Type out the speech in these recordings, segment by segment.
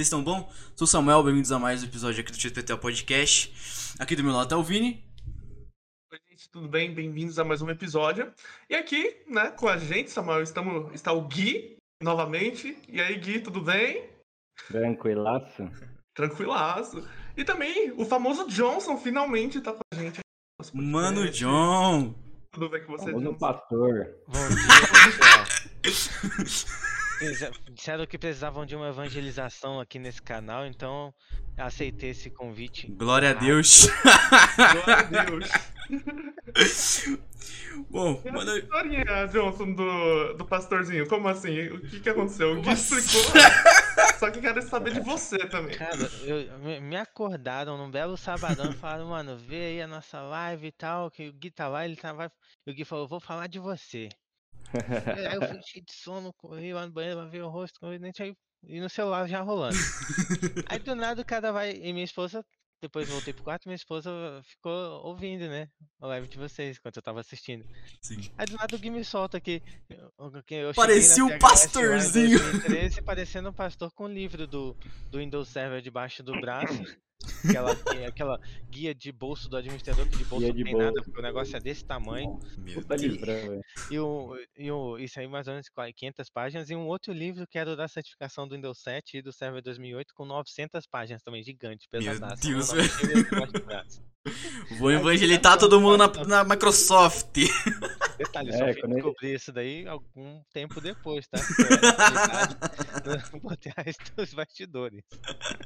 Vocês estão bom? Sou o Samuel, bem-vindos a mais um episódio aqui do XPT Podcast. Aqui do meu lado tá o Vini. Oi, gente, tudo bem? Bem-vindos a mais um episódio. E aqui, né, com a gente, Samuel, estamos, está o Gui novamente. E aí, Gui, tudo bem? Tranquilaço. Tranquilaço. E também o famoso Johnson finalmente tá com a gente. Mano John. Tudo bem com você, Famoso Johnson? pastor. Bom dia, disseram que precisavam de uma evangelização aqui nesse canal, então aceitei esse convite. Glória a Deus. Glória a Deus. Bom, a mano, historinha, Johnson, do, do pastorzinho, como assim? O que, que aconteceu? O Gui assim? explicou. Só que quero saber de você também. Cara, eu, me- me acordaram num belo sabadão e falaram, mano, vê aí a nossa live e tal, que o Gui tá lá, ele tá lá. E o Gui falou, vou falar de você. Aí eu fui cheio de sono, corri lá no banheiro, lavei o rosto, dentro, aí, e no celular já rolando. Aí do nada o cara vai, e minha esposa, depois voltei pro quarto, minha esposa ficou ouvindo, né, a live de vocês, enquanto eu tava assistindo. sim. Aí do nada o Gui me solta aqui. Parecia um pastorzinho. 2013, parecendo um pastor com um livro do, do Windows Server debaixo do braço. Aquela, guia- aquela guia de bolso do administrador, que de bolso Guia não de tem nada, bolso. porque o negócio é desse tamanho. Puta velho. E, o, e o, isso aí mais ou menos qua- 500 páginas. E um outro livro que era o da certificação do Windows 7 e do Server 2008, com 900 páginas também, gigante, Meu pesadaço. Deus. Vou evangelizar todo mundo na, na Microsoft. Detalhe, eu só É, fui quando ele- descobrir isso daí algum tempo depois, tá? Trás dos bastidores.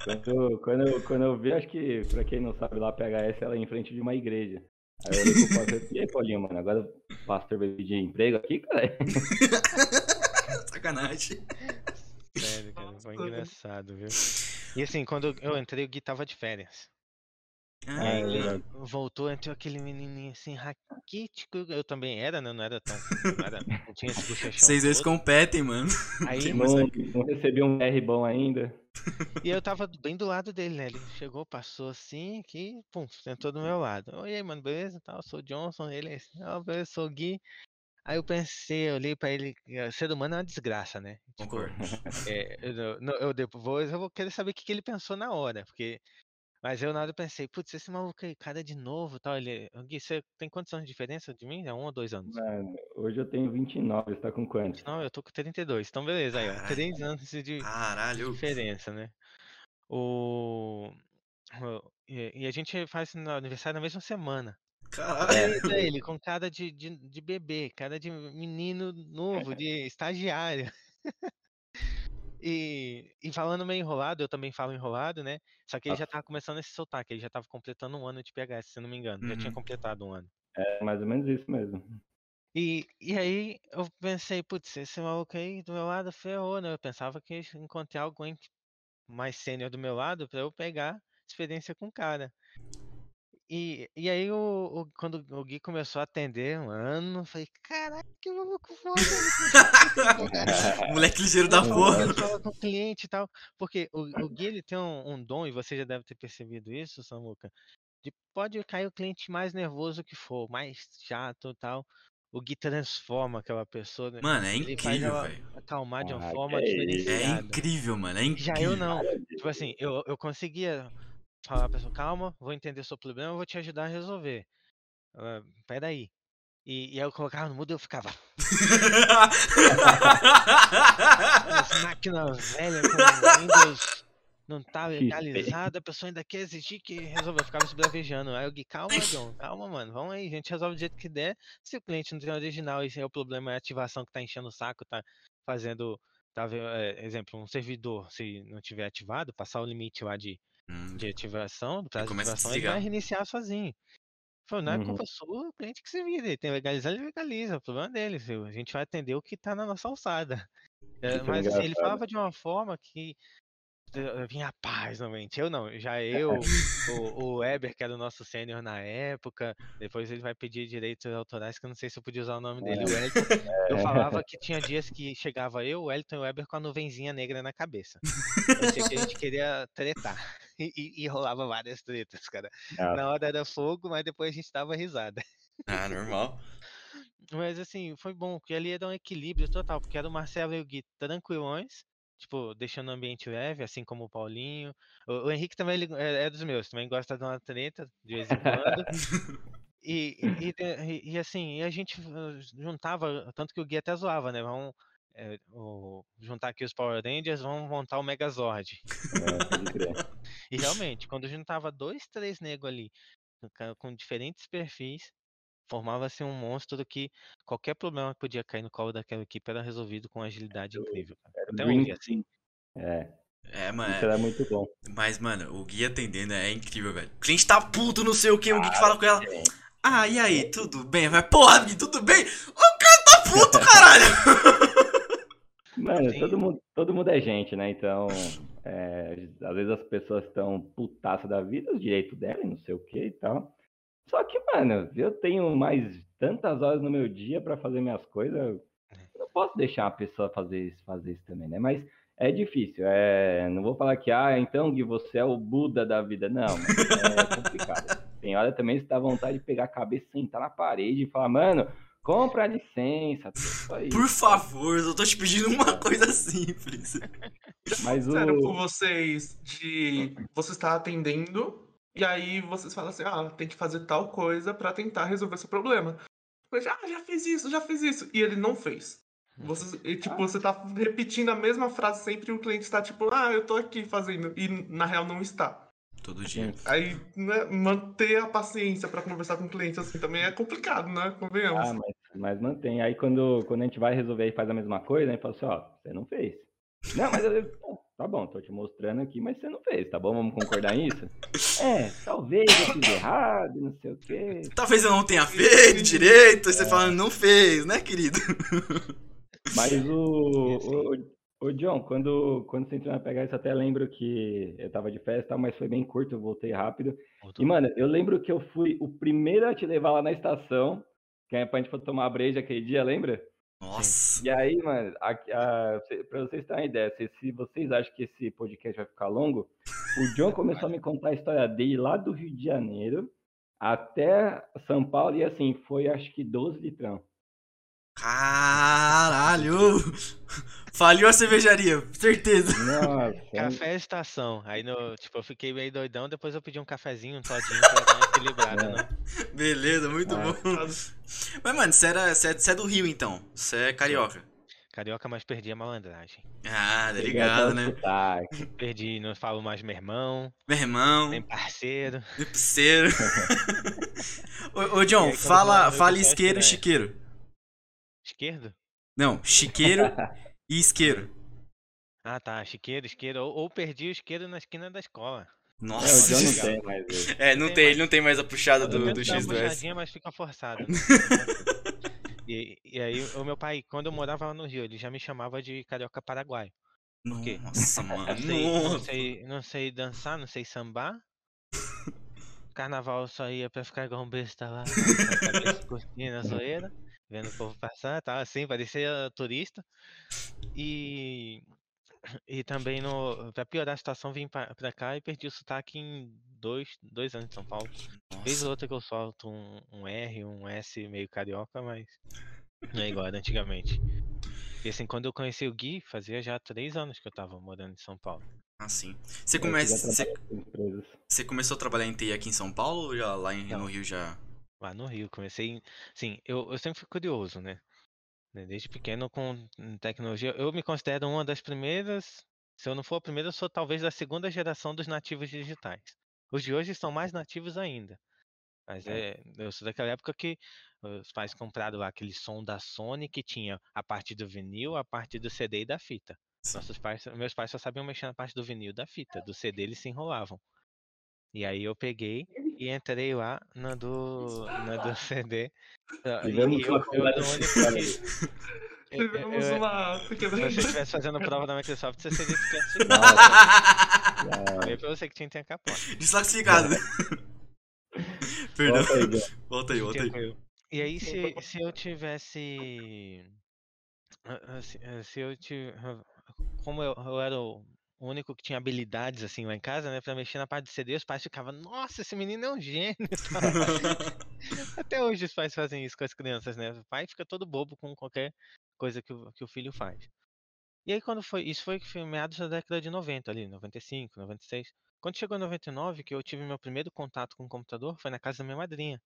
Quando, quando, eu, quando eu vi, acho que, pra quem não sabe, lá PHS, ela é em frente de uma igreja. Aí eu olhei pro pastor e e aí, Paulinho, mano, agora o pastor vai pedir emprego aqui, cara? Sacanagem. Sério, cara, foi Nossa. engraçado, viu? E assim, quando eu entrei, o Gui tava de férias. Ah, Aí ele voltou, entrou aquele menininho assim, raquítico. Eu também era, né? Não era tão. Não, era, não tinha esse bochechão. Vocês dois competem, mano. Aí, Não, não recebi um R bom ainda. E eu tava bem do lado dele, né? Ele chegou, passou assim, aqui, pum, sentou do meu lado. Oi, aí, mano, beleza? Tal, eu sou o Johnson, ele é assim, ó, beleza, sou o Gui. Aí eu pensei, eu olhei pra ele, ser humano é uma desgraça, né? Tipo, Concordo. é, eu, eu depois eu vou querer saber o que, que ele pensou na hora, porque. Mas eu na hora pensei, putz, esse maluco aí, cara de novo tal. Ele, "Ô, Gui, você tem quantos anos de diferença de mim? É um ou dois anos? Mano, hoje eu tenho 29, você tá com quanto? Não, eu tô com 32, então beleza, aí, ó. Três anos de, Caralho. diferença, né? O... E, a gente faz no aniversário na mesma semana. Caralho. Daí ele com cara de, de, de bebê, cara de menino novo, de estagiário. E, e falando meio enrolado, eu também falo enrolado, né? Só que ele já tava começando a se soltar, que ele já tava completando um ano de PHS, se não me engano. Já tinha Uhum. completado um ano. É mais ou menos isso mesmo. E, e aí eu pensei, putz, esse maluco aí do meu lado ferrou, né? Eu pensava que eu encontrei alguém mais sênior do meu lado pra eu pegar experiência com o cara. E, e aí o, o- quando o Gui começou a atender, mano, eu falei, caraca, que maluco foda. Moleque ligeiro da porra. fala com o cliente e tal. Porque o, o Gui ele tem um, um dom, e você já deve ter percebido isso, Samuca. De pode cair o cliente mais nervoso que for, mais chato e tal. O Gui transforma aquela pessoa. né? Mano, é Ele incrível, velho. acalmar de uma Ah, forma isso. É diferenciada. incrível, mano. É Já incrível. eu não. Tipo assim, eu, eu conseguia falar pra pessoa, calma, vou entender seu problema, vou te ajudar a resolver. Ah, peraí. E, e aí eu colocava no mudo e eu ficava. As máquinas velhas com Windows não tá legalizado, a pessoa ainda quer exigir que resolva. Eu ficava esbravejando. Aí eu Gui, calma, John, calma, mano, vamos aí, a gente resolve do jeito que der. Se o cliente não tem original e se é o problema é a ativação que tá enchendo o saco, tá fazendo, tá, é, exemplo, um servidor, se não tiver ativado, passar o limite lá de, Hum, de ativação, do prazo de ativação, ele vai reiniciar sozinho. Falou, não é Uhum. culpa sua, o cliente que se vira. Ele tem que legalizar, ele legaliza. O problema é dele. filho. A gente vai atender o que tá na nossa alçada. É, é mas assim, ele falava de uma forma que eh, vinha paz na mente. Eu não, já eu, o, o Weber, que era o nosso sênior na época, depois ele vai pedir direitos autorais, que eu não sei se eu podia usar o nome dele. O Wellington, eu falava que tinha dias que chegava eu, o Wellington e o Weber com a nuvenzinha negra na cabeça. Parecia que a gente queria tretar. E, e- rolava várias tretas, cara. Ah, Na hora era fogo, mas depois a gente dava risada. Ah, normal. Mas assim, foi bom, porque ali era um equilíbrio total, porque era o Marcelo e o Gui tranquilões, tipo, deixando o ambiente leve, assim como o Paulinho. O, o Henrique também ele é, é dos meus, também gosta de uma treta de vez em quando. E, e, e, e, assim, a gente uh, juntava, tanto que o Gui até zoava, né? Vamos é, o, juntar aqui os Power Rangers, vamos montar o Megazord. É. E realmente, quando juntava dois, três negros ali, com- diferentes perfis, formava-se um monstro que qualquer problema que podia cair no colo daquela equipe era resolvido com agilidade incrível. Era Até hoje, assim. É, É, mano. isso era muito bom. Mas, mano, o Gui atendendo é incrível, velho. O cliente tá puto, não sei o que, o Gui que fala com ela. Ah, e aí, tudo bem? Vai, porra, Gui, tudo bem? O cara tá puto, caralho! Mano, Sim. todo mundo, todo mundo é gente, né? Então, é, às vezes as pessoas estão putaça da vida, o direito dela e não sei o que e tal. Só que, mano, eu tenho mais tantas horas no meu dia pra fazer minhas coisas, eu não posso deixar a pessoa fazer isso, fazer isso também, né? Mas é difícil, é, não vou falar que, ah, então, Gui, você é o Buda da vida. Não, é complicado. Tem hora também que dá vontade de pegar a cabeça, sentar na parede e falar, mano, compra a licença. Só isso. Por favor, eu tô te pedindo uma coisa simples. Mas o... Sério por vocês de você estar atendendo e aí vocês falam assim, ah, tem que fazer tal coisa pra tentar resolver esse problema. Mas, ah, já fiz isso, já fiz isso. E ele não fez. Você, e, tipo, você tá repetindo a mesma frase sempre e o cliente está tipo, ah, eu tô aqui fazendo. E na real não está. Todo dia. Aí, né, manter a paciência pra conversar com o cliente assim também é complicado, né? Convenhamos. Ah, mas, mas mantém. Aí quando, quando a gente vai resolver e faz a mesma coisa, a gente fala assim, ó, você não fez. Não, mas eu, "Pô, tá bom, tô te mostrando aqui, mas você não fez, tá bom? Vamos concordar nisso? É, talvez eu fiz errado, não sei o quê. Talvez eu não tenha feito direito, aí você fala, não fez, né, querido? Mas o, Sim, o, o John, quando, quando você entrou na pegar isso, até lembro que eu tava de festa, mas foi bem curto, eu voltei rápido. E, mano, eu lembro que eu fui o primeiro a te levar lá na estação, que é pra gente tomar breja aquele dia, lembra? Nossa. E aí, mano, a, a, pra vocês terem uma ideia, se, se vocês acham que esse podcast vai ficar longo, o John começou a me contar a história dele lá do Rio de Janeiro até São Paulo, e assim, foi acho que 12 litrão. Caralho! Faliu a cervejaria, certeza. Nossa, Café estação. Aí no, tipo, eu fiquei meio doidão, depois eu pedi um cafezinho, um todinho pra dar uma equilibrada, É. né? Beleza, muito Ah. bom. Mas, mano, você, era, você, é, você é do Rio, então. Você é carioca. Carioca, mas perdi a malandragem. Ah, tá ligado, né? Perdi, não falo mais meu irmão, Meu irmão, nem parceiro. meu parceiro. ô, ô, John, aí, fala, fala isqueiro né? e chiqueiro. Esquerdo? Não, chiqueiro e isqueiro. Ah, tá. Chiqueiro, isqueiro. Ou, ou perdi o isqueiro na esquina da escola. É, o Nossa. John não legal. tem mais. É, não Tem tem, mais. ele não tem mais a puxada do, do X do S. puxadinha, mas fica forçado. né? e, e aí, o meu pai, quando eu morava lá no Rio, ele já me chamava de carioca paraguaio. quê? Nossa, mano. Não sei, não sei, não sei dançar, não sei sambar. Carnaval só ia pra ficar igual um besta lá, com a cabeça curtindo a zoeira, vendo o povo passar, tá assim, parecia turista. E, e também, no, pra piorar a situação, vim pra cá e perdi o sotaque em dois, dois anos de São Paulo. Vez ou outra que eu solto um, um R, um S meio carioca, mas não é igual antigamente. E assim, quando eu conheci o Gui, fazia já três anos que eu tava morando em São Paulo. Você, começa, já você, trabalhei com empresas. você começou a trabalhar em TI aqui em São Paulo ou já lá em- no. Rio já? Lá no Rio, comecei. Sim, eu, eu sempre fui curioso, né? Né, Desde pequeno com hum, tecnologia. Eu me considero uma das primeiras. Se eu não for a primeira, eu sou talvez da segunda geração dos nativos digitais. Os de hoje são mais nativos ainda. Mas é, eu sou daquela época que os pais compraram lá aquele som da Sony que tinha a parte do vinil, a parte do CD e da fita. Sim. Nossos pais, meus pais só sabiam mexer na parte do vinil e da fita. Do CD eles se enrolavam. E aí eu peguei e entrei lá na do, na do CD. E eu, uma eu Tivemos uma se você estivesse fazendo prova da Microsoft, você seria desclassificado. Nossa, Falei pra você que tinha que ter capota. Desclassificado. Perdão. volta aí. Volta aí, volta aí. Tranquilo. E aí, se, se eu tivesse. ah, ah, Se, ah, se eu tivesse. Como eu, eu era o único que tinha habilidades assim lá em casa, né? Pra mexer na parte de CD, os pais ficavam, nossa, esse menino é um gênio. Até hoje os pais fazem isso com as crianças, né? O pai fica todo bobo com qualquer coisa que o, que o filho faz. E aí quando foi, isso foi que foi meados da década de 90 ali, 95, 96. Quando chegou em 99, que eu tive meu primeiro contato com o computador, foi na casa da minha madrinha.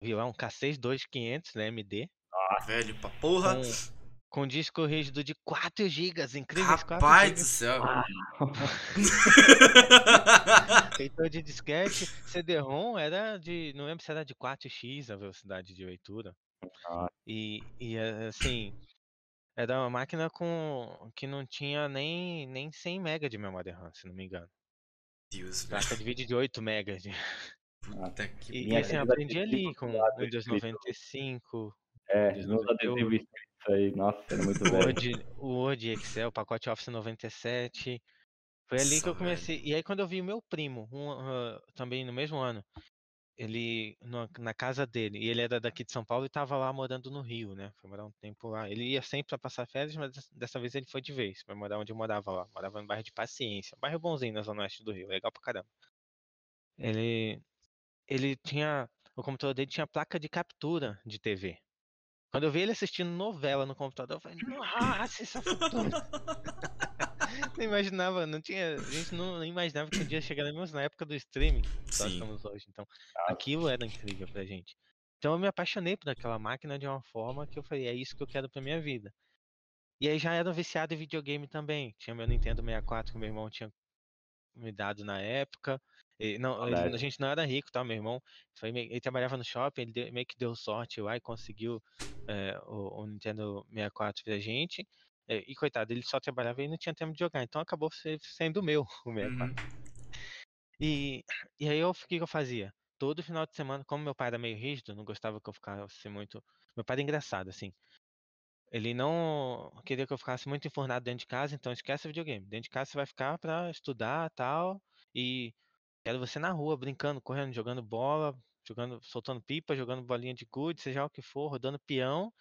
Vi lá um K6 2500, né, MD, Velho pra porra. com, com disco rígido de 4 GB, incríveis 4 Rapaz do céu. Leitor de disquete, CD-ROM era de, não lembro se era de 4x a velocidade de leitura. Nossa. E, e assim, era uma máquina com que não tinha nem, nem 100 MB de memória RAM, se não me engano. Deus, velho. Placa de vídeo de 8 MB. De... Puta que E, e assim, eu aprendi ali com Windows escrito. 95, É, nos céu. adesivos aí. Nossa, era muito velho. Word, o Word, Excel, pacote Office 97. Foi ali que eu comecei. E aí quando eu vi o meu primo, um, ah, também no mesmo ano, ele no- na casa dele, e ele era daqui de São Paulo e tava lá morando no Rio, né? Foi morar um tempo lá. Ele ia sempre pra passar férias, mas des- dessa vez ele foi de vez, pra morar onde eu morava lá. Morava no bairro de Paciência, um bairro bonzinho na zona oeste do Rio, legal pra caramba. Ele ele tinha o computador dele tinha placa de captura de TV. Quando eu vi ele assistindo novela no computador, eu falei, nossa, isso é. Não imaginava, não tinha. A gente não, imaginava que um dia chegaremos na época do streaming que nós estamos hoje. Então, aquilo era incrível pra gente. Então eu me apaixonei por aquela máquina de uma forma que eu falei, é isso que eu quero pra minha vida. E aí já era viciado em videogame também. Tinha meu Nintendo 64 que meu irmão tinha me dado na época. E não, ele- a gente não era rico, tá? Meu irmão foi ele trabalhava no shopping, ele deu- meio que deu sorte lá e conseguiu é, o, o Nintendo 64 pra gente. É, e coitado, ele só trabalhava e não tinha tempo de jogar, então acabou se- sendo meu o 64. Uhum. E, e aí eu, o que que eu fazia? Todo final de semana, como meu pai era meio rígido, não gostava que eu ficasse muito. Meu pai era engraçado, assim. Ele não queria que eu ficasse muito enfurnado dentro de casa, então esquece o videogame. Dentro de casa você vai ficar pra estudar tal. E quero você na rua, brincando, correndo, jogando bola, jogando, soltando pipa, jogando bolinha de gude, seja o que for, rodando peão.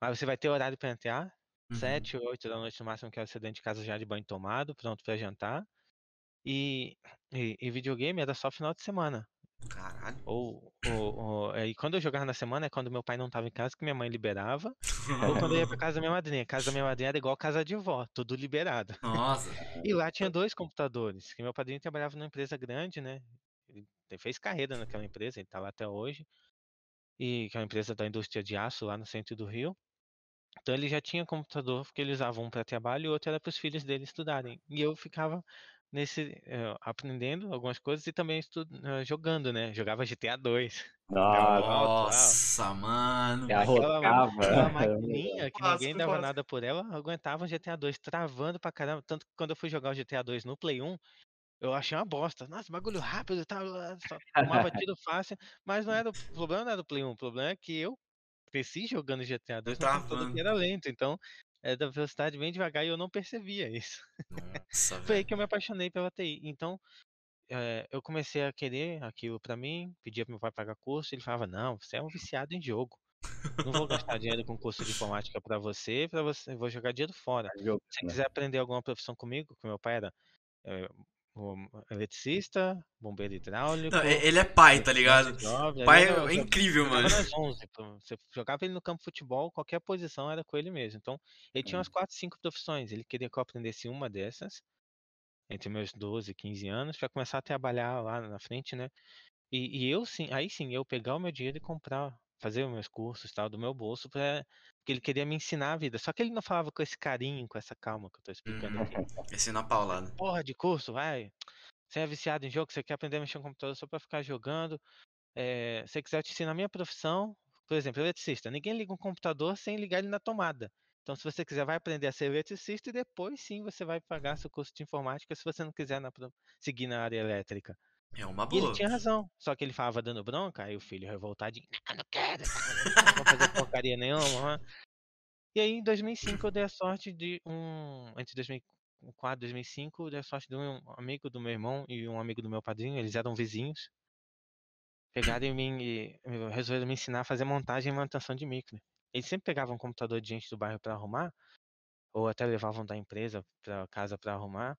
Mas você vai ter horário pra entrar. Uhum. Sete, oito da noite no máximo, quero ser dentro de casa já de banho tomado, pronto pra jantar. E, e, e videogame era só final de semana. Caralho. Ou, ou, ou- aí quando eu jogava na semana é quando meu pai não tava em casa, que minha mãe liberava. Ou quando eu ia pra casa da minha madrinha. Casa da minha madrinha era igual casa de vó, tudo liberado. Nossa. E lá tinha dois computadores, que meu padrinho trabalhava numa empresa grande, né? Ele fez carreira naquela empresa, ele tá lá até hoje. E que é uma empresa da indústria de aço lá no centro do Rio. Então ele já tinha computador, porque ele usava um para trabalho e o outro era para os filhos dele estudarem. E eu ficava nesse eh, aprendendo algumas coisas e também estu- eh, jogando, né? Jogava GTA 2. Nossa, Nossa, mano. Aquela, arrotava. aquela maquininha que ninguém dava clássico. nada por ela, aguentava o GTA 2 travando pra caramba. Tanto que quando eu fui jogar o GTA 2 no Play 1, eu achei uma bosta. Nossa, bagulho rápido e tal. Só tomava tiro fácil. Mas não era, o problema não era do Play 1. O problema é que eu cresci jogando GTA 2 no computador Travando. que era lento. Então, era da velocidade bem devagar e eu não percebia isso. Nossa, Foi aí que eu me apaixonei pela TI. Então, eh, eu comecei a querer aquilo pra mim, pedia pro meu pai pagar curso, ele falava: "Não, você é um viciado em jogo. Não vou gastar dinheiro com curso de informática pra você, para você, vou jogar dinheiro fora. Se né? quiser aprender alguma profissão comigo, que meu pai era eh, eletricista, bombeiro hidráulico, Não, ele é pai, tá ligado? jovem, Pai ele era- é incrível, jogava mano. nas 11, pô. Você jogava ele no campo de futebol, qualquer posição era com ele mesmo. Então, ele tinha umas 4, 5 profissões. Ele queria que eu aprendesse uma dessas, entre meus 12 e 15 anos, para começar a trabalhar lá na frente, né? E, e eu sim, aí sim, eu pegar o meu dinheiro e comprar, fazer os meus cursos tal, do meu bolso, pra, porque ele queria me ensinar a vida. Só que ele não falava com esse carinho, com essa calma que eu tô explicando Uhum. aqui. Esse na paulada. Porra de curso, vai. Você é viciado em jogo, você quer aprender a mexer no computador só pra ficar jogando. É, se você quiser eu te ensinar a minha profissão, por exemplo, eletricista. Ninguém liga um computador sem ligar ele na tomada. Então, se você quiser, vai aprender a ser eletricista e depois sim você vai pagar seu curso de informática se você não quiser na seguir na área elétrica. É uma E ele boa. tinha razão. Só que ele falava dando bronca, aí o filho revoltadinho, não, não quero, não vou fazer porcaria nenhuma. hã?" E aí, em 2005, eu dei a sorte de um. Entre 2004 e 2005, eu dei a sorte de um amigo do meu irmão e um amigo do meu padrinho, eles eram vizinhos. Pegaram e me, e resolveram me ensinar a fazer montagem e manutenção de micro. Eles sempre pegavam um computador de gente do bairro para arrumar, ou até levavam da empresa para casa para arrumar,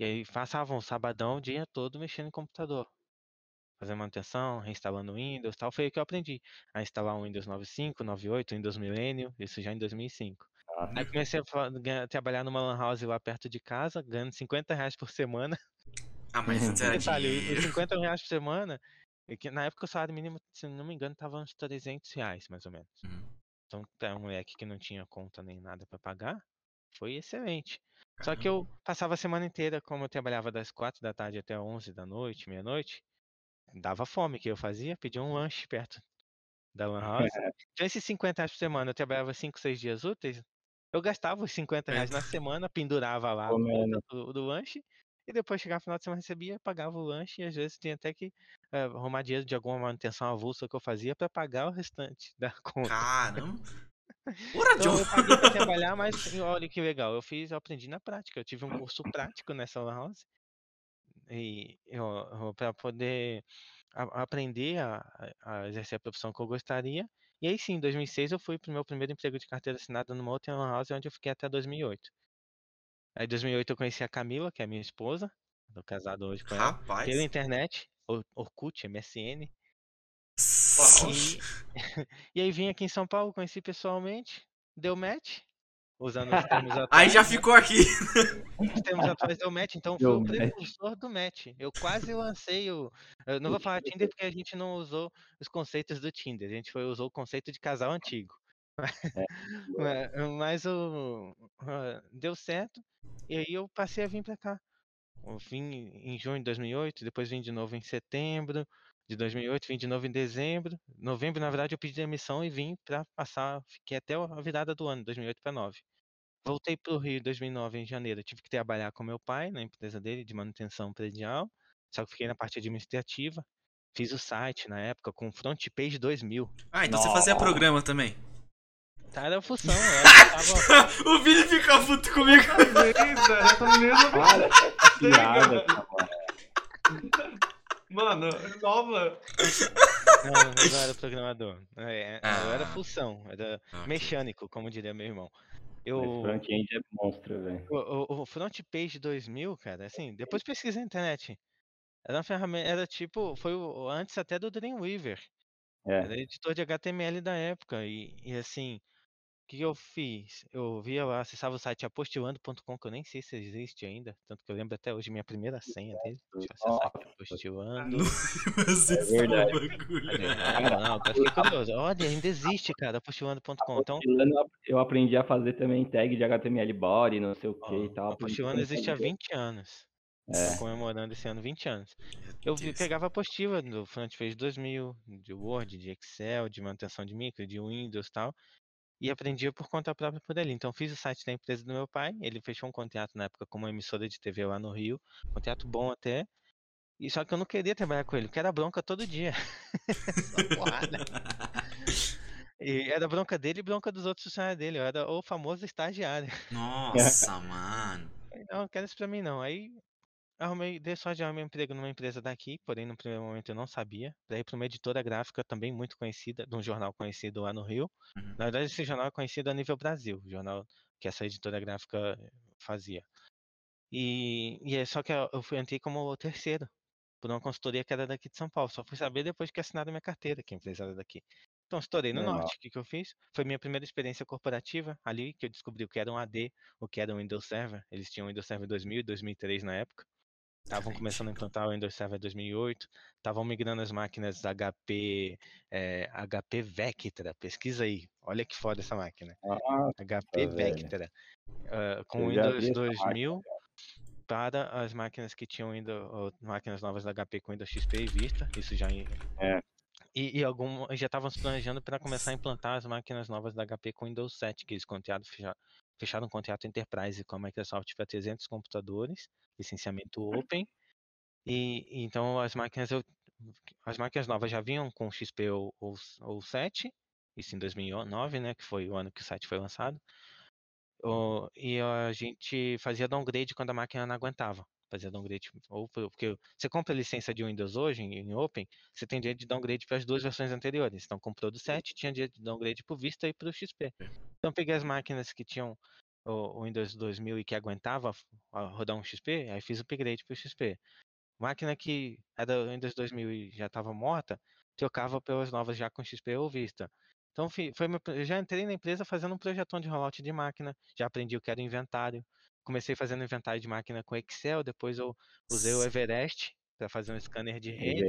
e aí passavam o sabadão o dia todo mexendo em computador. Fazendo manutenção, reinstalando Windows e tal. Foi aí que eu aprendi a instalar o Windows 95, 98, Windows Millennium, isso já em 2005. Nossa. Aí comecei a trabalhar numa lan house lá perto de casa, ganhando 50 reais por semana. Ah, mas antes era Detalhe, os dinheiro. 50 reais por semana, é que na época o salário mínimo, se não me engano, tava uns 300 reais, mais ou menos. Uhum. Então, pra um moleque que não tinha conta nem nada pra pagar, foi excelente. Só que eu passava a semana inteira, como eu trabalhava das 4 da tarde até 11 da noite, meia-noite, dava fome. Que eu fazia? Pedia um lanche perto da Lan House. Então, esses 50 reais por semana, eu trabalhava 5, 6 dias úteis, eu gastava os 50 reais na semana, pendurava lá do, do lanche, e depois chegava no final de semana, recebia, pagava o lanche, e às vezes tinha até que eh, arrumar dinheiro de alguma manutenção avulsa que eu fazia pra pagar o restante da conta. Caramba. Ora, Então eu paguei pra trabalhar, mas olha que legal, eu fiz, eu aprendi na prática. Eu tive um curso prático nessa lan house e para poder a- aprender a, a exercer a profissão que eu gostaria. E aí sim, em 2006 eu fui pro meu primeiro emprego de carteira assinada numa outra lan house onde eu fiquei até 2008. Aí em 2008 eu conheci a Camila, que é minha esposa, tô casado hoje com ela, Rapaz. pela internet, Or- Orkut, MSN. E, e aí vim aqui em São Paulo, conheci pessoalmente, deu match, usando os termos atuais. Aí já ficou aqui. Os termos atuais deu match, então foi o precursor do match. Eu quase lancei o. Eu não vou falar Tinder porque a gente não usou os conceitos do Tinder, a gente foi, usou o conceito de casal antigo. Mas- Mas o. ah, Deu certo, e aí eu passei a vir pra cá. Eu vim em junho de 2008, depois vim de novo em setembro de 2008, vim de novo em dezembro. Novembro, na verdade, eu pedi demissão e vim pra passar, fiquei até a virada do ano, 2008 para 9. Voltei pro Rio em 2009, em janeiro. Tive que trabalhar com meu pai na empresa dele de manutenção predial, só que fiquei na parte administrativa. Fiz o site na época com Front Page 2000. Ah, então você fazia Nossa. programa também. Tá, era função, eu tava... o Vini fica puto comigo. No mesmo. Para essa Sei, piada, cara. Mano, nova. Não, eu não era programador. É, eu era Ah. função, era Ok. mecânico, como diria meu irmão. Eu, front-end é monstro, velho. o, o- o Front Page 2000, cara, assim, depois pesquisa na internet. Era uma ferramenta, era tipo, foi o, antes até do Dreamweaver. É. Era editor de HTML da época. E, e assim, que que eu fiz? Eu via lá, acessava o site apostilando.com, que eu nem sei se existe ainda. Tanto que eu lembro até hoje minha primeira senha dele. Deixa eu acessar aqui, apostilando. Você É verdade. Não, eu fiquei curioso. Olha, ainda existe, cara, apostilando.com. Então, Apostilando, eu aprendi a fazer também tag de HTML body, não sei o que e tal. Apostilando existe há fazer. 20 anos. É. Comemorando esse ano 20 anos. Eu vi- pegava apostila do Front Page 2000, de Word, de Excel, de manutenção de micro, de Windows e tal, e aprendia por conta própria por ali. Então fiz o site da empresa do meu pai, ele fechou um contrato na época com uma emissora de TV lá no Rio, contrato bom até, e só que eu não queria trabalhar com ele, porque era bronca todo dia. E era bronca dele e bronca dos outros funcionários dele, eu era o famoso estagiário. Nossa, mano. Não, não quero isso pra mim não. Aí arrumei, dei sorte de arrumar um emprego numa empresa daqui, porém no primeiro momento eu não sabia. Daí para uma editora gráfica também muito conhecida, de um jornal conhecido lá no Rio. Uhum. Na verdade, esse jornal é conhecido a nível Brasil, o jornal que essa editora gráfica fazia. E, e é só que eu eu fui entrei como terceiro, por uma consultoria que era daqui de São Paulo. Só fui saber depois que assinaram minha carteira, que a empresa era daqui. Então, estourei no Normal. norte. O que, que eu fiz? Foi minha primeira experiência corporativa, ali que eu descobri o que era um AD, o que era um Windows Server. Eles tinham o Windows Server 2000 e 2003 na época. Estavam começando a implantar o Windows Server 2008. Estavam migrando as máquinas HP, eh, HP Vectra. Pesquisa aí. Olha que foda essa máquina. Ah, HP velho. Vectra. ah, com já Windows vi essa máquina, 2000 para as máquinas que tinham ó, máquinas novas da HP com Windows XP e Vista. Isso já em- É. e, e algum, já estavam se planejando para começar a implantar as máquinas novas da HP com Windows 7, que eles fecha- fecharam um contrato Enterprise com a Microsoft para 300 computadores, licenciamento Open. E, então as máquinas eu, as máquinas novas já vinham com XP ou, ou, ou 7, isso em 2009, né, que foi o ano que o site foi lançado. O- e a gente fazia downgrade quando a máquina não aguentava. Fazia downgrade, ou por- porque você compra a licença de Windows hoje em, Open, você tem direito de downgrade para as duas versões anteriores. Então comprou do 7, tinha direito de downgrade para o Vista e para o XP. Então eu peguei as máquinas que tinham o, Windows 2000 e que aguentava rodar um XP, aí fiz o upgrade para o XP. Máquina que era Windows 2000 e já estava morta, trocava pelas novas já com XP ou Vista. Então foi meu, eu já entrei na empresa fazendo um projetão de rollout de máquina, já aprendi o que era inventário. Comecei fazendo inventário de máquina com Excel, depois eu usei o Everest para fazer um scanner de rede.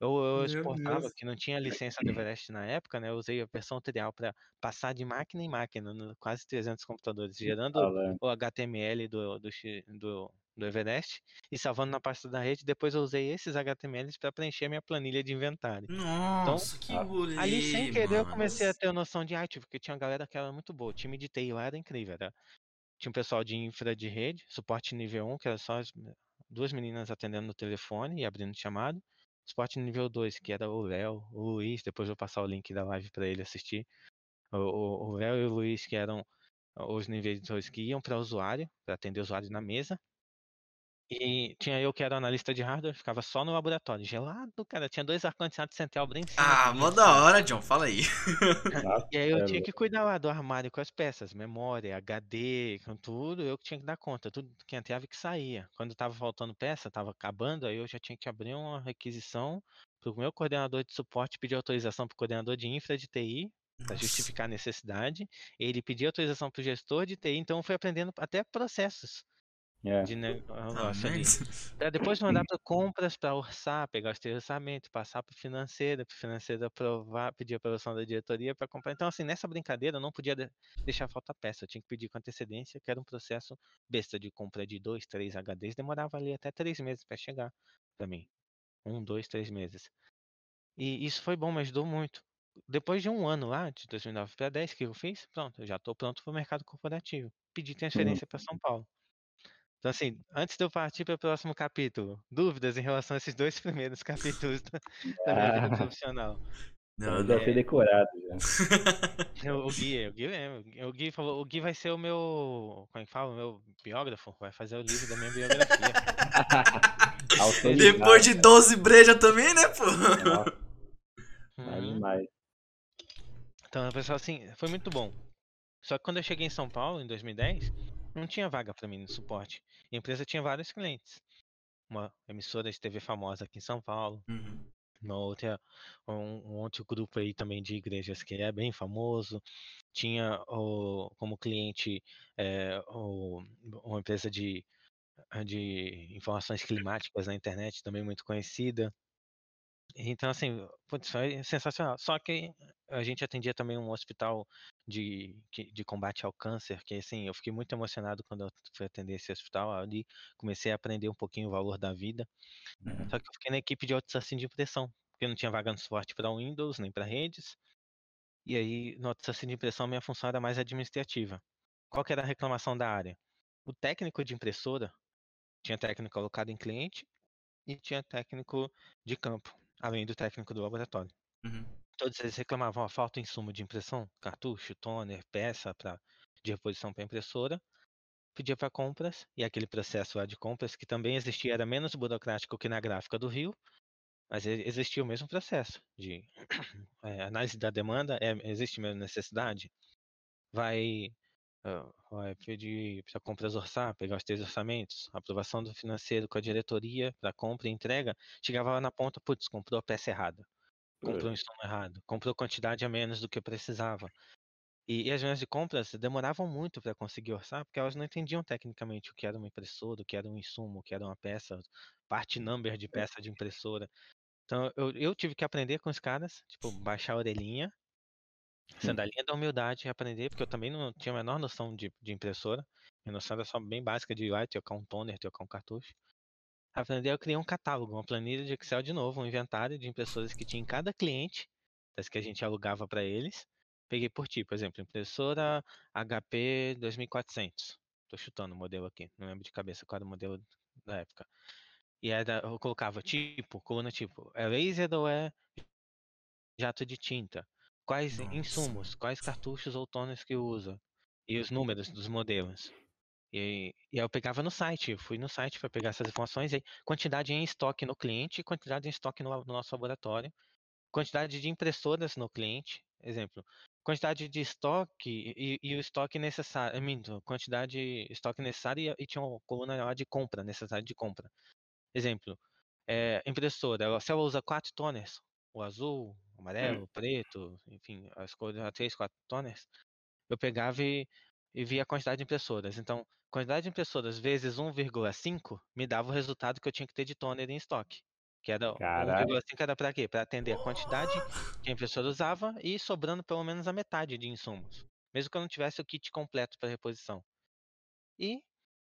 Eu, eu exportava, Deus. que não tinha licença do Everest na época, né? Eu usei a versão trial para passar de máquina em máquina, no quase 300 computadores, gerando o HTML do, do, do, do Everest e salvando na pasta da rede. Depois eu usei esses HTMLs para preencher a minha planilha de inventário. Nossa, que ah, rolê, Ali, sem querer, eu mano. comecei a ter noção de arte, porque tinha uma galera que era muito boa. O time de TI lá era incrível. Era... Tinha um pessoal de infra de rede, suporte nível 1, que era só as duas meninas atendendo no telefone e abrindo chamado. Suporte nível 2, que era o Léo, o Luiz, depois eu vou passar o link da live para ele assistir. O- O o Léo e o Luiz, que eram os níveis 2 que iam para usuário, para atender o usuário na mesa. E tinha eu que era analista de hardware, ficava só no laboratório, gelado, cara. Tinha dois ar-condicionados central bem em cima Ah, mó da hora, John, fala aí. E aí eu é tinha que cuidar lá do armário com as peças, memória, HD, com tudo, eu que tinha que dar conta, tudo que entrava e que saía. Quando tava faltando peça, tava acabando, aí eu já tinha que abrir uma requisição pro meu coordenador de suporte pedir autorização pro coordenador de infra de TI, para justificar a necessidade. Ele pedia autorização pro gestor de TI, então eu fui aprendendo até processos É. de Ah, negócio ali. mas- Pra depois mandar para compras, para orçar, pegar os teus orçamentos, passar para o financeiro, para o financeiro aprovar, pedir a aprovação da diretoria para comprar. Então, assim, nessa brincadeira eu não podia de- deixar faltar peça, eu tinha que pedir com antecedência, que era um processo besta de compra de dois, três HDs, demorava ali até três meses para chegar para mim. Um, dois, três meses. E isso foi bom, me ajudou muito. Depois de um ano lá, de 2009 para 10, que eu fiz, pronto, eu já estou pronto para o mercado corporativo. Pedi transferência para São Paulo. Então, assim, antes de eu partir para o próximo capítulo, dúvidas em relação a esses dois primeiros capítulos da, da minha vida Ah. profissional. Não, Aí não. deve ser decorado já. O, o Gui, o Gui. O Gui falou, o Gui vai ser o meu, como é que fala? O meu biógrafo, vai fazer o livro da minha biografia. Depois de 12 breja também, né, pô? Nossa, vai Uhum. demais. Então, pessoal, assim, foi muito bom. Só que quando eu cheguei em São Paulo, em 2010, não tinha vaga para mim no suporte. A empresa tinha vários clientes. Uma emissora de TV famosa aqui em São Paulo, Uhum. uma outra, um, um outro grupo aí também de igrejas que é bem famoso. Tinha o, como cliente eh, o- uma empresa de, de informações climáticas na internet, também muito conhecida. Então, assim, putz, foi sensacional. Só que a gente atendia também um hospital de, de combate ao câncer, que assim, eu fiquei muito emocionado quando eu fui atender esse hospital. Ali comecei a aprender um pouquinho o valor da vida. Uhum. Só que eu fiquei na equipe de outsourcing de impressão, porque não tinha vaga no suporte para Windows, nem para redes. E aí, no outsourcing de impressão, minha função era mais administrativa. Qual que era a reclamação da área? O técnico de impressora tinha técnico alocado em cliente e tinha técnico de campo, além do técnico do laboratório. Uhum. Todos eles reclamavam a falta de insumo de impressão, cartucho, toner, peça pra, de reposição para impressora. Pedia para compras, e aquele processo lá de compras, que também existia, era menos burocrático que na gráfica do Rio, mas existia o mesmo processo de eh, análise da demanda, é, existe mesmo necessidade, vai, ah, vai pedir para compras orçar, pegar os três orçamentos, aprovação do financeiro com a diretoria para compra e entrega, chegava lá na ponta, putz, comprou a peça errada comprou um insumo errado, comprou quantidade a menos do que precisava. E, e as reuniões de compras demoravam muito para conseguir orçar, porque elas não entendiam tecnicamente o que era uma impressora, o que era um insumo, o que era uma peça, parte number de peça de impressora. Então eu, eu tive que aprender com os caras, tipo, baixar a orelhinha, sandalinha da humildade, aprender, porque eu também não tinha a menor noção de, de impressora. Minha noção era só bem básica de lá, trocar um toner, trocar um cartucho. Aprender, eu criei um catálogo, uma planilha de Excel de novo, um inventário de impressoras que tinha em cada cliente, das que a gente alugava para eles. Peguei por tipo, por exemplo, impressora HP 2400. Tô chutando o modelo aqui, não lembro de cabeça qual era o modelo da época. E era, eu colocava tipo, coluna tipo, é laser ou é jato de tinta? Quais Nossa. insumos, quais cartuchos ou toners que usa? E os números dos modelos. E, e aí eu pegava no site, fui no site para pegar essas informações, aí quantidade em estoque no cliente, quantidade em estoque no, no nosso laboratório, quantidade de impressoras no cliente, exemplo, quantidade de estoque e, e o estoque necessário, minto, quantidade de estoque necessário e, e tinha uma coluna lá de compra, necessidade de compra. Exemplo, é, impressora, ela, se ela usa quatro toners, o azul, amarelo, preto, enfim, as cores, as três, quatro toners, eu pegava e, e via a quantidade de impressoras. Então, quantidade de impressoras vezes 1,5 me dava o resultado que eu tinha que ter de toner em estoque. Que era Caralho. 1,5 era para quê? Para atender a quantidade que a impressora usava e sobrando pelo menos a metade de insumos. Mesmo que eu não tivesse o kit completo para reposição. E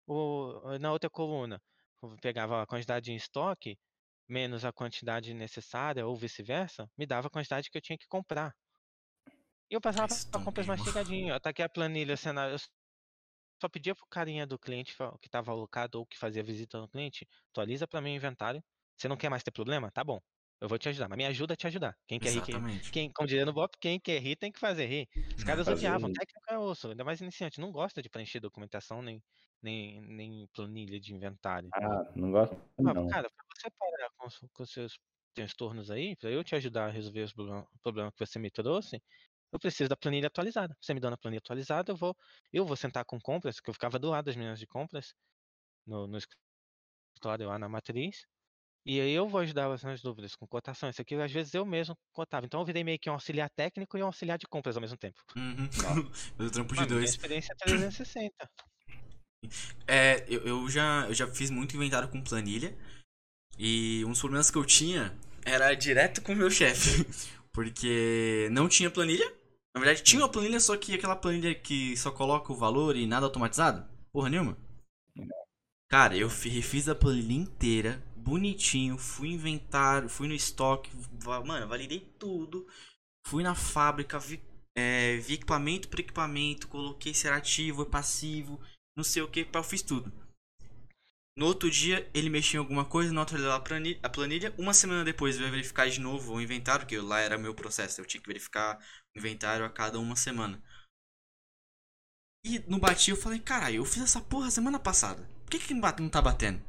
o, na outra coluna, eu pegava a quantidade em estoque menos a quantidade necessária ou vice-versa, me dava a quantidade que eu tinha que comprar. E eu passava para compras mastigadinho. Eu taquei a planilha, cenário. Eu só pedia pro carinha do cliente que estava alocado ou que fazia visita no cliente, atualiza para mim o inventário. Você não quer mais ter problema? Tá bom. Eu vou te ajudar, mas me ajuda a te ajudar. Quem quer rir, quem, Exatamente. quem, como diria no Bop, quem quer rir tem que fazer rir. Os caras odiavam, técnico é osso, ainda mais iniciante, não gosta de preencher documentação nem, nem, nem planilha de inventário. Ah, não gosto Ah, não. cara, pra você parar com, com seus transtornos aí, pra eu te ajudar a resolver os problema- problema que você me trouxe, eu preciso da planilha atualizada. Você me dando a planilha atualizada, eu vou, eu vou sentar com compras, que eu ficava do lado das meninas de compras, no, no escritório lá na matriz, e aí eu vou ajudar elas nas dúvidas, com cotação. Isso aqui, às vezes, eu mesmo cotava. Então eu virei meio que um auxiliar técnico e um auxiliar de compras ao mesmo tempo. Uhum. Mas o trampo de Mano, minha dois. experiência é 360. É, eu, eu já, eu já fiz muito inventário com planilha. E um dos problemas que eu tinha era direto com o meu chefe. Porque não tinha planilha. Na verdade, tinha uma planilha, só que aquela planilha que só coloca o valor e nada automatizado. Porra nenhuma. Cara, eu fi- refiz a planilha inteira, bonitinho, fui inventário, fui no estoque, mano, validei tudo. Fui na fábrica, vi, é, vi equipamento por equipamento, coloquei se era ativo, passivo, não sei o que, eu fiz tudo. No outro dia, ele mexia em alguma coisa, no outro ele dava a planilha. Uma semana depois, ele vai verificar de novo o inventário, que lá era meu processo, eu tinha que verificar o inventário a cada uma semana. E no bati eu falei, caralho, eu fiz essa porra semana passada. Por que, que não tá batendo?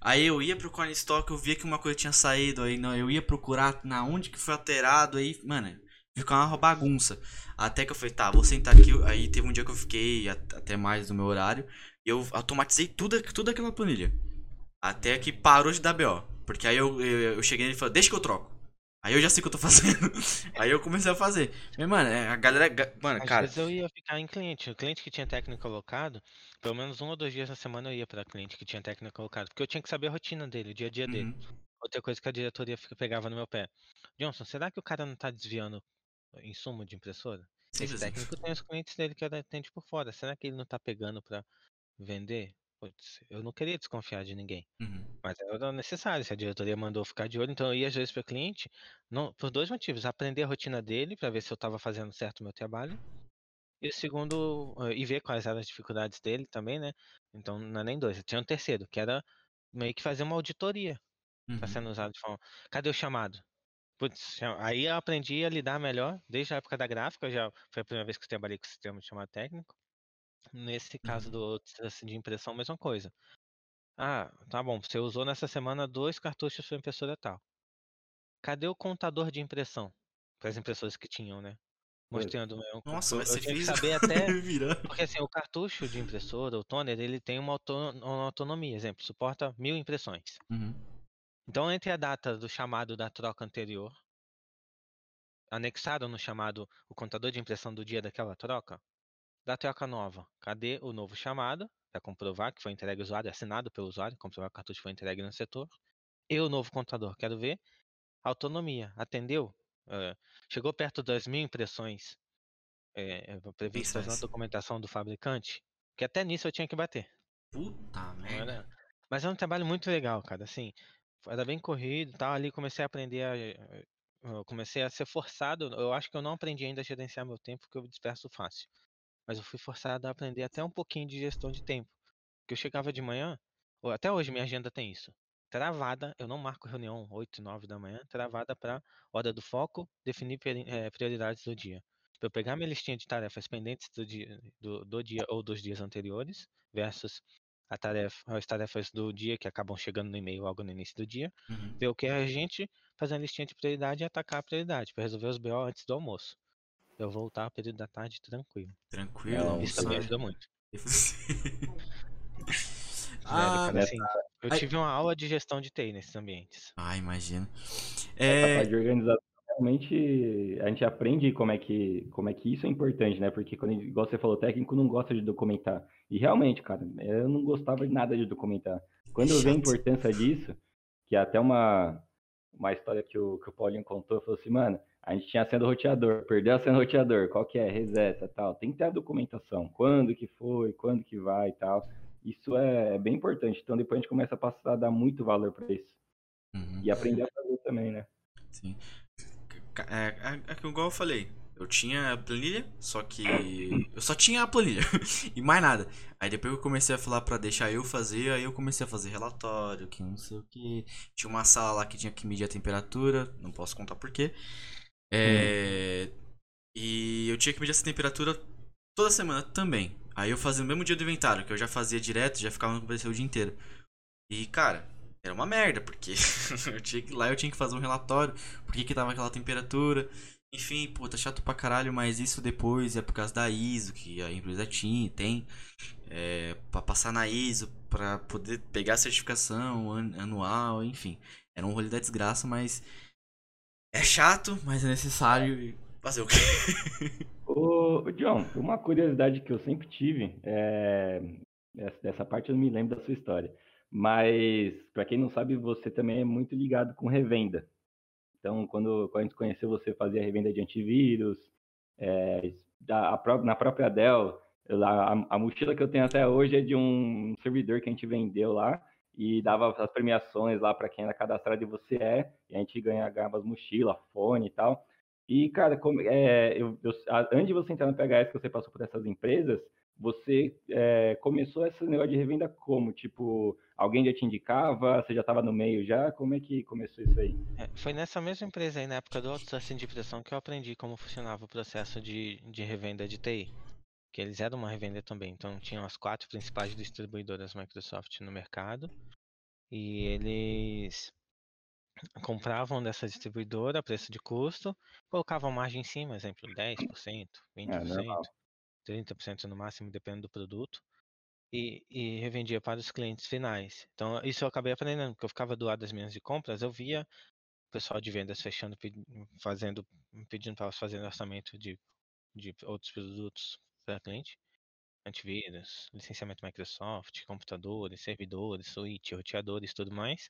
Aí eu ia pro Corn Stock, eu via que uma coisa tinha saído, aí não, eu ia procurar na onde que foi alterado, aí, mano, ficava uma bagunça. Até que eu falei, tá, vou sentar aqui. Aí teve um dia que eu fiquei até mais do meu horário. E eu automatizei tudo, tudo aquela planilha. Até que parou de dar BO. Porque aí eu, eu, eu cheguei e falei, deixa que eu troco. Aí eu já sei o que eu tô fazendo. aí eu comecei a fazer. Mas, mano, é, a galera. ga- Mano, Às cara. vezes eu ia ficar em cliente. O cliente que tinha técnico colocado, pelo menos um ou dois dias na semana eu ia pra cliente que tinha técnico colocado. Porque eu tinha que saber a rotina dele, o dia a dia dele. uhum, Outra coisa que a diretoria pegava no meu pé. Johnson, será que o cara não tá desviando insumo de impressora? Esse simples assim. técnico tem os clientes dele que atende por fora. Será que ele não tá pegando pra vender? Putz, eu não queria desconfiar de ninguém. Uhum. Mas era necessário, se a diretoria mandou ficar de olho, então eu ia às vezes para o cliente, não, por dois motivos. Aprender a rotina dele, para ver se eu estava fazendo certo o meu trabalho. E o segundo, eh, e ver quais eram as dificuldades dele também, né? Então não é nem dois, tinha um terceiro, que era meio que fazer uma auditoria. Tá Uhum. sendo usado de forma. Cadê o chamado? Putz, aí eu aprendi a lidar melhor, desde a época da gráfica, já foi a primeira vez que eu trabalhei com sistema de chamado técnico. Nesse caso Uhum. do assim, de impressão, mesma coisa. Ah, tá bom, você usou nessa semana dois cartuchos para impressora tal. Cadê o contador de impressão? Para as impressoras que tinham, né? Mostrando. né, um- Nossa, eu, mas você fez. saber até. Porque assim, o cartucho de impressora, o toner, ele tem uma autonomia. Exemplo, suporta mil impressões. Uhum. Então, entre a data do chamado da troca anterior, anexado no chamado o contador de impressão do dia daquela troca, da troca nova, cadê o novo chamado? Para comprovar que foi entregue ao usuário, assinado pelo usuário, comprovar que o cartucho foi entregue no setor. E o novo contador, quero ver. Autonomia, atendeu? Eh, chegou perto das mil impressões eh, previstas na documentação do fabricante? Que até nisso eu tinha que bater. Puta merda. Mas é um trabalho muito legal, cara. Assim, era bem corrido, e tal. Ali comecei a aprender a, comecei a ser forçado. Eu acho que eu não aprendi ainda a gerenciar meu tempo, porque eu disperso fácil. Mas eu fui forçado a aprender até um pouquinho de gestão de tempo. Porque eu chegava de manhã, ou até hoje minha agenda tem isso. Travada, eu não marco reunião 8, 9 da manhã, travada para hora do foco, definir eh, prioridades do dia. Pra eu pegar minha listinha de tarefas pendentes do dia, do, do dia ou dos dias anteriores, versus a tarefa, as tarefas do dia que acabam chegando no e-mail logo no início do dia, Uhum. ver o que é urgente, fazer a listinha de prioridade e atacar a prioridade, para resolver os BO antes do almoço. Eu voltar ao período da tarde tranquilo. Tranquilo. Não, Isso também ajuda muito. ah, Velho, cara, assim, eu ai- tive uma aula de gestão de TI nesses ambientes. ah, imagina. Essa É, parte de organização é realmente a gente aprende como é que, como é que isso é importante, né? Porque quando, igual você falou, o técnico não gosta de documentar. E realmente, cara, eu não gostava de nada de documentar. Quando eu vi a importância disso, que é até uma, uma história que o, que o Paulinho contou, falou assim, mano, a gente tinha a senha do roteador, perdeu a senha do roteador, qual que é? Reseta tal. Tem que ter a documentação, quando que foi, quando que vai e tal. Isso é, é bem importante. Então depois a gente começa a passar a dar muito valor para isso. Uhum. E aprender a fazer também, né? Sim. É, é, é que igual eu falei, eu tinha a planilha, só que eu só tinha a planilha e mais nada. Aí depois eu comecei a falar pra deixar eu fazer, aí eu comecei a fazer relatório, que não sei o que. Tinha uma sala lá que tinha que medir a temperatura, não posso contar por quê. É, E eu tinha que medir essa temperatura toda semana também. Aí eu fazia no mesmo dia do inventário, que eu já fazia direto, já ficava no PC o dia inteiro. E cara, era uma merda, porque eu tinha que, lá eu tinha que fazer um relatório, por que que tava aquela temperatura. Enfim, pô, tá chato pra caralho, mas isso depois é por causa da ISO, que a empresa tinha, tem. É, pra passar na ISO, pra poder pegar a certificação an- anual, enfim. Era um rolê da desgraça, mas é chato, mas é necessário fazer o quê? Ô, John, uma curiosidade que eu sempre tive, é... essa- dessa parte eu não me lembro da sua história, mas para quem não sabe, você também é muito ligado com revenda. Então, quando, quando a gente conheceu, você fazia revenda de antivírus, é, da- a na própria Dell, a, a mochila que eu tenho até hoje é de um servidor que a gente vendeu lá e dava as premiações lá para quem era cadastrado e você é, e a gente ganha, ganhava as mochilas, fone e tal. E, cara, como, é, eu, eu- antes de você entrar no PHS, que você passou por essas empresas, você é, começou esse negócio de revenda como? Tipo, alguém já te indicava? Você já estava no meio já? Como é que começou isso aí? É, foi nessa mesma empresa aí, na época do outsourcing de pressão, que eu aprendi como funcionava o processo de, de revenda de TI. Que eles eram uma revenda também, então tinham as quatro principais distribuidoras Microsoft no mercado. E eles compravam dessa distribuidora a preço de custo, colocavam margem em cima, exemplo, 10%, 20%, normal. 30% no máximo, dependendo do produto. E, e revendia para os clientes finais. Então, isso eu acabei aprendendo, porque eu ficava do lado das minhas de compras, eu via o pessoal de vendas fechando, pedi- fazendo, pedindo para elas fazerem orçamento de, de outros produtos para cliente. Antivírus, licenciamento Microsoft, computadores, servidores, switch, roteadores, tudo mais.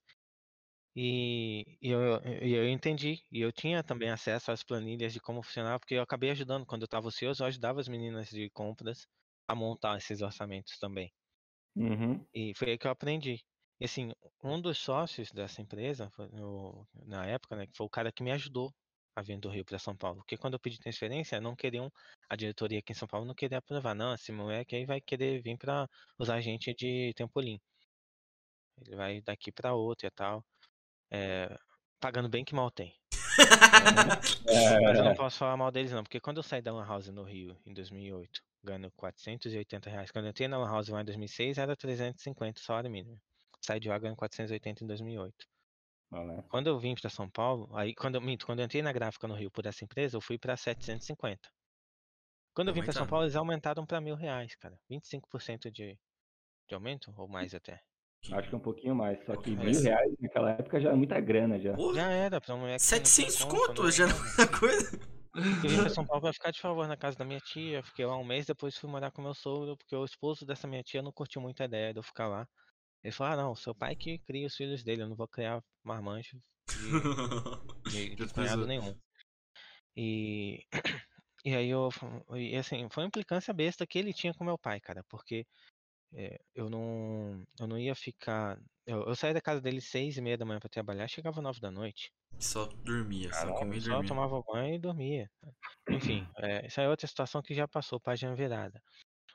E, e eu, e eu entendi. E eu tinha também acesso às planilhas de como funcionava, porque eu acabei ajudando. Quando eu estava ocioso, eu ajudava as meninas de compras a montar esses orçamentos também. Uhum. E foi aí que eu aprendi. E assim, um dos sócios dessa empresa, na época, né, que foi o cara que me ajudou a vir do Rio para São Paulo. Porque quando eu pedi transferência, não queriam, a diretoria aqui em São Paulo não queria aprovar. Não, esse moleque aí vai querer vir para usar a gente de Tempolim. Ele vai daqui para outro e tal. É, pagando bem que mal tem. Mas eu não posso falar mal deles não, porque quando eu saí da Lan House no Rio em 2008, ganhando 480 reais, quando eu entrei na Lan House lá em 2006 era 350 salário mínimo. Saí de lá ganhando 480 em 2008. Quando eu vim para São Paulo, aí quando eu minto, quando eu entrei na gráfica no Rio por essa empresa, eu fui para 750. Quando eu vim para São. Paulo, eles aumentaram para mil reais, cara. 25% de, de aumento, ou mais até. Acho que um pouquinho mais. Só que mil mais. reais naquela época já é muita grana já. Porra, Já era, pra um tinha 700 conta, conto já era é coisa. Eu vim pra São Paulo pra ficar de favor na casa da minha tia. Fiquei lá um mês, depois fui morar com meu sogro, porque o esposo dessa minha tia não curtiu muito a ideia de eu ficar lá. Ele falou, ah não, seu pai que cria os filhos dele, eu não vou criar marmanjo de, de, de cunhado nenhum. E, e aí eu, e assim, foi uma implicância besta que ele tinha com meu pai, cara, porque é, eu não, eu não ia ficar, eu, eu saía da casa dele seis e meia da manhã pra trabalhar, chegava nove da noite. Só dormia, só comia e Só dormia. tomava banho e dormia. Enfim, é, essa é outra situação que já passou, página virada.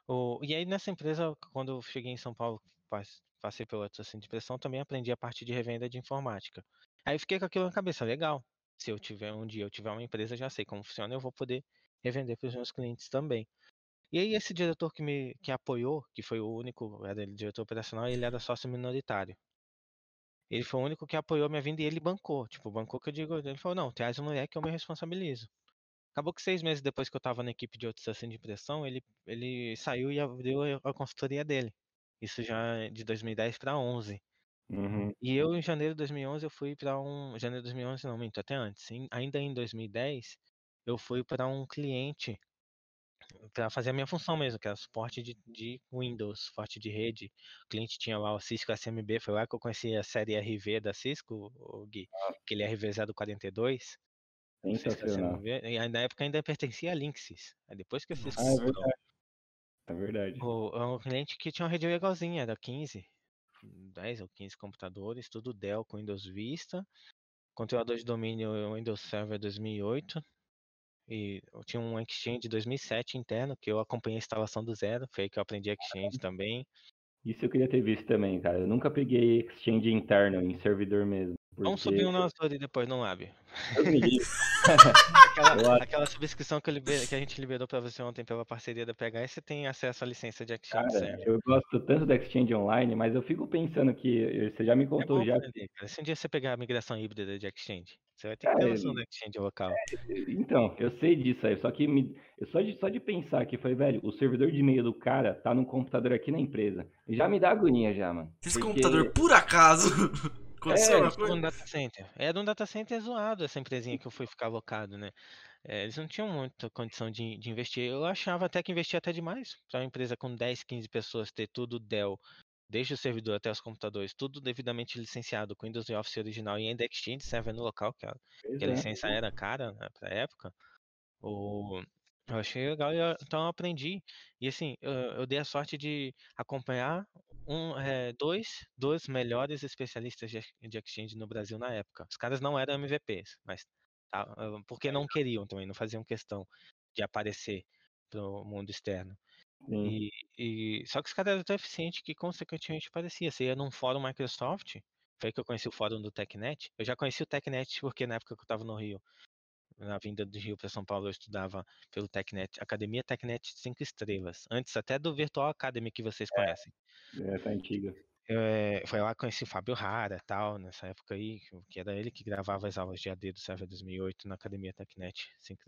O, e aí nessa empresa, quando eu cheguei em São Paulo, passei pelo assim de pressão, também aprendi a parte de revenda de informática. Aí fiquei com aquilo na cabeça, legal. Se eu tiver um dia eu tiver uma empresa, já sei como funciona, eu vou poder revender para os meus clientes também. E aí esse diretor que me que apoiou, que foi o único, era ele diretor operacional, ele era sócio minoritário. Ele foi o único que apoiou minha vinda e ele bancou. Tipo, bancou que eu digo. Ele falou, não, traz moleque que eu me responsabilizo. Acabou que seis meses depois que eu tava na equipe de outsourcing de pressão, ele, ele saiu e abriu a consultoria dele. Isso já de 2010 para 11. Uhum. E eu, em janeiro de 2011, eu fui para um. Janeiro de 2011, não, minto, até antes. Em- ainda em 2010, eu fui para um cliente para fazer a minha função mesmo, que era suporte de, de Windows, suporte de rede. O cliente tinha lá o Cisco SMB, foi lá que eu conheci a série RV da Cisco, o Gui, aquele RV042. o Cisco Sensacional. SMB, e aí, na época ainda pertencia a Linksys. Aí depois que o Cisco Ah, é. É verdade. o, é um cliente que tinha uma rede legalzinha, era 15, 10 ou 15 computadores, tudo Dell com Windows Vista, controlador de domínio Windows Server 2008, e eu tinha um Exchange 2007 interno, que eu acompanhei a instalação do zero, foi aí que eu aprendi Exchange também. Isso eu queria ter visto também, cara. Eu nunca peguei Exchange interno em servidor mesmo. Vamos porque subir um na Azure depois me livre. Aquela, aquela subscrição que, eu liber- que a gente liberou pra você ontem pela parceria da PH, você tem acesso à licença de Exchange Cara, eu gosto tanto da Exchange Online, mas eu fico pensando que você já me É contou bom já aprender. Se um dia você pegar a migração híbrida de Exchange, você vai ter que É, ter noção da Exchange local. Então, eu sei disso aí, só que me, só, de, só de pensar que foi, velho, o servidor de e-mail do cara tá num computador aqui na empresa. Já me dá agonia já, mano. Esse Porque- computador, por acaso, aconteceu É, alguma Era coisa? um data center. Era um data center zoado essa empresinha que eu fui ficar alocado, né? É, eles não tinham muita condição de, de investir. Eu achava até que investia até demais para uma empresa com 10, 15 pessoas ter tudo Dell, desde o servidor até os computadores, tudo devidamente licenciado com Windows e Office original e ainda Exchange Server no local, que a, que a é. licença era cara né, pra época. O, eu achei legal, eu- então eu aprendi. E assim, eu, eu dei a sorte de acompanhar um, eh, dois dos melhores especialistas de, de Exchange no Brasil na época. Os caras não eram MVPs, mas tá, ah, porque não queriam também, não faziam questão de aparecer pro mundo externo. E, e- só que os caras eram tão eficientes que consequentemente parecia. Você ia num fórum Microsoft, foi que eu conheci o fórum do TechNet. Eu já conheci o TechNet porque na época que eu estava no Rio, na vinda do Rio para São Paulo, eu estudava pelo TechNet, Academia TechNet 5 estrelas, antes até do Virtual Academy que vocês conhecem. É, tá antiga. É, foi lá que conheci o Fábio Rara tal, nessa época aí, que- era ele que gravava as aulas de AD do Server 2008 na Academia TechNet 5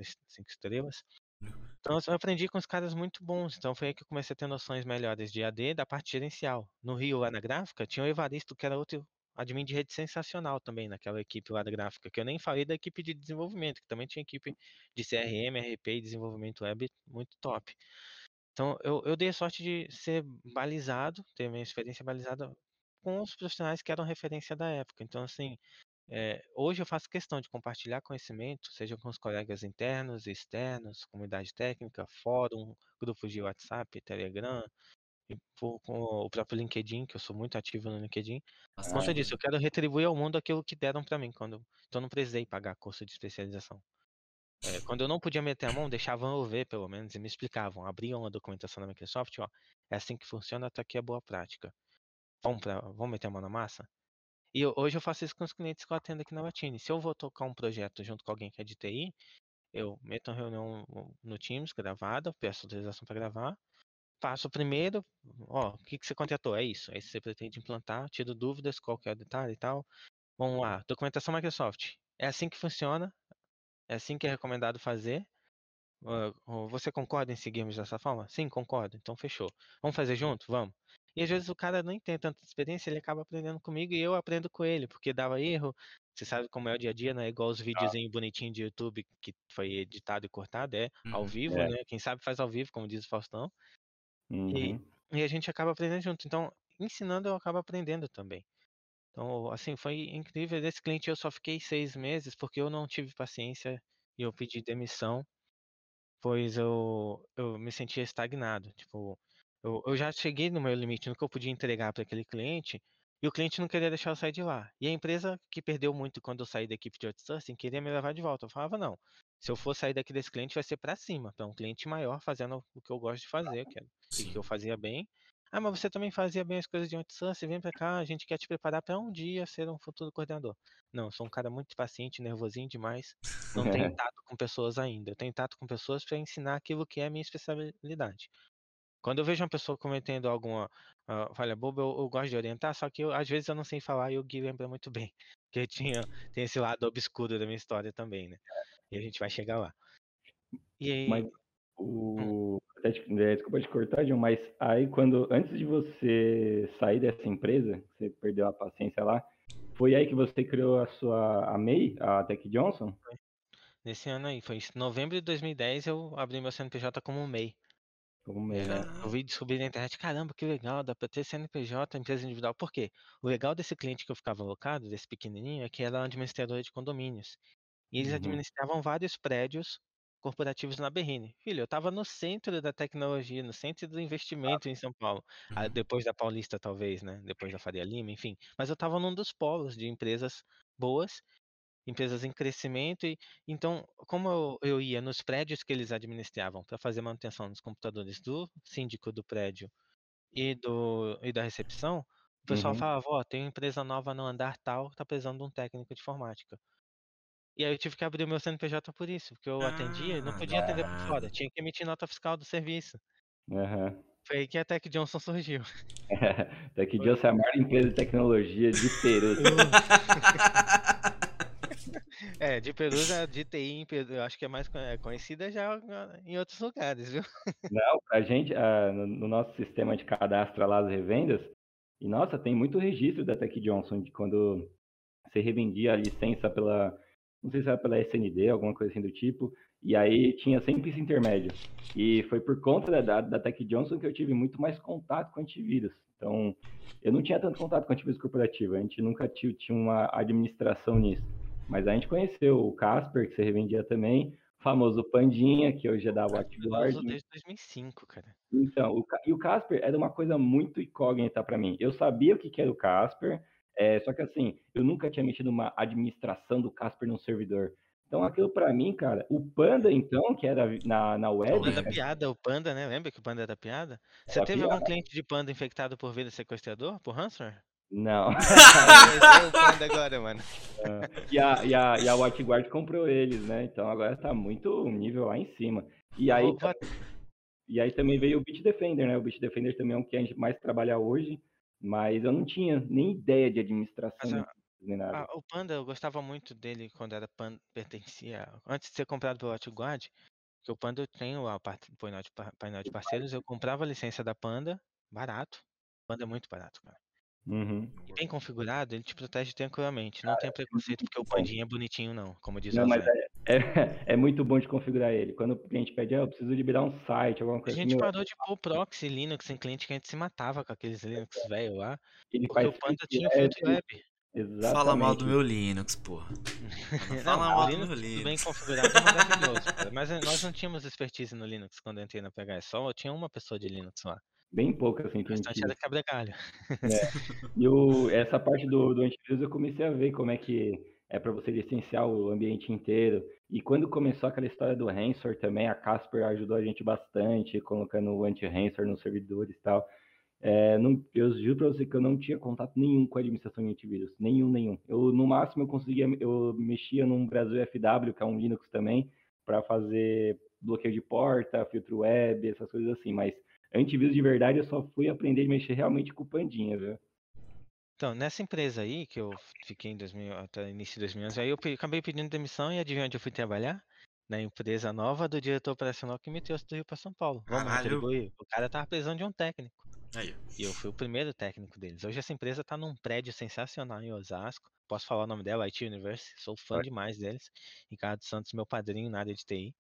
estrelas. Então eu aprendi com os caras muito bons, então foi aí que eu comecei a ter noções melhores de AD da parte gerencial. No Rio, lá na gráfica, tinha o Evaristo, que era outro admin de rede sensacional também naquela equipe lá da gráfica, que eu nem falei da equipe de desenvolvimento, que também tinha equipe de CRM, RP e desenvolvimento web muito top. Então, eu, eu dei a sorte de ser balizado, ter minha experiência balizada com os profissionais que eram referência da época. Então, assim, é, hoje eu faço questão de compartilhar conhecimento, seja com os colegas internos e externos, comunidade técnica, fórum, grupos de WhatsApp, Telegram, e por- com o próprio LinkedIn, que eu sou muito ativo no LinkedIn. Por conta disso, eu quero retribuir ao mundo aquilo que deram para mim, quando então eu não precisei pagar curso de especialização. É, quando eu não podia meter a mão, deixavam eu ver, pelo menos, e me explicavam. Abriam a documentação da Microsoft, ó, é assim que funciona, tá aqui a boa prática. Vamos, pra, vamos meter a mão na massa? E eu- hoje eu faço isso com os clientes que eu atendo aqui na Latine. Se eu vou tocar um projeto junto com alguém que é de TI, eu meto uma reunião no Teams gravada, peço autorização para gravar, faço primeiro, ó, o que, que você contratou? É isso. Aí você pretende implantar, tiro dúvidas, qual que é o detalhe e tal. Vamos lá, documentação Microsoft. É assim que funciona, é assim que é recomendado fazer. Ah, ah, Você concorda em seguirmos dessa forma? Sim, concordo. Então fechou. Vamos fazer junto? Vamos. E às vezes o cara nem tem tanta experiência, ele acaba aprendendo comigo e eu aprendo com ele, porque dava erro. Você sabe como é o dia a dia, né? Igual os videozinhos bonitinhos de YouTube que foi editado e cortado, é ao Uhum. vivo, É. né? Quem sabe faz ao vivo, como diz o Faustão. Uhum. E a gente acaba aprendendo junto. Então, ensinando, eu acabo aprendendo também. Então, assim, foi incrível. Desse cliente eu só fiquei seis meses porque eu não tive paciência e eu pedi demissão, pois eu, eu me sentia estagnado. Tipo, eu, eu já cheguei no meu limite, no que eu podia entregar para aquele cliente, e o cliente não queria deixar eu sair de lá. E a empresa que perdeu muito quando eu saí da equipe de outsourcing queria me levar de volta. Eu falava, não, se eu for sair daqui desse cliente vai ser para cima, para um cliente maior fazendo o que eu gosto de fazer, que, é- e Sim. que eu fazia bem. Ah, mas você também fazia bem as coisas de outsourcing, vem para cá, a gente quer te preparar para um dia ser um futuro coordenador. Não, eu sou um cara muito paciente, nervosinho demais, não tenho tato com pessoas ainda. Eu tenho tato com pessoas para ensinar aquilo que é a minha especialidade. Quando eu vejo uma pessoa cometendo alguma ah, falha boba, eu, eu gosto de orientar, só que eu- às vezes eu não sei falar e o Gui lembra muito bem. Que tinha, tem esse lado obscuro da minha história também, né? E a gente vai chegar lá. E aí, Mas o. é, desculpa te cortar, John, mas aí quando, antes de você sair dessa empresa, você perdeu a paciência lá, foi aí que você criou a sua, a MEI, a Tech Johnson? Nesse ano aí, foi em novembro de 2010 eu abri meu CNPJ como MEI. Como MEI, É, né? eu vi descobrir na internet, caramba, que legal, dá pra ter CNPJ, empresa individual. Por quê? O legal desse cliente que eu ficava alocado, desse pequenininho, é que era administradora de condomínios. E eles Uhum. administravam vários prédios corporativos na Berrine. Filho, eu tava no centro da tecnologia, no centro do investimento em São Paulo. Ah, Uhum. depois da Paulista, talvez, né? Depois da Faria Lima, enfim. Mas eu tava num dos polos de empresas boas, empresas em crescimento. E, então, como eu, eu ia nos prédios que eles administravam para fazer manutenção dos computadores do síndico do prédio e, do, e da recepção, o pessoal Uhum. falava, ó, tem uma empresa nova no andar tal, tá precisando de um técnico de informática. E aí eu tive que abrir o meu CNPJ por isso, porque eu atendia e não Ah, podia atender por fora, tinha que emitir nota fiscal do serviço. Aham. Foi aí que a Tech Johnson surgiu. Tech Johnson é a maior empresa de tecnologia de Peru. É, de Perusa, de TI em Peru, eu acho que é mais é conhecida já em outros lugares, viu? Não, a gente, ah, no, no nosso sistema de cadastro lá, as revendas, e nossa, tem muito registro da Tech Johnson, de quando você revendia a licença pela, não sei se era pela SND, alguma coisa assim do tipo, e aí tinha sempre esse intermédio. E foi por conta da, da, Tech Johnson que eu tive muito mais contato com antivírus. Então, eu não tinha tanto contato com antivírus corporativo, a gente nunca tinha, tinha uma administração nisso. Mas a gente conheceu o Casper, que você revendia também, o famoso Pandinha, que hoje é da WatchGuard. desde 2005, cara. Então, o, e o Casper era uma coisa muito incógnita para mim. Eu sabia o que, que era o Casper, é, só que assim, eu nunca tinha mexido numa administração do Casper num servidor. Então, aquilo para mim, cara, o Panda, então, que era na, na O web, Panda né, piada, o Panda, né? Lembra que o Panda era piada? Você Era teve piada. algum cliente de Panda infectado por vírus sequestrador, por ransomware? não. É o Panda agora, mano. e, a, e, a, e a WatchGuard comprou eles, né? Então agora tá muito nível lá em cima. E aí, e aí também veio o Bitdefender, né? O Bitdefender também é um que a gente mais trabalha hoje, mas eu não tinha nem ideia de administração Mas, nem, nada. Ah, o Panda, eu gostava muito dele quando era Panda, pertencia. Antes de ser comprado pelo WatchGuard, que o Panda eu tenho a parte do painel de parceiros, eu comprava a licença da Panda, barato. Panda é muito barato, cara. Uhum. E bem configurado, ele te protege tranquilamente. Não tenha preconceito porque o. Pandinha é bonitinho, não, como diz Não, o mas é, é, é muito bom de configurar ele. Quando o cliente pede, ah, eu preciso liberar um site, alguma A coisa gente assim, parou de pôr proxy Linux em cliente que a gente se matava com aqueles Linux velho lá, ele porque o Panda tinha web, filtro web. Exatamente. Fala mal do meu Linux, porra. Não, Fala mal do Linux meu tudo bem Linux. configurado é maravilhoso, cara. Mas eh, nós não tínhamos expertise no Linux quando eu entrei na PHS, só tinha uma pessoa de Linux lá. Bem pouco, assim, restante era quebra-galho. E o, essa parte do, do antivírus eu comecei a ver como é que é para você licenciar o ambiente inteiro. E quando começou aquela história do Ransor também, a Casper ajudou a gente bastante, colocando o anti-Ransor nos servidores e tal. É, não, eu juro para você que eu não tinha contato nenhum com a administração de antivírus. Nenhum, nenhum. Eu, no máximo, eu conseguia, eu mexia num Brasil FW, que é um Linux também, para fazer bloqueio de porta, filtro web, essas coisas assim. Mas antivírus de verdade eu só fui aprender a mexer realmente com o Pandinha, viu? Então, nessa empresa aí, que eu fiquei em 2000, até início de 2011, aí eu acabei pedindo demissão e adivinha onde eu fui trabalhar? Na empresa nova do diretor operacional que me trouxe do Rio para São Paulo. Vamos Caralho. retribuir? O cara tava precisando de um técnico. Aí. E eu fui o primeiro técnico deles. Hoje essa empresa tá num prédio sensacional em Osasco. Posso falar o nome dela, IT Universe. Sou fã Pode. demais deles. Ricardo Santos, meu padrinho na área de TI.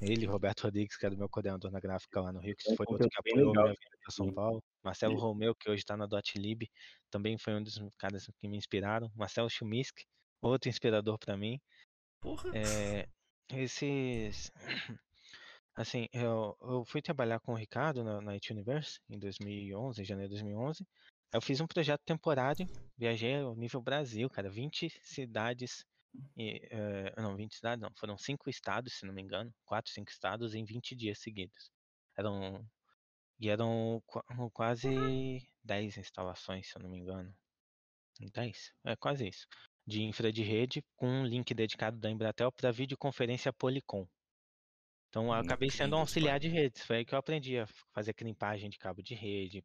Ele, Roberto Rodrigues, que era o meu coordenador na gráfica lá no Rio, que É foi outro que apoiou minha vinda para São. Paulo. Marcelo Sim. Romeu, que hoje está na Dotlib, também foi um dos caras que me inspiraram. Marcelo Chumisk, outro inspirador para mim. Porra. É, esses. Assim, eu, eu fui trabalhar com o Ricardo na, na IT Universe em 2011, em janeiro de 2011. Aí Eu fiz um projeto temporário, viajei ao nível Brasil, cara, 20 cidades. E, eh, não, 20 cidades não, foram 5 estados, se não me engano, 4, 5 estados em 20 dias seguidos. Eram. E eram qua- quase 10 instalações, se eu não me engano. 10? É quase isso. De infra de rede com um link dedicado da Embratel para videoconferência Polycom. Então eu acabei sendo um auxiliar de redes. Foi aí que eu aprendi a fazer crimpagem de cabo de rede,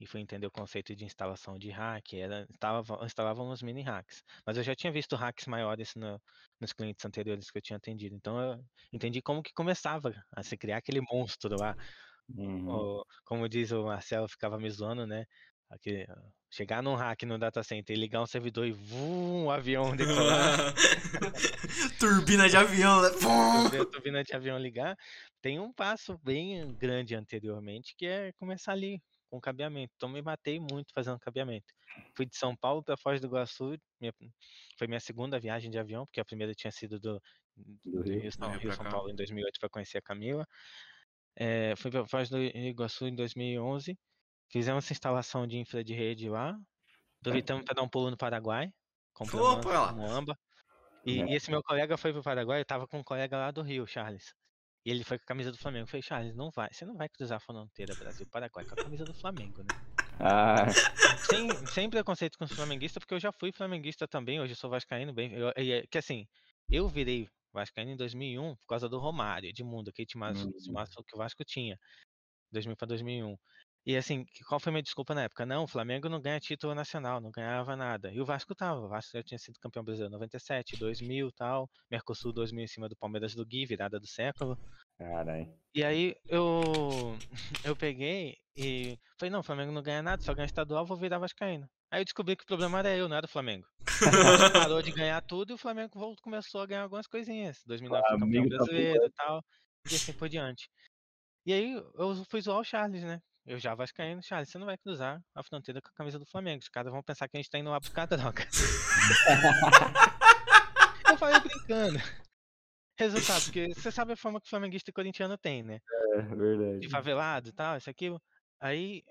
e fui entender o conceito de instalação de hack, era, instalava, instalavam os mini hacks. Mas eu já tinha visto hacks maiores no, nos clientes anteriores que eu tinha atendido. Então eu entendi como que começava a se criar aquele monstro lá. Uhum. Como diz o Marcelo, ficava me zoando, né? Aquele, chegar num hack no data center e ligar um servidor e vum, um avião decolar. Turbina de avião, né? Turbina de avião ligar, tem um passo bem grande anteriormente, que é começar ali com cabeamento. Então me matei muito fazendo cabeamento. Fui de São Paulo para Foz do Iguaçu, minha- foi minha segunda viagem de avião, porque a primeira tinha sido do, Do Rio. Rio, São, Rio São. Paulo em 2008 para conhecer a Camila. É, fui para Foz do Iguaçu em 2011, fizemos essa instalação de infra de rede lá, aproveitamos para dar um pulo no Paraguai, compramos Opa, Moamba. E, e esse meu colega foi pro Paraguai, eu tava com um colega lá do Rio, Charles. E ele foi com a camisa do Flamengo. Eu falei, Charles, não vai, você não vai cruzar a fronteira Brasil-Paraguai com a camisa do Flamengo, né? Ah, Sem, sem preconceito com os flamenguistas, porque eu já fui flamenguista também, hoje eu sou vascaíno, bem, eu, e é- que assim, eu virei vascaíno em 2001 por causa do Romário, Edmundo, aquele timaço, Hum. timaço que o Vasco tinha, 2000 para 2001. E assim, qual foi a minha desculpa na época? Não, o Flamengo não ganha título nacional, não ganhava nada. E o Vasco tava, o Vasco já tinha sido campeão brasileiro em 97, 2000 tal, Mercosul 2000 em cima do Palmeiras do Gui, virada do século. caralho. E aí eu eu peguei e falei, não, o Flamengo não ganha nada, só ganha estadual, vou virar vascaíno. Aí eu descobri que o problema era eu, não era o Flamengo. O parou de ganhar tudo e o Flamengo voltou, começou a ganhar algumas coisinhas. 2009 foi campeão tá brasileiro e tal, e assim por diante. E aí eu fui zoar o Charles, né? Eu já vascaíno, Charles, você não vai cruzar a fronteira com a camisa do Flamengo. Os caras vão pensar que a gente tá indo lá buscar droga. eu falei brincando. Resultado, porque você sabe a forma que o flamenguista e corintiano tem, né? É verdade. de favelado e tal, isso aqui. Aí,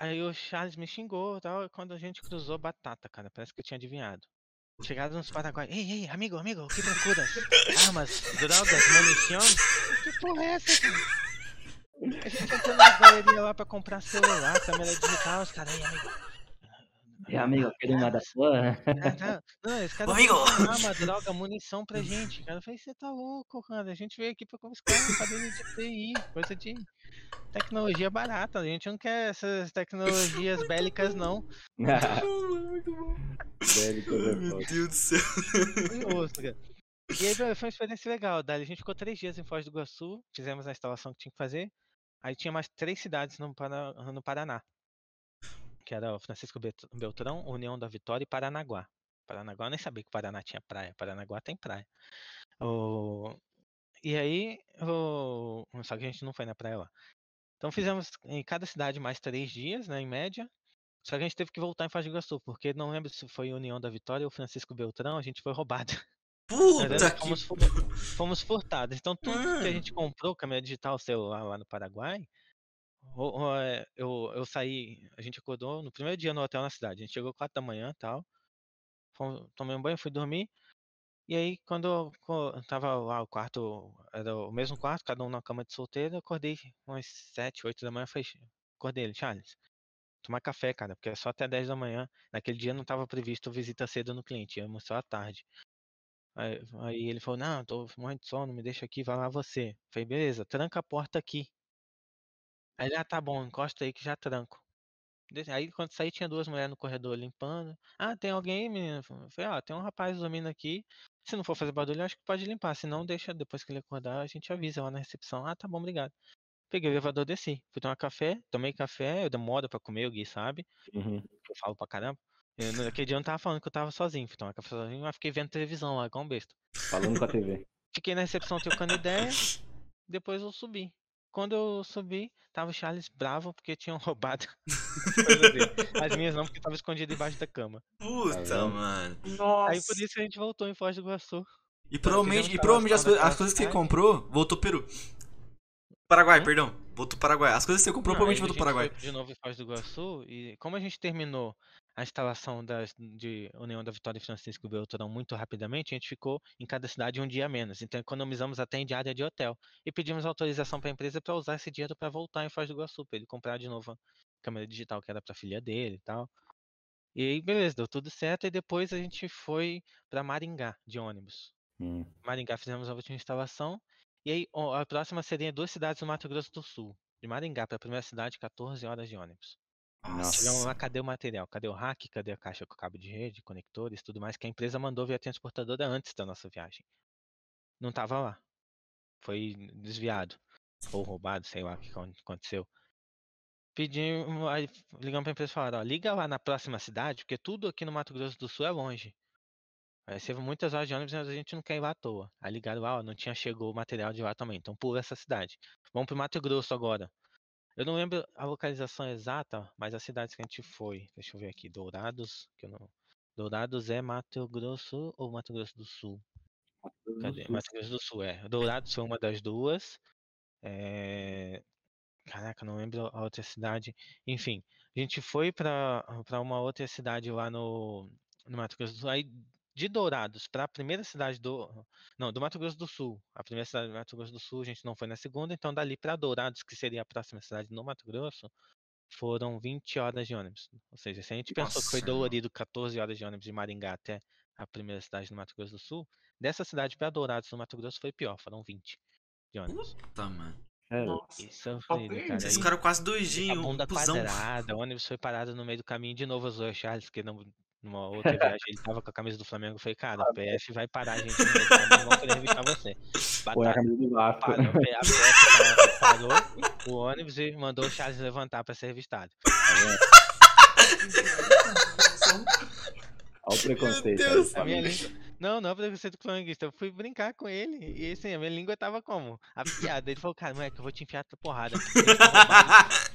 aí o Charles me xingou e tal. Quando a gente cruzou batata, cara, parece que eu tinha adivinhado. Chegaram nos Paraguai. Ei, ei, amigo, amigo, que procuras? Armas, drogas, munição? Que porra é essa, cara? A gente entrou nas galerias lá pra comprar celular, câmera digital, os caras, ei, amigo. E amigo, aquele uma da sua? Ah, tá. Não, esse cara Amigo! arma, droga, munição pra gente, cara. Eu falei, você tá louco, cara. A gente veio aqui pra buscar um cadeira de TI, coisa de tecnologia barata. A gente não quer essas tecnologias bélicas, não. Muito bom. Velho, coisa Meu. Deus do céu. Curioso, cara. E aí, foi uma experiência legal. Daí a gente ficou três dias em Foz do Iguaçu, fizemos a instalação que tinha que fazer. Aí tinha mais três cidades no, Pana- no Paraná. Que era Francisco Beltrão, União da Vitória e Paranaguá. Paranaguá eu nem sabia que o Paraná tinha praia. Paranaguá tem praia. O... E aí, o... só que a gente não foi na praia lá. Então fizemos em cada cidade mais três dias, né, em média. Só que a gente teve que voltar em Foz do Iguaçu, porque não lembro se foi União da Vitória ou Francisco Beltrão, a gente foi roubado. Puta que. fomos, fomos furtados. Então, tudo que a Mano. gente comprou, câmera digital, celular lá no Paraguai, é, eu, eu saí, a gente acordou no primeiro dia no hotel na cidade. A gente chegou 4 da manhã tal. fomos- Tomei um banho, fui dormir. E aí, quando eu tava lá, o quarto, era o mesmo quarto, cada um na cama de solteiro, eu acordei umas 7, 8 da manhã, falei, acordei ele, Charles, tomar café, cara, porque é só até 10 da manhã. Naquele dia não estava previsto visita cedo no cliente, íamos só à tarde. Aí, aí ele falou, não, tô morrendo de sono, me deixa aqui, vai lá você. Falei, beleza, tranca a porta aqui. Aí ele, ah, tá bom, encosta aí que já tranco. Aí quando saí tinha duas mulheres no corredor limpando. Ah, tem alguém, aí, menina? Eu Falei, ah, tem um rapaz dormindo aqui. Se não for fazer barulho, acho que pode limpar. Se não, deixa, depois que ele acordar, a gente avisa lá na recepção. Ah, tá bom, obrigado. Peguei o elevador, desci. Fui tomar café, tomei café, eu demoro pra comer, o Gui sabe. Uhum. Eu falo pra caramba. Eu, naquele dia eu não tava falando que eu tava sozinho. Tomar café sozinho, mas fiquei vendo televisão lá, igual um besta. Falando com a TV. Fiquei na recepção trocando ideia, depois eu subi. Quando eu subi, tava o Charles bravo porque tinham roubado as coisas minhas não, porque tava escondido debaixo da cama. Puta, vendo? mano. Nossa. Aí por isso a gente voltou em Foz do Iguaçu. E provavelmente, e provavelmente as, instalação coi- as coisas que você comprou, voltou Peru. Paraguai, Hum? perdão. Voltou Paraguai. As coisas que você comprou, Não, provavelmente a voltou Paraguai. foi de novo em Foz do Iguaçu e como a gente terminou a instalação das, de União da Vitória e Francisco Beltrão muito rapidamente, a gente ficou em cada cidade um dia a menos. Então economizamos até em diária de hotel. E pedimos autorização para a empresa para usar esse dinheiro para voltar em Foz do Iguaçu, para ele comprar de novo a câmera digital que era para filha dele e tal. E aí, beleza, deu tudo certo. E depois a gente foi para Maringá de ônibus. Hum. Maringá fizemos a última instalação. E aí, a próxima seria duas cidades no Mato Grosso do Sul. De Maringá para a primeira cidade, 14 horas de ônibus. Chegamos Nossa. cadê o material? Cadê o rack? Cadê a caixa com cabo de rede, conectores, tudo mais que a empresa mandou via transportadora antes da nossa viagem. Não tava lá. Foi desviado. Ou roubado, sei lá o que acon- aconteceu. Pedimos, aí ligamos pra empresa e falaram, ó, liga lá na próxima cidade, porque tudo aqui no Mato Grosso do Sul é longe. Aí teve muitas horas de ônibus, mas a gente não quer ir lá à toa. Aí ligaram lá, ó, não tinha chegou o material de lá também, então pula essa cidade. Vamos pro Mato Grosso agora. Eu não lembro a localização exata, mas as cidades que a gente foi. Deixa eu ver aqui. Dourados, que eu não. Dourados é Mato Grosso ou Mato Grosso do Sul? Cadê? Mato Grosso do Sul, é. Dourados foi uma das duas. É... Caraca, não lembro a outra cidade. Enfim, a gente foi pra uma outra cidade lá no, no Mato Grosso do Sul. Aí, de Dourados para a primeira cidade do. Não, do Mato Grosso do Sul. A primeira cidade do Mato Grosso do Sul, a gente não foi na segunda, então dali para Dourados, que seria a próxima cidade no Mato Grosso, foram 20 horas de ônibus. Ou seja, se a gente pensou que foi Nossa, dolorido 14 horas de ônibus de Maringá até a primeira cidade do Mato Grosso do Sul, dessa cidade para Dourados, no Mato Grosso, foi pior, foram 20 de ônibus. Tá, mano. É, Nossa. E sofrido, Potente. cara. Vocês ficaram quase a doidinhos, um bunda quadrada, o ônibus foi parado no meio do caminho de novo, o Charles, porque não, numa outra viagem ele tava com a camisa do Flamengo. Eu falei, cara, o PF vai parar a gente caminho, vão querer revistar você. a camisa do Vasco. parou, a PF parou o ônibus e mandou o Charles levantar pra ser revistado. Olha o preconceito. Deus. A minha família. língua. Não, não é preconceito flamenguista. Eu fui brincar com ele. E assim, a minha língua tava como? Afiada. Ele falou, cara, moleque, eu vou te enfiar tua porrada.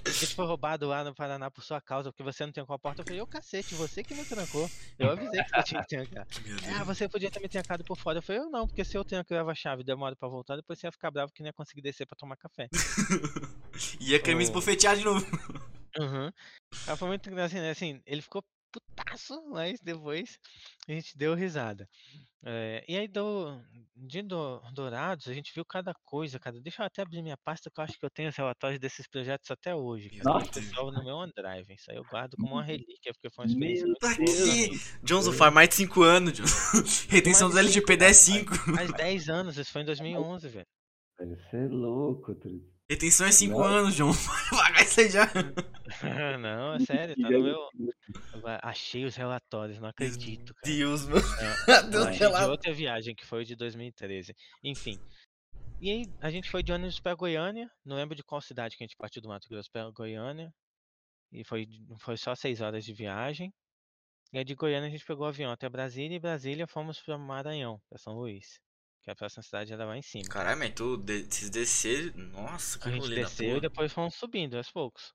A gente foi roubado, a lá no Paraná por sua causa, porque você não trancou a porta. Eu falei, ô cacete, você que me trancou. Eu avisei que eu tinha que trancar. Ah, você podia ter me trancado por fora. Eu falei, eu não, porque se eu tranco levo a chave e demoro pra voltar, depois você ia ficar bravo que não ia conseguir descer pra tomar café. Ia querer me esbofetear de novo. Uhum. Aí foi muito engraçado, né? Assim, ele ficou putaço, mas depois a gente deu risada. É, e aí, do, de do, Dourados, a gente viu cada coisa, cara. Deixa eu até abrir minha pasta, que eu acho que eu tenho os relatórios desses projetos até hoje. Isso salvo no meu OneDrive. Isso aí eu guardo como uma relíquia, porque foi uma experiência Meu muito Deus. faz mais de 5 anos. Retenção dos Mais LGPD é 5. Faz 10 anos, isso foi em 2011, velho. Você é louco, Tris. Retenção é 5 Não. anos, João. Pagar isso aí já. Não, é sério, tá no meu. eu Achei os relatórios, não acredito, cara. Deus, mano. É, Deus, de outra viagem que foi de 2013. Enfim. E aí, a gente foi de ônibus pra Goiânia. Não lembro de qual cidade que a gente partiu do Mato Grosso pra Goiânia. E foi, foi só seis horas de viagem. E aí de Goiânia a gente pegou o avião até Brasília. E Brasília fomos pra Maranhão, pra São Luís. Que a próxima cidade era lá em cima. Caralho, mas tu de, descer. Nossa, que A gente desceu e depois fomos subindo aos poucos.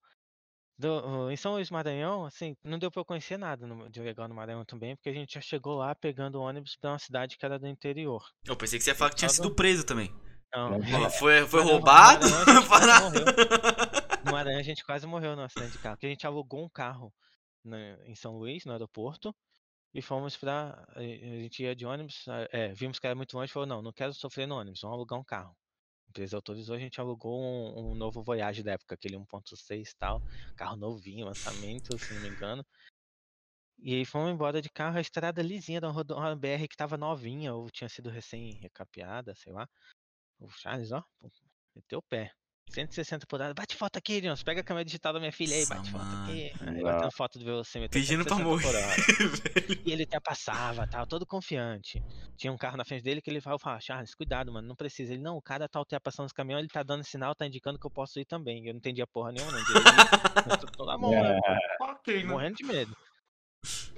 Do- em São Luís Maranhão, assim, não deu pra eu conhecer nada no- de legal no Maranhão também, porque a gente já chegou lá pegando o ônibus pra uma cidade que era do interior. Eu pensei que você ia falar que tinha sido preso também. Não, Foi, foi roubado? No Maranhão a gente quase morreu no acidente de carro, porque a gente alugou um carro na- em São Luís, no aeroporto, e fomos pra. A gente ia de ônibus, é, vimos que era muito longe, falou: não, não quero sofrer no ônibus, vamos alugar um carro. A empresa autorizou, a gente alugou um, um novo Voyage da época, aquele 1.6 e tal, carro novinho, lançamento, se não me engano. E aí fomos embora de carro, a estrada lisinha da uma BR que tava novinha, ou tinha sido recém-recapeada, sei lá. O Charles, ó, meteu o pé. 160 por hora. Bate foto aqui, Jones. Pega a câmera digital da minha filha aí, Nossa, bate foto mano. aqui. Aí batendo foto do velocímetro. Pedindo pra 160 por morrer. E ele até passava, tal, todo confiante. Tinha um carro na frente dele que ele falava, fala, Charles, cuidado, mano, não precisa. Ele, não, o cara tá ultrapassando os caminhões, ele tá dando sinal, tá indicando que eu posso ir também. Eu não entendia porra nenhuma, não. Mas tô- tô na mão? Ok, né? Morrendo de medo.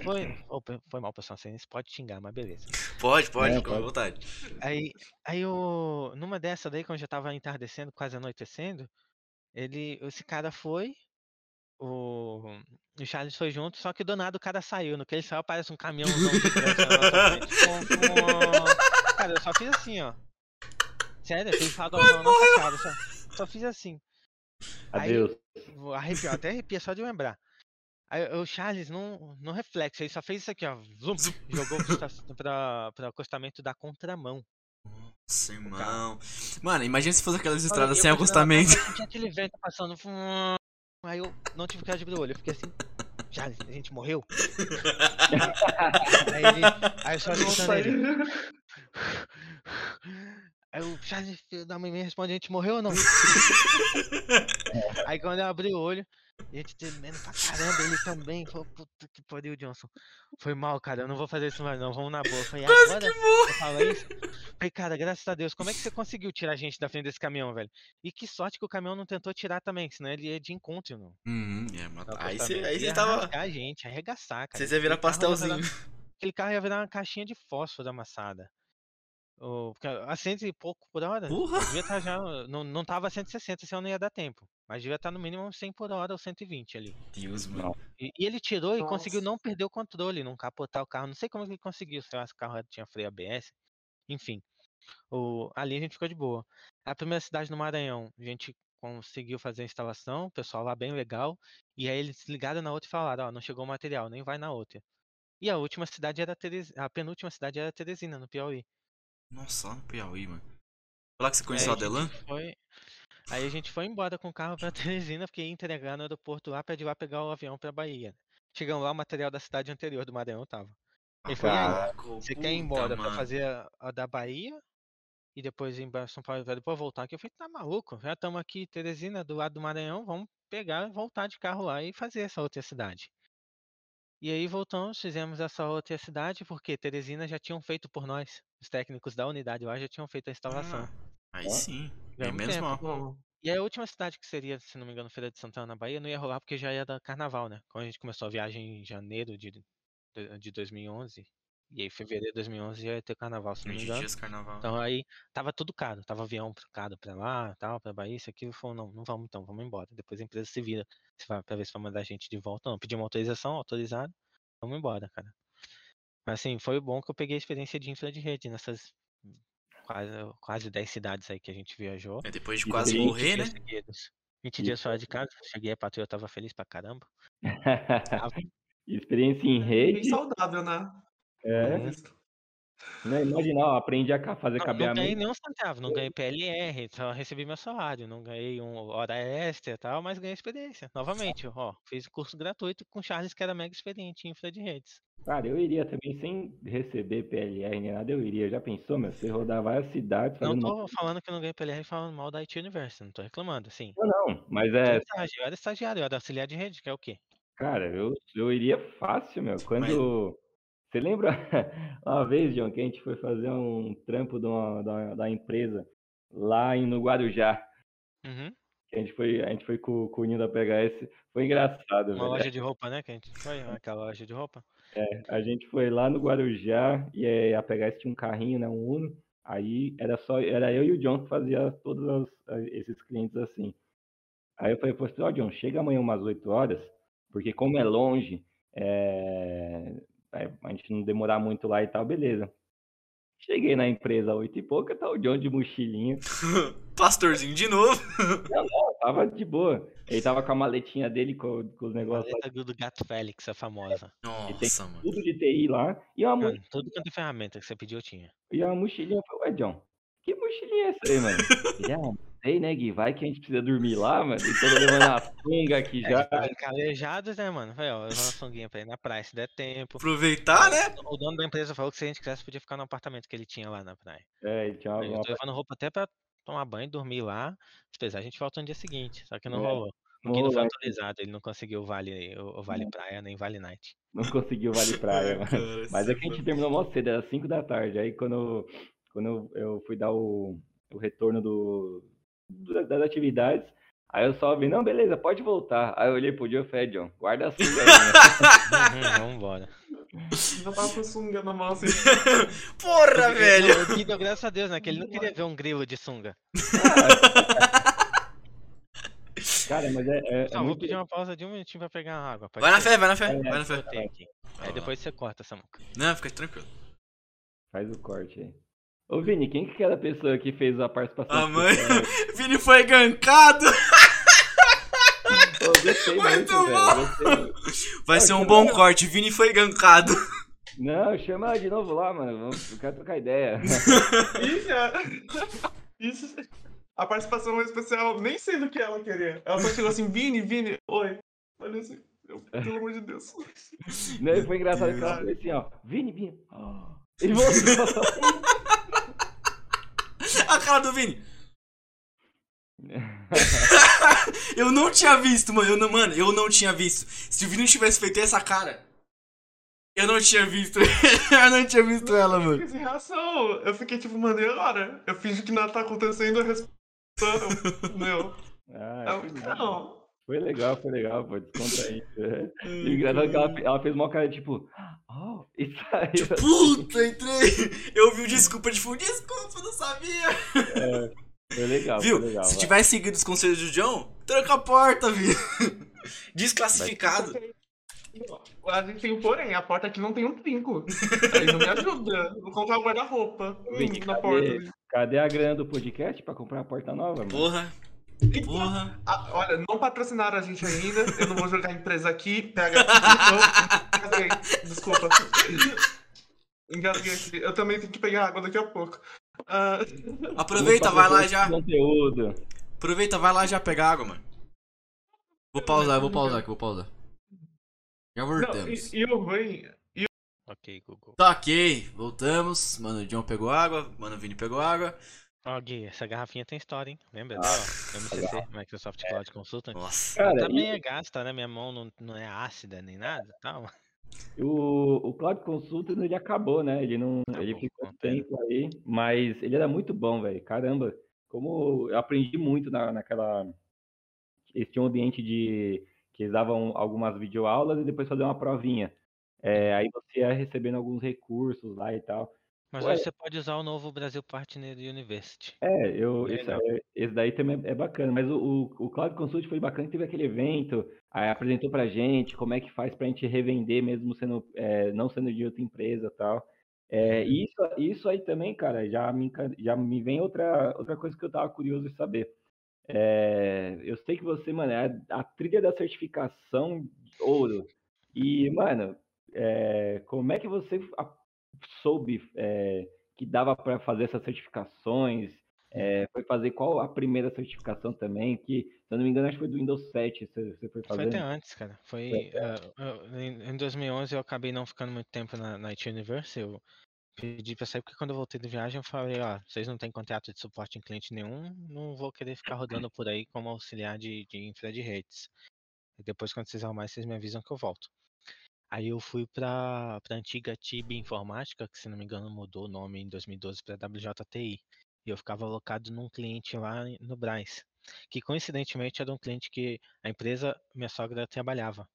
Foi, opa, foi mal, pessoal. Você pode xingar, mas beleza. Pode, pode, É, fica à pode. vontade. Aí, aí o, numa dessa daí, quando já tava entardecendo, quase anoitecendo, ele, esse cara foi, o, o Charles foi junto, só que do nada o cara saiu. No que ele saiu, parece um fum. Cara, eu só fiz assim, ó. Sério, eu fiz radorzão na nossa cara. Só, só fiz assim. Aí- Adeus. Vou arrepiar, até arrepia só de lembrar. Aí o Charles, não, não reflexo, ele só fez isso aqui, ó. Zum, jogou pro, pra, pra acostamento da contramão. Nossa, irmão. Mano, imagina se fosse aquelas estradas eu sem acostamento. Tinha aquele vento passando. Aí eu não tive de abrir o olho. Eu fiquei assim. Charles, a gente morreu? aí ele. Aí eu só sai. ele. Aí o Charles, filho da mãe, me responde, a gente morreu ou não? Aí quando eu abri o olho, gente tremendo pra caramba, ele também. Falou, puta que pariu, Johnson. Foi mal, cara, eu não vou fazer isso mais não, vamos na boa. Falei, Quase agora que morre. fala isso? Falei, cara, graças a Deus, como é que você conseguiu tirar a gente da frente desse caminhão, velho? E que sorte que o caminhão não tentou tirar também, senão ele ia de encontro, não. Uhum, é, mas aí você aí tava. a gente, arregaçar, cara. Você ia virar pastelzinho. virar- Aquele carro ia virar uma caixinha de fósforo amassada. A 100 e pouco por hora. Porra! Devia estar já. Não, não tava a 160, senão não ia dar tempo. Mas devia estar no mínimo 100 por hora ou 120 ali. Deus, mano. E, e ele tirou e conseguiu Nossa. não perder o controle, não capotar o carro. Não sei como ele conseguiu, se o carro tinha freio ABS. Enfim. O, ali a gente ficou de boa. A primeira cidade no Maranhão, a gente conseguiu fazer a instalação, o pessoal lá bem legal. E aí eles ligaram na outra e falaram, ó, não chegou o material, nem vai na outra. E a última cidade era Teres... a penúltima cidade era Teresina, no Piauí. Nossa, lá no Piauí, mano. Foi lá que você Aí conheceu a a Adelan? foi. Aí a gente foi embora com o carro pra Teresina, porque ia entregar no aeroporto lá pra de lá pegar o avião pra Bahia. Chegamos lá, o material da cidade anterior do Maranhão tava. Ele falou, aí, Caraca, você quer ir embora pra mano. fazer a, a da Bahia e depois ir pra São Paulo e depois voltar aqui? Eu falei, tá maluco? Já estamos aqui, Teresina, do lado do Maranhão, vamos pegar e voltar de carro lá e fazer essa outra cidade. E aí voltamos, fizemos essa outra cidade, porque Teresina já tinham feito por nós. Os técnicos da unidade lá já tinham feito a instalação. Ah, aí Ó. sim. Mal. Bom, E a última cidade que seria, se não me engano, Feira de Santana na Bahia, não ia rolar porque já ia dar carnaval, né? Quando a gente começou a viagem em janeiro de, de, de 2011, e aí fevereiro de 2011 já ia ter carnaval, se não me 20 engano. dias carnaval. Então aí tava tudo caro, tava avião caro pra lá, tal, pra Bahia, isso aqui, falou, não, não vamos então, vamos embora. Depois a empresa se vira se vai, pra ver se vai mandar a gente de volta. Não, pedimos autorização, autorizado, vamos embora, cara. Mas assim, foi bom que eu peguei a experiência de infra de rede nessas quase, quase 10 cidades aí que a gente viajou. É depois de quase morrer, né? seguidos. 20 Isso. dias fora de casa, cheguei a patrulha, tava feliz pra caramba. Experiência em bem rede. saudável, né? É, Uhum. né? Imagina, ó, aprendi a fazer Não, não ganhei cabeamento. nenhum centavo, não ganhei PLR, só recebi meu salário, não ganhei um hora extra e tal, mas ganhei experiência. Novamente, ó, fiz curso gratuito com Charles, que era mega experiente em infra de redes. Cara, eu iria também sem receber PLR nem nada, eu iria. Já pensou, meu? Você rodar várias cidades Não tô falando que não ganhei PLR falando mal da IT Universe, não tô reclamando, assim. Não, não, mas é, Eu era estagiário, eu era auxiliar de rede, que é o quê? cara, eu, eu iria fácil, meu. Quando. Você lembra uma vez, John, que a gente foi fazer um trampo uma- da, da empresa lá em, no Guarujá? Uhum. A gente foi, a gente foi com, com o Ninho da PHS. Foi engraçado, Uma velho. loja de roupa, né, que a gente foi, aquela loja de roupa. A gente foi lá no Guarujá e aí a PHS tinha um carrinho, né, um Uno. Aí era só, era eu e o John que fazia todos as- esses clientes assim. Aí eu falei, pô, ó, John, chega amanhã umas 8 horas, porque como é longe, é, é, a gente não demorar muito lá e tal, beleza. Cheguei na empresa às 8 e pouca, tá o John de mochilinha. Pastorzinho de novo. Tava de boa. Ele tava com a maletinha dele, com, com os negócios lá, Maleta do Gato Félix, a famosa. Nossa, mano. tudo de TI lá. E uma, mo- Mano, tudo quanto é ferramenta que você pediu, eu tinha. E a mochilinha, eu falei, ué, John, que mochilinha é essa aí, mano? Não sei, né, Gui? Vai que a gente precisa dormir lá, mano. E todo levando a sunga aqui É, já. tipo, calejados, né, mano? Falei, ó, levar uma sunguinha pra ir na praia se der tempo. Aproveitar, né? O dono da empresa falou que se a gente quisesse podia ficar no apartamento que ele tinha lá na praia. É, ele tinha uma, Eu tô levando roupa até pra tomar banho, dormir lá. Se precisar, a gente volta no dia seguinte. Só que não É, rolou. O não Gui não foi rolou, autorizado, ele não conseguiu o Vale, o, o vale Praia nem Vale Night. não conseguiu Vale Praia, Ai, mano. cara, Mas é que a gente terminou mó cedo, era 5 da tarde. Aí quando, eu- quando eu, fui dar o, o retorno do- das atividades, aí eu só vi, não, beleza, pode voltar. Aí eu olhei pro John e falei, John, guarda a sunga aí, né? Uhum, Vambora. Já tava com sunga na mão assim. Porra, velho. Gui deu graças a Deus, né? Que ele não queria ver um grilo de sunga. Cara, mas é, é, é Não, vou muito... pedir uma pausa de um minutinho pra pegar uma água. Vai na fé, vai na fé, É, vai na fé. Aí depois você corta, Samuca. Não, fica tranquilo. Faz o corte aí. Ô, Vini, quem que é aquela pessoa que fez a participação? A mãe. Vini foi gankado. Pô, gostei Muito muito, bom. velho. Gostei. Vai Não, ser um bom corte. Vini foi gankado. Não, chama ela de novo lá, mano. Vamos, eu quero trocar ideia. Isso, é... Isso. A participação especial, nem sei do que ela queria. Ela só chegou assim, Vini, Vini, oi. Olha assim, eu, pelo amor de Deus. Né, Foi engraçado que ela falou assim, ó. Vini, Vini. ó. Ele voltou. A cara do Vini. eu não tinha visto, mano. Eu não, mano, eu não tinha visto. Se o Vini tivesse feito essa cara, eu não tinha visto. eu não tinha visto ela, Eu mano. fiquei sem reação. Eu fiquei tipo, mano, e agora? Eu fingi que nada tá acontecendo, eu respondo. Meu. Ah, Eu, que nada. não. Foi legal, foi legal, pô, desconta aí. E o engraçado é que ela, ela fez uma cara tipo, oh, e saiu. Puta, entrei. Eu vi o desculpa de fundo. Desculpa, não sabia. Foi legal, Viu? foi legal. Se vai. tivesse seguido os conselhos do John, tranca a porta, viu? Desclassificado. A gente tem um porém, a porta aqui não tem um trinco. Aí não me ajuda. Vou comprar um guarda-roupa hum, na cadê? porta. Cadê a grana do podcast pra comprar a porta nova, mano? Porra. Porra. Ah, olha, não patrocinaram a gente ainda. Eu não vou jogar a empresa aqui. Pega aqui. Engasguei. Desculpa. Engasguei aqui. Eu também tenho que pegar água daqui a pouco. Ah, Aproveita, Vamos vai lá já. Conteúdo. Aproveita, vai lá já pegar água, mano. Vou pausar, eu vou pausar aqui, vou pausar. Já voltamos. e, e o ruim. Ok, Google. Tá ok, voltamos. Mano, o John pegou água, mano, o Vini pegou água. Ó, Gui, essa garrafinha tem história, hein? Lembra Ah, dela? MCC, Microsoft Cloud Consultant. Nossa. Cara, Ela também e- é gasta, né? Minha mão não, não é ácida nem nada tal. O, o Cloud Consultant ele acabou, né? Ele não, ele Acabou, ficou com pena. tempo aí, mas ele era muito bom, velho. Caramba, como eu aprendi muito na, naquela. Eles tinham um ambiente de que eles davam algumas videoaulas e depois faziam uma provinha. É, aí você ia recebendo alguns recursos lá e tal. Mas Ué. você pode usar o novo Brasil Partner University. É, eu, Bem esse, é- esse daí também é bacana, mas o, o, o Cloud Consult foi bacana, teve aquele evento, aí apresentou pra gente como é que faz pra gente revender mesmo sendo, é, não sendo de outra empresa e tal. É, e isso, isso aí também, cara, já me, já me vem outra, outra coisa que eu tava curioso de saber. É, eu sei que você, mano, é a, a trilha da certificação ouro. E, mano, é, como é que você a- soube é, que dava para fazer essas certificações? É, foi fazer qual a primeira certificação também? Que, se eu não me engano, acho que foi do Windows 7 você, você foi Foi fazendo. até antes, cara. Foi. eu- em, em 2011 eu acabei não ficando muito tempo na, na IT Universe. Eu pedi pra sair, porque quando eu voltei de viagem eu falei: ó, vocês não têm contrato de suporte em cliente nenhum, não vou querer ficar rodando por aí como auxiliar de, de infra de redes. E depois, quando vocês arrumarem, vocês me avisam que eu volto. Aí eu fui pra, pra antiga TIB Informática, que se não me engano mudou o nome em 2012 pra WJTI. E eu ficava alocado num cliente lá no Braz, que coincidentemente era um cliente que a empresa, minha sogra, trabalhava.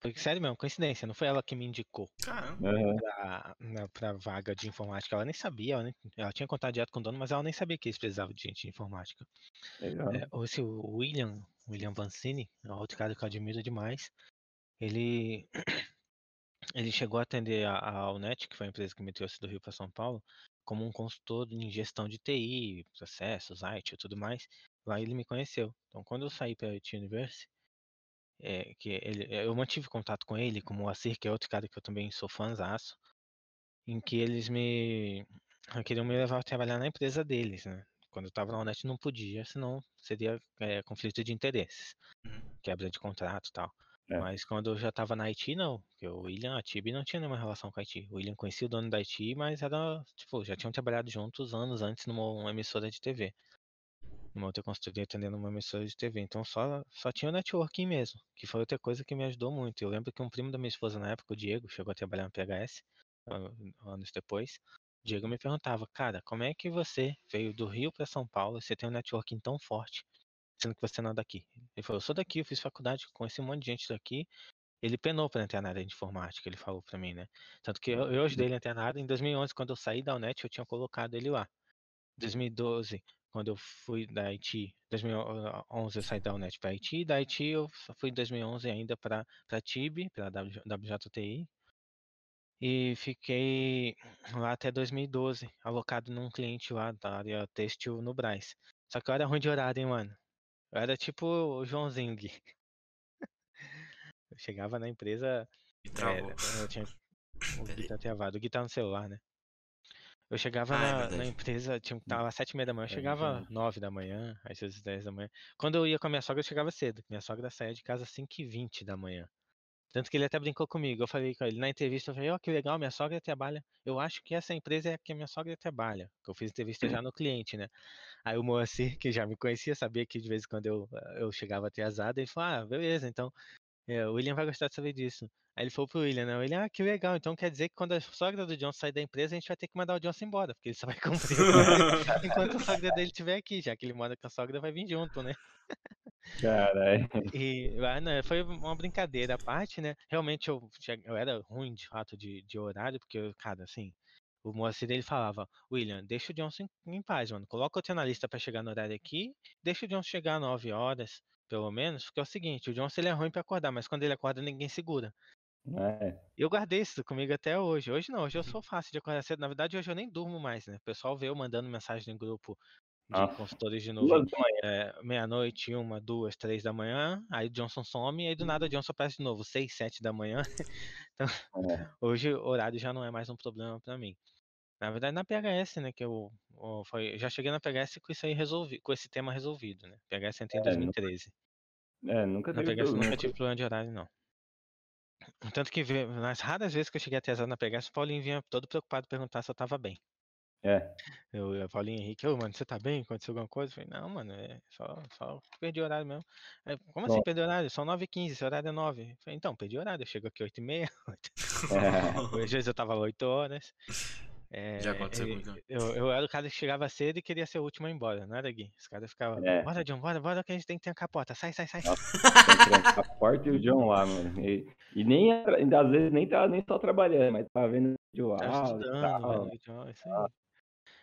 Foi sério mesmo, coincidência, não foi ela que me indicou Caramba. Aham, pra, né, pra vaga de informática. Ela nem sabia, ela, nem- ela tinha contato direto com o dono, mas ela nem sabia que eles precisavam de gente de informática. legal. É, esse o William, William Vancini, é outro cara que eu admiro demais. Ele ele chegou a atender a, a Alnet, que foi a empresa que me trouxe do Rio para São Paulo, como um consultor em gestão de TI, processos, IT e tudo mais. Lá ele me conheceu. Então, quando eu saí para a IT Universe, é, que ele, eu mantive contato com ele, como o Acir, que é outro cara que eu também sou fãzaço, em que eles me queriam me levar a trabalhar na empresa deles, né? Quando eu estava na Alnet não podia, senão seria é, conflito de interesses, Uhum. quebra de contrato e tal. É. Mas quando eu já estava na IT, não. Porque o William, a Tibi não tinha nenhuma relação com a IT. O William conhecia o dono da IT, mas era, tipo, já tinham trabalhado juntos anos antes numa uma emissora de TV. Numa outra consultoria atendendo uma emissora de TV. Então só, só tinha o networking mesmo, que foi outra coisa que me ajudou muito. Eu lembro que um primo da minha esposa na época, o Diego, chegou a trabalhar no PHS, an- anos depois. O Diego me perguntava, cara, como é que você veio do Rio para São Paulo e você tem um networking tão forte, sendo que você não é daqui? Ele falou, eu sou daqui, eu fiz faculdade, conheci um monte de gente daqui. Ele penou para entrar na área de informática, ele falou para mim, né? Tanto que eu, eu ajudei ele a entrar na área. Em 2011, quando eu saí da UNET, eu tinha colocado ele lá. 2012, quando eu fui da IT, 2011 eu saí da UNET para IT, da IT eu fui em 2011 ainda para para TIB, para WJTI. E fiquei lá até 2012, alocado num cliente lá da área têxtil no Braz. Só que eu era ruim de horário, hein, mano. Eu era tipo o Joãozinho. Gui. Eu chegava na empresa, é, eu tinha o tá travado, o Gui tá no celular, né? Eu chegava na, na empresa, tinha que estar lá sete e meia da manhã, eu É, chegava nove da manhã, às vezes dez da manhã. Quando eu ia com a minha sogra, eu chegava cedo. Minha sogra saía de casa às 5 e 20 da manhã. Tanto que ele até brincou comigo. Eu falei com ele na entrevista, eu falei, ó, que legal, minha sogra trabalha. Eu acho que essa empresa é a que a minha sogra trabalha. Que eu fiz entrevista já no cliente, né? Aí o Moacir, que já me conhecia, sabia que de vez em quando eu, eu chegava atrasado, ele falou, ah, beleza, então é, o William vai gostar de saber disso. Aí ele falou pro William, né? O William, ah, que legal. Então quer dizer que quando a sogra do John sair da empresa, a gente vai ter que mandar o Johnson embora, porque ele só vai cumprir enquanto a sogra dele estiver aqui, já que ele mora com a sogra, vai vir junto, né? Caralho. E ah, não, foi uma brincadeira à parte, né? Realmente eu, eu era ruim de fato de, de horário, porque, eu, cara, assim, o Moacir ele falava, William, deixa o Johnson em paz, mano. Coloca outro analista para chegar no horário aqui, deixa o Johnson chegar às 9 horas, pelo menos, porque é o seguinte, o Johnson ele é ruim para acordar, mas quando ele acorda ninguém segura. É. Eu guardei isso comigo até hoje. Hoje não, hoje eu sou fácil de acordar cedo. Na verdade, hoje eu nem durmo mais, né? O pessoal vê eu mandando mensagem no grupo de Nossa. consultores de novo. É, meia-noite, uma, duas, três da manhã. Aí o Johnson some, e aí do nada o Johnson aparece de novo, seis, sete da manhã. É. Hoje o horário já não é mais um problema pra mim. Na verdade, na PHS, né, que eu, eu foi, já cheguei na PHS com isso aí resolvido, com esse tema resolvido, né? PHS entrei em É, nunca 2013. É, nunca Na teve PHS problema. nunca tive problema de horário, não. Tanto que nas raras vezes que eu cheguei atrasado na PHS, o Paulinho vinha todo preocupado perguntar se eu tava bem. É, Eu, eu Paulinho Henrique, ô, mano, você tá bem? Aconteceu alguma coisa? Eu falei, não, mano, é só, só perdi o horário mesmo. Aí, Como assim perdi o horário? São 9h15, esse horário é 9. Eu falei, então, perdi o horário, eu chego aqui 8h30. é. Às vezes eu tava 8 horas. É, Já aconteceu e- comigo. eu, eu era o cara que chegava cedo e queria ser o último a ir embora, não era, Gui? Os caras ficavam, É. bora, John, bora, bora que a gente tem que ter a capota, sai, sai, sai. Nossa. A porta e o John lá, mano. E, e nem, às vezes nem tava nem só trabalhando, mas tava vendo vídeo lá estudando, tal. velho, John, isso aí.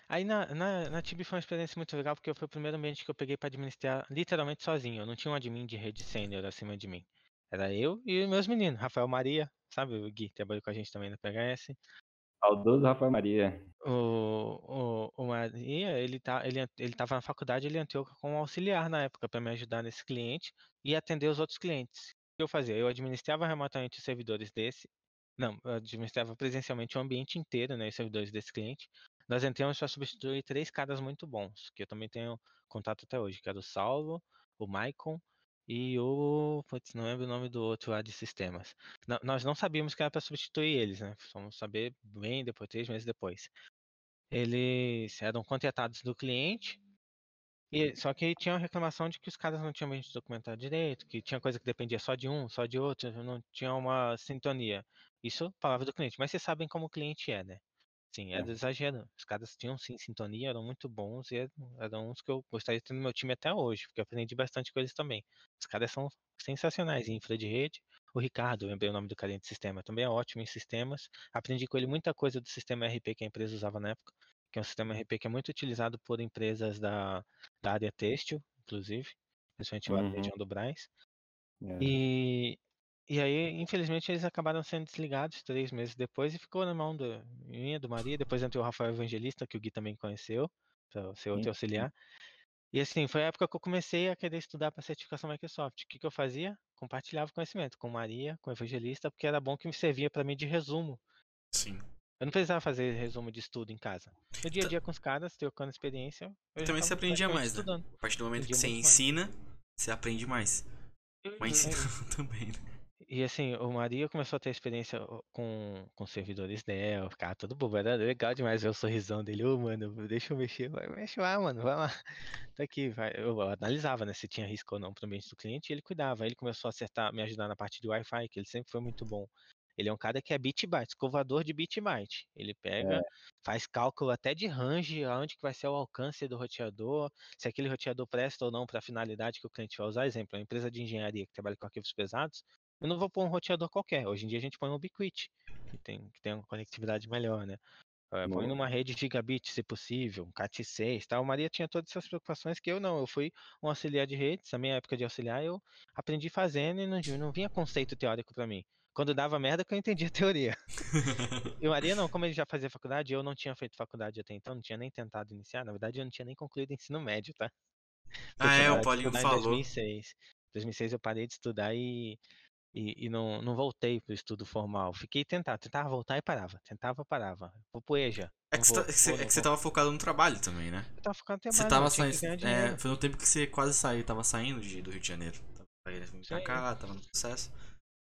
Aí na, na, na Tib foi uma experiência muito legal, porque foi o primeiro ambiente que eu peguei pra administrar literalmente sozinho. Eu não tinha um admin de rede sênior acima de mim. Era eu e meus meninos, Rafael Maria, sabe, o Gui trabalhou com a gente também na PHS. Saudoso Rafael Maria. O, o, o Maria, ele, tá, ele, ele tava na faculdade, ele entrou como auxiliar na época para me ajudar nesse cliente e atender os outros clientes. O que eu fazia? Eu administrava remotamente os servidores desse, não, eu administrava presencialmente o ambiente inteiro, né, os servidores desse cliente. Nós entramos para substituir três caras muito bons, que eu também tenho contato até hoje, que era o Salvo, o Maicon e o. Putz, não lembro o nome do outro lá de sistemas. Não- nós não sabíamos que era para substituir eles, né? Fomos saber bem depois, três meses depois. Eles eram contratados do cliente, e, só que tinha uma reclamação de que os caras não tinham bem documentado direito, que tinha coisa que dependia só de um, só de outro, não tinha uma sintonia. Isso, palavra do cliente. Mas vocês sabem como o cliente é, né? Sim, é É. do exagero. Os caras tinham sim sintonia, eram muito bons e eram- eram uns que eu gostaria de ter no meu time até hoje, porque eu aprendi bastante com eles também. Os caras são sensacionais em infra de rede. O Ricardo, lembrei o nome do cara de sistema, também é ótimo em sistemas. Aprendi com ele muita coisa do sistema RP que a empresa usava na época, que é um sistema RP que é muito utilizado por empresas da, da área têxtil, inclusive, principalmente lá na Uhum. região do Brás. É. E, e aí, infelizmente, eles acabaram sendo desligados três meses depois e ficou na mão do, minha, do Maria. Depois entrou o Rafael Evangelista, que o Gui também conheceu, para ser outro auxiliar. E assim, foi a época que eu comecei a querer estudar para certificação Microsoft. O que, que eu fazia? Compartilhava conhecimento com Maria, com o Evangelista, porque era bom que me servia para mim de resumo. Sim. Eu não precisava fazer resumo de estudo em casa. No dia a Ta- dia com os caras, trocando experiência. eu Também você aprendia mais, né? A partir do momento que você muito mais. ensina, você aprende mais. Mas Uhum. ensina também, né? E assim, o Maria começou a ter experiência com, com servidores dela, ficava todo bobo, era legal demais ver o sorrisão dele, ô mano, deixa eu mexer, vai, mexe lá, mano, vai lá. Tá aqui, vai. Eu analisava, né, se tinha risco ou não pro ambiente do cliente, e ele cuidava. Aí ele começou a acertar, me ajudar na parte de Wi-Fi, que ele sempre foi muito bom. Ele é um cara que é bit byte, escovador de bit byte. Ele pega, faz cálculo até de range, aonde que vai ser o alcance do roteador, se aquele roteador presta ou não para a finalidade que o cliente vai usar. Exemplo, uma empresa de engenharia que trabalha com arquivos pesados, eu não vou pôr um roteador qualquer. Hoje em dia a gente põe um Ubiquiti, que tem, que tem uma conectividade melhor, né? Eh, Põe numa rede gigabit, se possível, um CAT6 tal. O Maria tinha todas essas preocupações que eu não. Eu fui um auxiliar de redes, na minha época de auxiliar, eu aprendi fazendo e não, não vinha conceito teórico para mim. Quando dava merda que eu entendia a teoria. E o Maria não, como ele já fazia faculdade, eu não tinha feito faculdade até então, não tinha nem tentado iniciar. Na verdade, eu não tinha nem concluído ensino médio, tá? Eu Ah, é, o Paulinho falou. Em 2006. Em 2006 eu parei de estudar e, e, e não, não voltei pro estudo formal. Fiquei tentando, tentava voltar e parava. Tentava, parava. Vou pro EJA. É que, você, tá- você- é não que você vou. tava focado no trabalho também, né? Eu tava ficando Você trabalho, tava tinha que saindo. É, foi no tempo que você quase saiu, tava saindo de, do Rio de Janeiro. Tava Isso pra cá, tava no processo.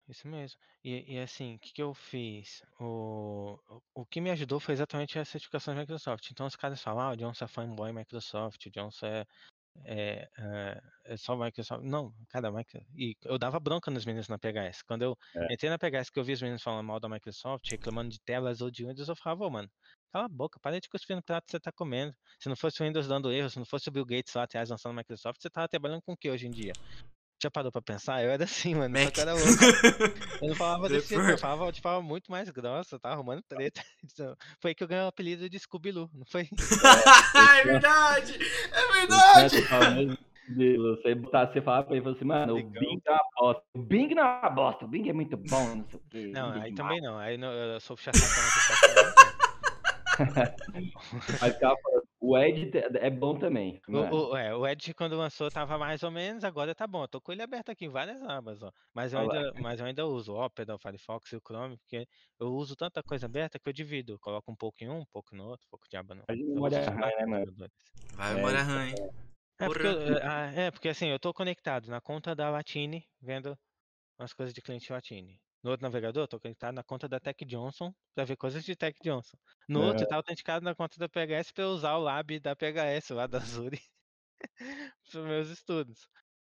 isso mesmo. E, e assim, o que, que eu fiz? O, o, o que me ajudou foi exatamente as certificações da Microsoft. Então os caras falam, ah, o Johnson é fanboy Microsoft, o Johnson é, é, é, só Microsoft. Não, cada Microsoft. E eu dava bronca nos meninos na PHS. Quando eu É. entrei na PHS que eu vi os meninos falando mal da Microsoft, reclamando de telas ou de Windows, eu falava, ô, mano, cala a boca, para de cuspir no prato que você tá comendo. Se não fosse o Windows dando erro, se não fosse o Bill Gates lá atrás lançando a Microsoft, você tava trabalhando com o que hoje em dia? Já parou pra pensar? Eu era assim, mano. Só Mac. era louco. Eu não falava desse jeito, não, eu falava de forma muito mais grossa, tá arrumando treta. Então, Foi aí que eu ganhei o apelido de Scooby-Loo, não foi? é verdade! É Não verdade! tinha essa famosa de Você botar, você falar pra ele falou assim, mano, o. Bing é uma bosta. O Bing não é uma bosta, o Bing é muito bom, não sei o quê. Não, é aí demais. também não. Aí não- eu sou puxa saco da Microsoft. não, Mas falando, o Ed é bom também. O, mano. o, é, o Edge, quando lançou, tava mais ou menos, agora tá bom. Eu tô com ele aberto aqui em várias abas, ó. Mas eu, ainda, mas eu ainda uso o Opera, o Firefox e o Chrome, porque eu uso tanta coisa aberta que eu divido. Eu coloco um pouco em um, um pouco no outro, um pouco de aba no memória RAM, quatro né, mano? Vai, É, memória isso RAM, hein? É porque, Porra. eu- ah, é, porque assim, eu tô conectado na conta da Latine, vendo umas coisas de cliente Latine. No outro navegador, eu tô conectado na conta da Tech Johnson pra ver coisas de Tech Johnson. No outro, É. eu tá autenticado na conta da PHS eu usar o lab da PHS lá da Azure pros meus estudos.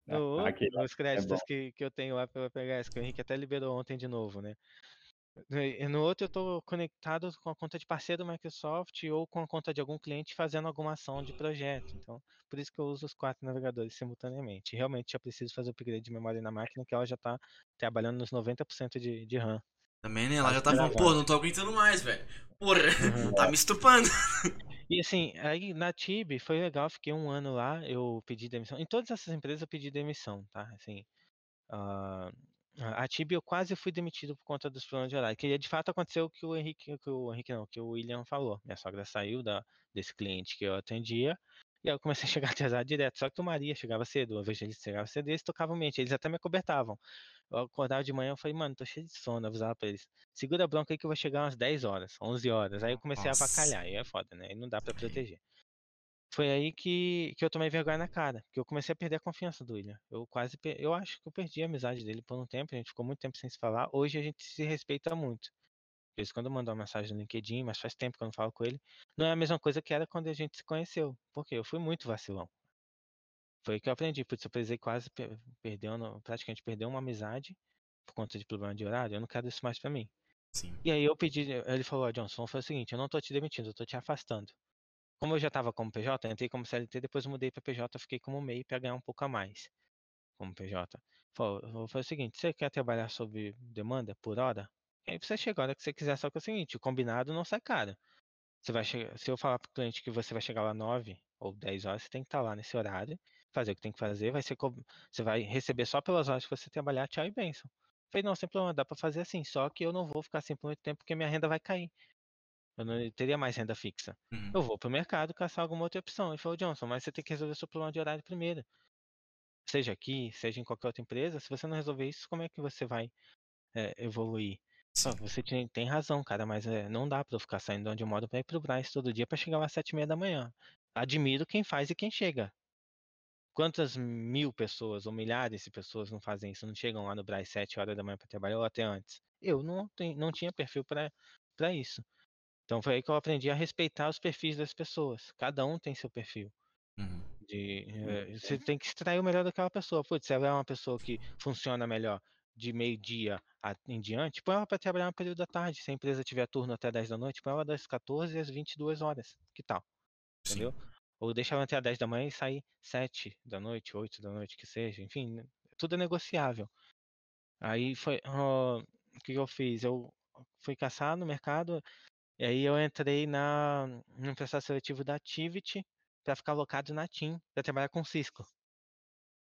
Ah, No outro, aquele lá nos créditos que, que eu tenho lá pela PHS, que o Henrique até liberou ontem de novo, né? E No outro eu tô conectado com a conta de parceiro do Microsoft ou com a conta de algum cliente fazendo alguma ação de projeto. Então, por isso que eu uso os quatro navegadores simultaneamente. Realmente já preciso fazer o upgrade de memória na máquina, que ela já tá trabalhando nos 90% de, de RAM. Também, né? Ela já tá falando, gravado. pô, não tô aguentando mais, velho. Porra, Uhum. tá me estrupando. E assim, aí na TIB foi legal, fiquei um ano lá, eu pedi demissão. Em todas essas empresas eu pedi demissão, tá? Assim, ah, a TIB eu quase fui demitido por conta dos problemas de horário. Que de fato aconteceu o que o Henrique, que o Henrique não, que o William falou. Minha sogra saiu da, desse cliente que eu atendia. E aí eu comecei a chegar atrasado direto. Só que o Maria chegava cedo, o Evangelista chegava cedo e eles tocavam mente. Eles até me acobertavam. Eu acordava de manhã e falei, mano, tô cheio de sono, eu avisava pra eles. Segura a bronca aí que eu vou chegar umas 10 horas, 11 horas. Aí eu comecei Nossa. a avacalhar, aí é foda, né? Aí não dá pra proteger. Foi aí que, que eu tomei vergonha na cara, que eu comecei a perder a confiança do William. Eu quase, eu acho que eu perdi a amizade dele por um tempo, a gente ficou muito tempo sem se falar. Hoje a gente se respeita muito. De vez em quando eu mando uma mensagem no LinkedIn, mas faz tempo que eu não falo com ele. Não é a mesma coisa que era quando a gente se conheceu, porque eu fui muito vacilão. Foi aí que eu aprendi, putz, eu precisei quase per- perder, praticamente perder uma amizade por conta de problema de horário, eu não quero isso mais pra mim. Sim. E aí eu pedi, ele falou, ó, Johnson, foi o seguinte, eu não tô te demitindo, eu tô te afastando. Como eu já tava como PJ, eu entrei como CLT, depois mudei pra PJ, fiquei como MEI pra ganhar um pouco a mais como PJ. Falou, foi o seguinte, você quer trabalhar sob demanda por hora? Aí você chega a hora que você quiser, só que é o seguinte, o combinado não sai caro. Você vai chegar, se eu falar pro cliente que você vai chegar lá 9 ou 10 horas, você tem que estar lá nesse horário, fazer o que tem que fazer, vai ser você vai receber só pelas horas que você trabalhar, tchau e bênção. Falei, não, sem problema, dá pra fazer assim, só que eu não vou ficar assim por muito tempo porque minha renda vai cair. Eu não teria mais renda fixa. Uhum. Eu vou pro mercado caçar alguma outra opção. Ele falou, Johnson, mas você tem que resolver seu problema de horário primeiro. Seja aqui, seja em qualquer outra empresa, se você não resolver isso, como é que você vai é, evoluir? Sim. Você tem, tem razão, cara, mas é, não dá pra eu ficar saindo de onde eu moro pra ir pro Braz todo dia pra chegar lá às sete e meia da manhã. Admiro quem faz e quem chega. Quantas mil pessoas ou milhares de pessoas não fazem isso, não chegam lá no Braz sete horas da manhã pra trabalhar ou até antes? Eu não, tenho, não tinha perfil pra isso. Então foi aí que eu aprendi a respeitar os perfis das pessoas. Cada um tem seu perfil. Uhum. De, eh, você tem que extrair o melhor daquela pessoa. Putz, se ela é uma pessoa que funciona melhor de meio-dia em diante, põe ela para trabalhar no período da tarde. Se a empresa tiver turno até 10 da noite, põe ela das 14 às 22 horas. Que tal? Sim. Entendeu? Ou deixa ela até às 10 da manhã e sair 7 da noite, 8 da noite, que seja. Enfim, né, tudo é negociável. Aí foi. ó, o que eu fiz? Eu fui caçar no mercado, e aí eu entrei na, no processo seletivo da Activity para ficar alocado na TIM, para trabalhar com Cisco.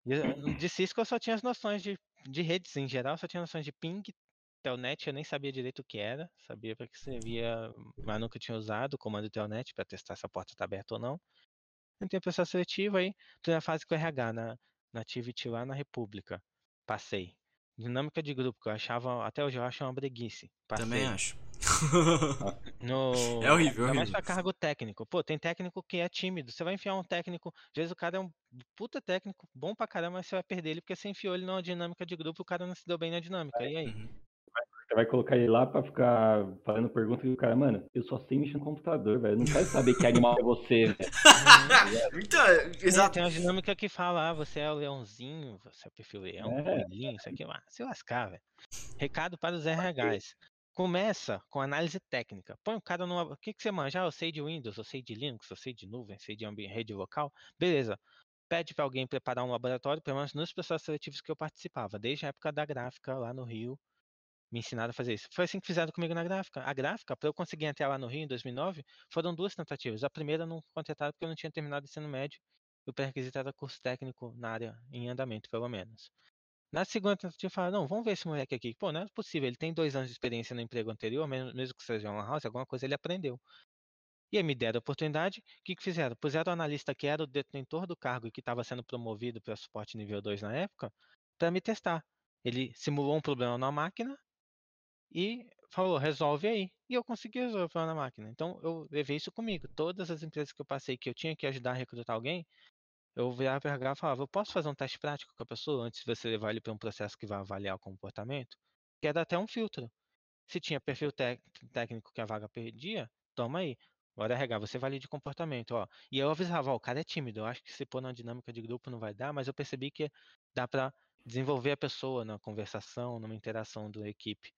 E eu- de Cisco eu só tinha as noções de, de redes em geral, eu só tinha noções de ping, telnet, eu nem sabia direito o que era, sabia para que servia, mas nunca tinha usado o comando telnet para testar se a porta está aberta ou não. Entrei no processo seletivo aí, tô na fase com o RH na, na Activity lá na República. Passei. Dinâmica de grupo, que eu achava, até hoje eu acho uma breguice. Passei. Também acho. No... É horrível, mais horrível. pra cargo técnico. Pô, tem técnico que é tímido. Você vai enfiar um técnico. Às vezes o cara é um puta técnico, bom pra caramba, mas você vai perder ele porque você enfiou ele numa dinâmica de grupo e o cara não se deu bem na dinâmica. E aí? Uhum. Você vai colocar ele lá pra ficar fazendo pergunta e o cara, mano, eu só sei mexer no computador, velho. Não quero saber que animal é você, velho. então, É, exato. tem uma dinâmica que fala, ah, você é o leãozinho, você é o perfil leão, É. coelhinho, isso aqui, ah, se lascar, velho. Recado para os RHs. Começa com análise técnica. Põe o cara numa. O que, que você manja? Ah, eu sei de Windows, eu sei de Linux, eu sei de nuvem, sei de ambi- rede local. Beleza. Pede para alguém preparar um laboratório, pelo menos nos processos seletivos que eu participava, desde a época da gráfica lá no Rio. Me ensinaram a fazer isso. Foi assim que fizeram comigo na gráfica. A gráfica, para eu conseguir entrar lá no Rio em 2009, foram duas tentativas. A primeira não contrataram porque eu não tinha terminado o ensino médio. E o pré-requisito era curso técnico na área em andamento, pelo menos. Na segunda tentativa, falaram, não, vamos ver esse moleque aqui. Pô, não é possível, ele tem dois anos de experiência no emprego anterior, mesmo, mesmo que seja uma house, alguma coisa ele aprendeu. E aí me deram a oportunidade, o que, que fizeram? Puseram o analista que era o detentor do cargo e que estava sendo promovido para suporte nível 2 na época, para me testar. Ele simulou um problema na máquina e falou, resolve aí. E eu consegui resolver o problema na máquina. Então eu levei isso comigo. Todas as empresas que eu passei que eu tinha que ajudar a recrutar alguém, eu virava para RH e falava, eu posso fazer um teste prático com a pessoa antes de você levar ele para um processo que vai avaliar o comportamento? Que era até um filtro. Se tinha perfil técnico que a vaga perdia, toma aí. Agora RH, você valide comportamento, ó. E eu avisava, ó, o cara é tímido, eu acho que se pôr na dinâmica de grupo não vai dar, mas eu percebi que dá para desenvolver a pessoa na conversação, numa interação da equipe.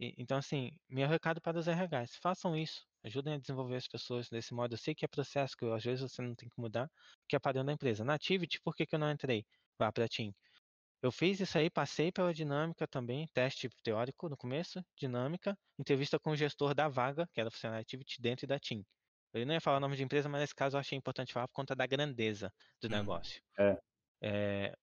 E- então, assim, meu recado para os RHs, façam isso. Ajudem a desenvolver as pessoas desse modo. Eu sei que é processo que às vezes você não tem que mudar, que é padrão da empresa. Na Activity, por que, que eu não entrei? Vá para Team. Eu fiz isso aí, passei pela dinâmica também, teste teórico no começo, dinâmica, entrevista com o gestor da vaga, que era funcionário Activity, dentro da Team. Eu não ia falar o nome de empresa, mas nesse caso eu achei importante falar por conta da grandeza do Uhum. negócio. É. É,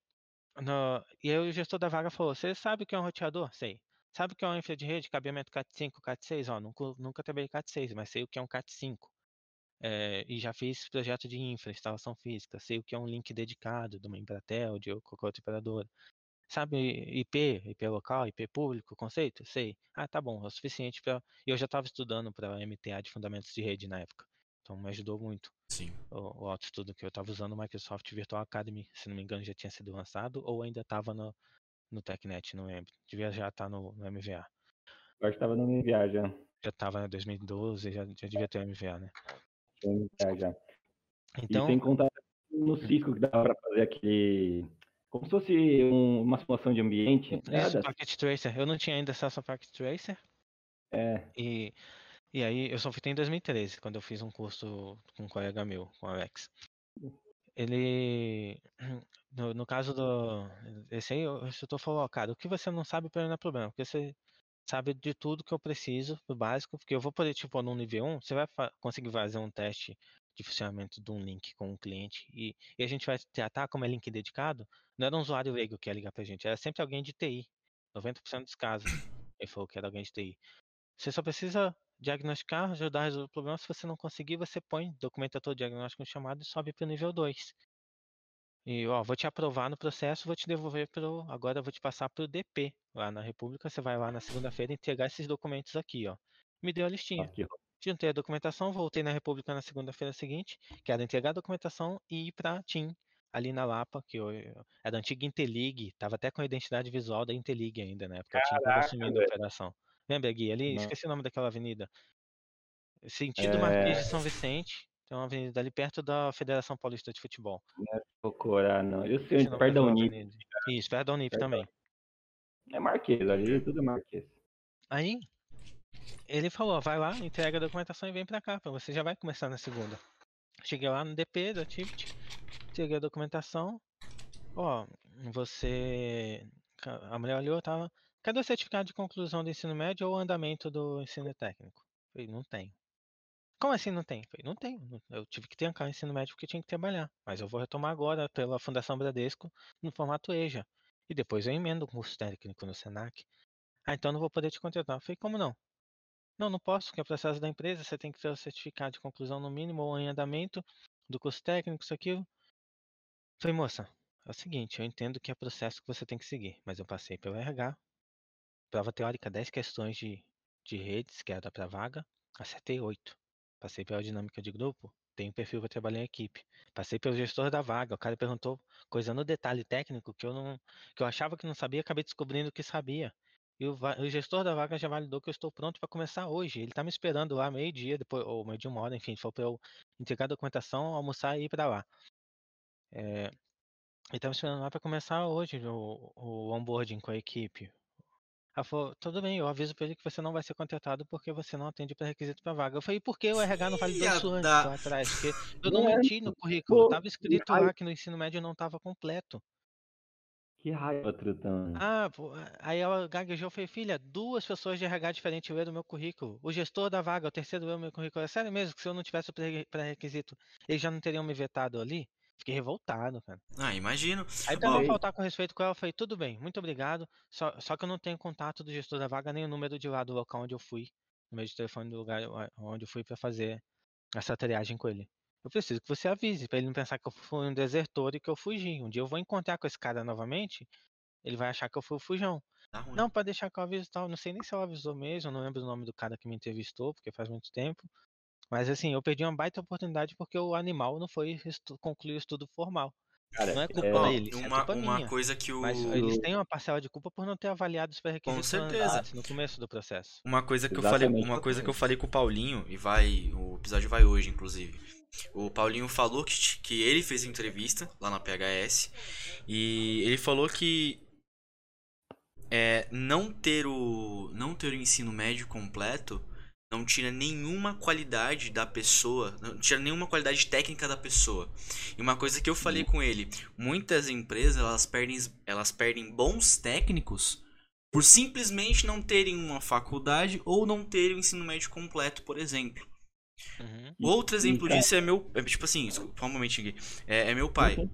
no- e aí o gestor da vaga falou, você sabe o que é um roteador? Sei. Sabe o que é uma infra de rede, cabeamento CAT5, CAT6? Ó, nunca, nunca trabalhei CAT6, mas sei o que é um CAT5. É, e já fiz projeto de infra, instalação física, sei o que é um link dedicado de uma Embratel, de qualquer outra operadora. Sabe IP, IP local, IP público, conceito? Sei. Ah, tá bom, é o suficiente para. Eu já estava estudando para MTA de fundamentos de rede na época, então me ajudou muito Sim. o, o autoestudo que eu estava usando o Microsoft Virtual Academy, se não me engano já tinha sido lançado ou ainda estava no, no TechNet, não lembro. Devia já estar no, no MVA. Eu acho que tava no MVA já. Já estava em 2012, já, já devia ter MVA, né? MVA já. Então, E sem contar no Cisco que dá pra fazer aquele. Como se fosse um- uma simulação de ambiente. isso. Packet Tracer. Eu não tinha ainda acesso ao Packet Tracer. É. E, e aí eu só fui ter em 2013, quando eu fiz um curso com um colega meu, com o Alex. Ele. No, no caso do. Esse aí, o instrutor falou, cara, o que você não sabe para não é problema, porque você sabe de tudo que eu preciso, do básico, porque eu vou poder, tipo, no nível 1, você vai conseguir fazer um teste de funcionamento de um link com um cliente e, e a gente vai tratar como é link dedicado, não era um usuário leigo que ia ligar pra gente, era sempre alguém de TI, 90% dos casos. Ele falou que era alguém de TI. Você só precisa diagnosticar, ajudar a resolver o problema. Se você não conseguir, você põe, documenta todo o diagnóstico chamado e sobe para o nível 2. E ó, vou te aprovar no processo, vou te devolver pro. Agora vou te passar pro DP lá na República. Você vai lá na segunda-feira entregar esses documentos aqui, ó. Me deu a listinha. Aqui, ó. Juntei a documentação, voltei na República na segunda-feira seguinte, que era entregar a documentação e ir pra TIM, ali na Lapa, que eu, era a antiga Interlig, tava até com a identidade visual da Interlig ainda, né? Porque a TIM tava Caraca, assumindo a operação. Lembra, Gui? Ali, Não. esqueci o nome daquela avenida. Sentido É. Marquês de São Vicente. Tem uma avenida ali perto da Federação Paulista de Futebol. Procurar, não. Eu sei onde, perto da Unip. Isso, perto da Unip Perto também. É Marquês, ali tudo é Marquês. Aí, ele falou, vai lá, entrega a documentação e vem pra cá, pra você já vai começar na segunda. Cheguei lá no DP da Tipt, entreguei a documentação, ó, você, a mulher olhou, tava, cadê o certificado de conclusão do ensino médio ou andamento do ensino técnico? Falei, não tem. Como assim não tem? Falei, não tem. Eu tive que trancar o ensino médio porque tinha que trabalhar. Mas eu vou retomar agora pela Fundação Bradesco no formato EJA. E depois eu emendo o curso técnico no Senac. Ah, então não vou poder te contratar. Eu falei, como não? Não, não posso, porque é processo da empresa, você tem que ter o certificado de conclusão no mínimo ou em andamento do curso técnico, isso aqui. Falei, moça, é o seguinte, eu entendo que é processo que você tem que seguir, mas eu passei pelo RH, prova teórica, 10 questões de, de redes, que era pra vaga, acertei oito. Passei pela dinâmica de grupo, tenho perfil para trabalhar em equipe. Passei pelo gestor da vaga, o cara perguntou coisa no detalhe técnico que eu não, que eu achava que não sabia, acabei descobrindo que sabia. E o, o gestor da vaga já validou que eu estou pronto para começar hoje. Ele tá me esperando lá meio-dia, depois, ou meio de uma hora, enfim, falou para eu entregar a documentação, almoçar e ir para lá. É, ele tá me esperando lá para começar hoje o, o onboarding com a equipe. Ela falou, tudo bem, eu aviso pra ele que você não vai ser contratado porque você não atende para requisito pra vaga. Eu falei, por que o RH não validou isso antes lá atrás? Porque eu não é, menti no currículo, pô, tava escrito lá que no ensino médio não tava completo. Que raiva, Trutão. Ah, pô, aí ela gaguejou e falei, filha, duas pessoas de RH diferentes leram meu currículo. O gestor da vaga, o terceiro leu meu currículo. É sério mesmo que se eu não tivesse o pré- pré-requisito, eles já não teriam me vetado ali? Fiquei revoltado, cara. Ah, imagino. Aí pra não faltar com respeito com ela, eu falei, tudo bem, muito obrigado. Só, só que eu não tenho contato do gestor da vaga, nem o número de lá do local onde eu fui. Número de telefone do lugar onde eu fui pra fazer essa triagem com ele. Eu preciso que você avise, pra ele não pensar que eu fui um desertor e que eu fugi. Um dia eu vou encontrar com esse cara novamente, ele vai achar que eu fui o fujão. tá ruim. Não, pode deixar que eu aviso tal. Não sei nem se ela avisou mesmo, eu não lembro o nome do cara que me entrevistou, porque faz muito tempo. Mas assim, eu perdi uma baita oportunidade porque o animal não foi estu- concluir o estudo formal. Cara, não é culpa Ó, deles, é uma, culpa uma minha. coisa que o. Mas eles têm uma parcela de culpa por não ter avaliado os pré-requisitos certeza. antes, no começo do processo. Uma coisa que eu falei, Exatamente. uma coisa que eu falei com o Paulinho e vai, o episódio vai hoje inclusive. O Paulinho falou que, que ele fez entrevista lá na PHS e ele falou que é, não ter o não ter o ensino médio completo não tira nenhuma qualidade da pessoa, não tira nenhuma qualidade técnica da pessoa. E uma coisa que eu falei com ele, muitas empresas elas perdem elas perdem bons técnicos por simplesmente não terem uma faculdade ou não terem o ensino médio completo, por exemplo. Uhum. Outro exemplo disso é meu. É, tipo assim, desculpa, um momentinho aqui. É, é meu pai. Uhum.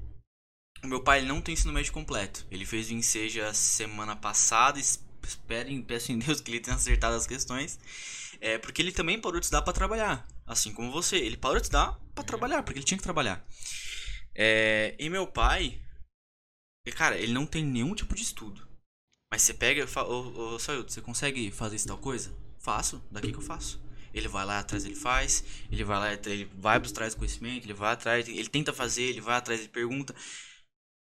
O meu pai ele não tem ensino médio completo. Ele fez o Enseja semana passada. es- Esperem, peço em Deus que ele tenha acertado as questões. É, porque ele também parou de estudar pra trabalhar. Assim como você. Ele parou de estudar pra trabalhar, porque ele tinha que trabalhar. É, e meu pai. Cara, ele não tem nenhum tipo de estudo. Mas você pega e ô, ô Sailton, você consegue fazer tal coisa? Faço, daqui que eu faço. Ele vai lá atrás, ele faz, ele vai lá, ele vai buscar esse conhecimento, ele vai atrás, ele tenta fazer, ele vai atrás, ele pergunta.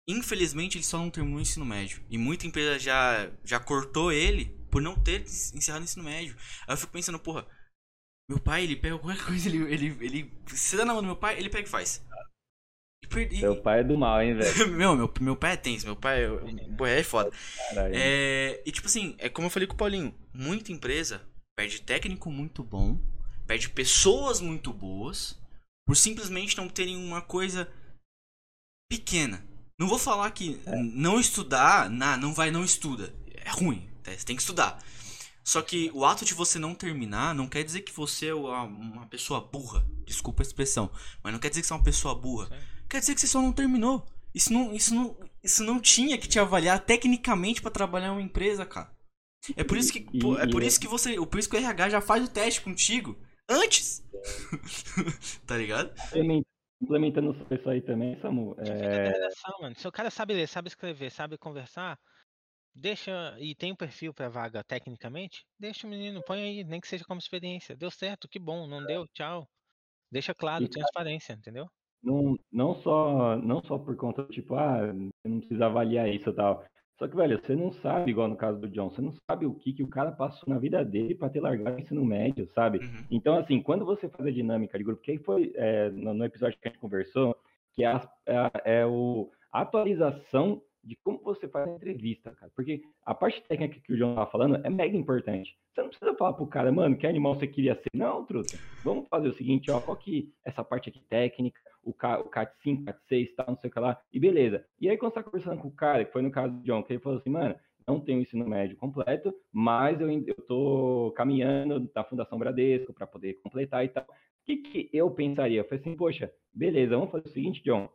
Infelizmente, ele só não terminou o ensino médio. E muita empresa já, já cortou ele por não ter encerrado o ensino médio. Aí eu fico pensando, porra, meu pai, ele pega qualquer coisa, ele. ele, ele se dá na mão do meu pai, ele pega e faz. E, Seu pai é do mal, hein, velho? meu, meu, meu pai é tenso, meu pai é, pô, é foda. Caralho. É, e tipo assim, é como eu falei com o Paulinho, muita empresa perde técnico muito bom, perde pessoas muito boas, por simplesmente não terem uma coisa pequena. Não vou falar que não estudar, na, não vai, não estuda. É ruim, tá? Você tem que estudar. Só que o ato de você não terminar não quer dizer que você é uma pessoa burra. Desculpa a expressão. Mas não quer dizer que você é uma pessoa burra. Quer dizer que você só não terminou. Isso não, isso não, isso não tinha que te avaliar tecnicamente pra trabalhar em uma empresa, cara. É por isso que, E- pô, é por e- isso que você, por isso que o RH já faz o teste contigo antes. tá ligado? Sobre isso aí também, Samu. É, mano. Se o cara sabe ler, sabe escrever, sabe conversar, deixa. E tem um perfil pra vaga tecnicamente, deixa o menino, põe aí, nem que seja como experiência. Deu certo, que bom. Não deu, tchau. Deixa claro, E, transparência, entendeu? não, não, só, não só por conta, tipo, ah, você não precisa avaliar isso e tal. Só que, velho, você não sabe, igual no caso do John, você não sabe o que, que o cara passou na vida dele pra ter largado o ensino médio, sabe? Uhum. Então, assim, quando você faz a dinâmica de grupo, que aí foi é, no, no episódio que a gente conversou, que é, a, é, é o, a atualização de como você faz a entrevista, cara. Porque a parte técnica que o João tava falando é mega importante. Você não precisa falar pro cara, mano, que animal você queria ser. Não, truta. Vamos fazer o seguinte, ó, qual que essa parte aqui técnica, o, K, o CAT 5, CAT 6, tal, não sei o que lá, e beleza. E aí, quando você tá conversando com o cara, que foi no caso do John, que ele falou assim, mano, não tenho ensino médio completo, mas eu, eu tô caminhando na Fundação Bradesco para poder completar e tal. O que, que eu pensaria? Eu falei assim, poxa, beleza, vamos fazer o seguinte, John.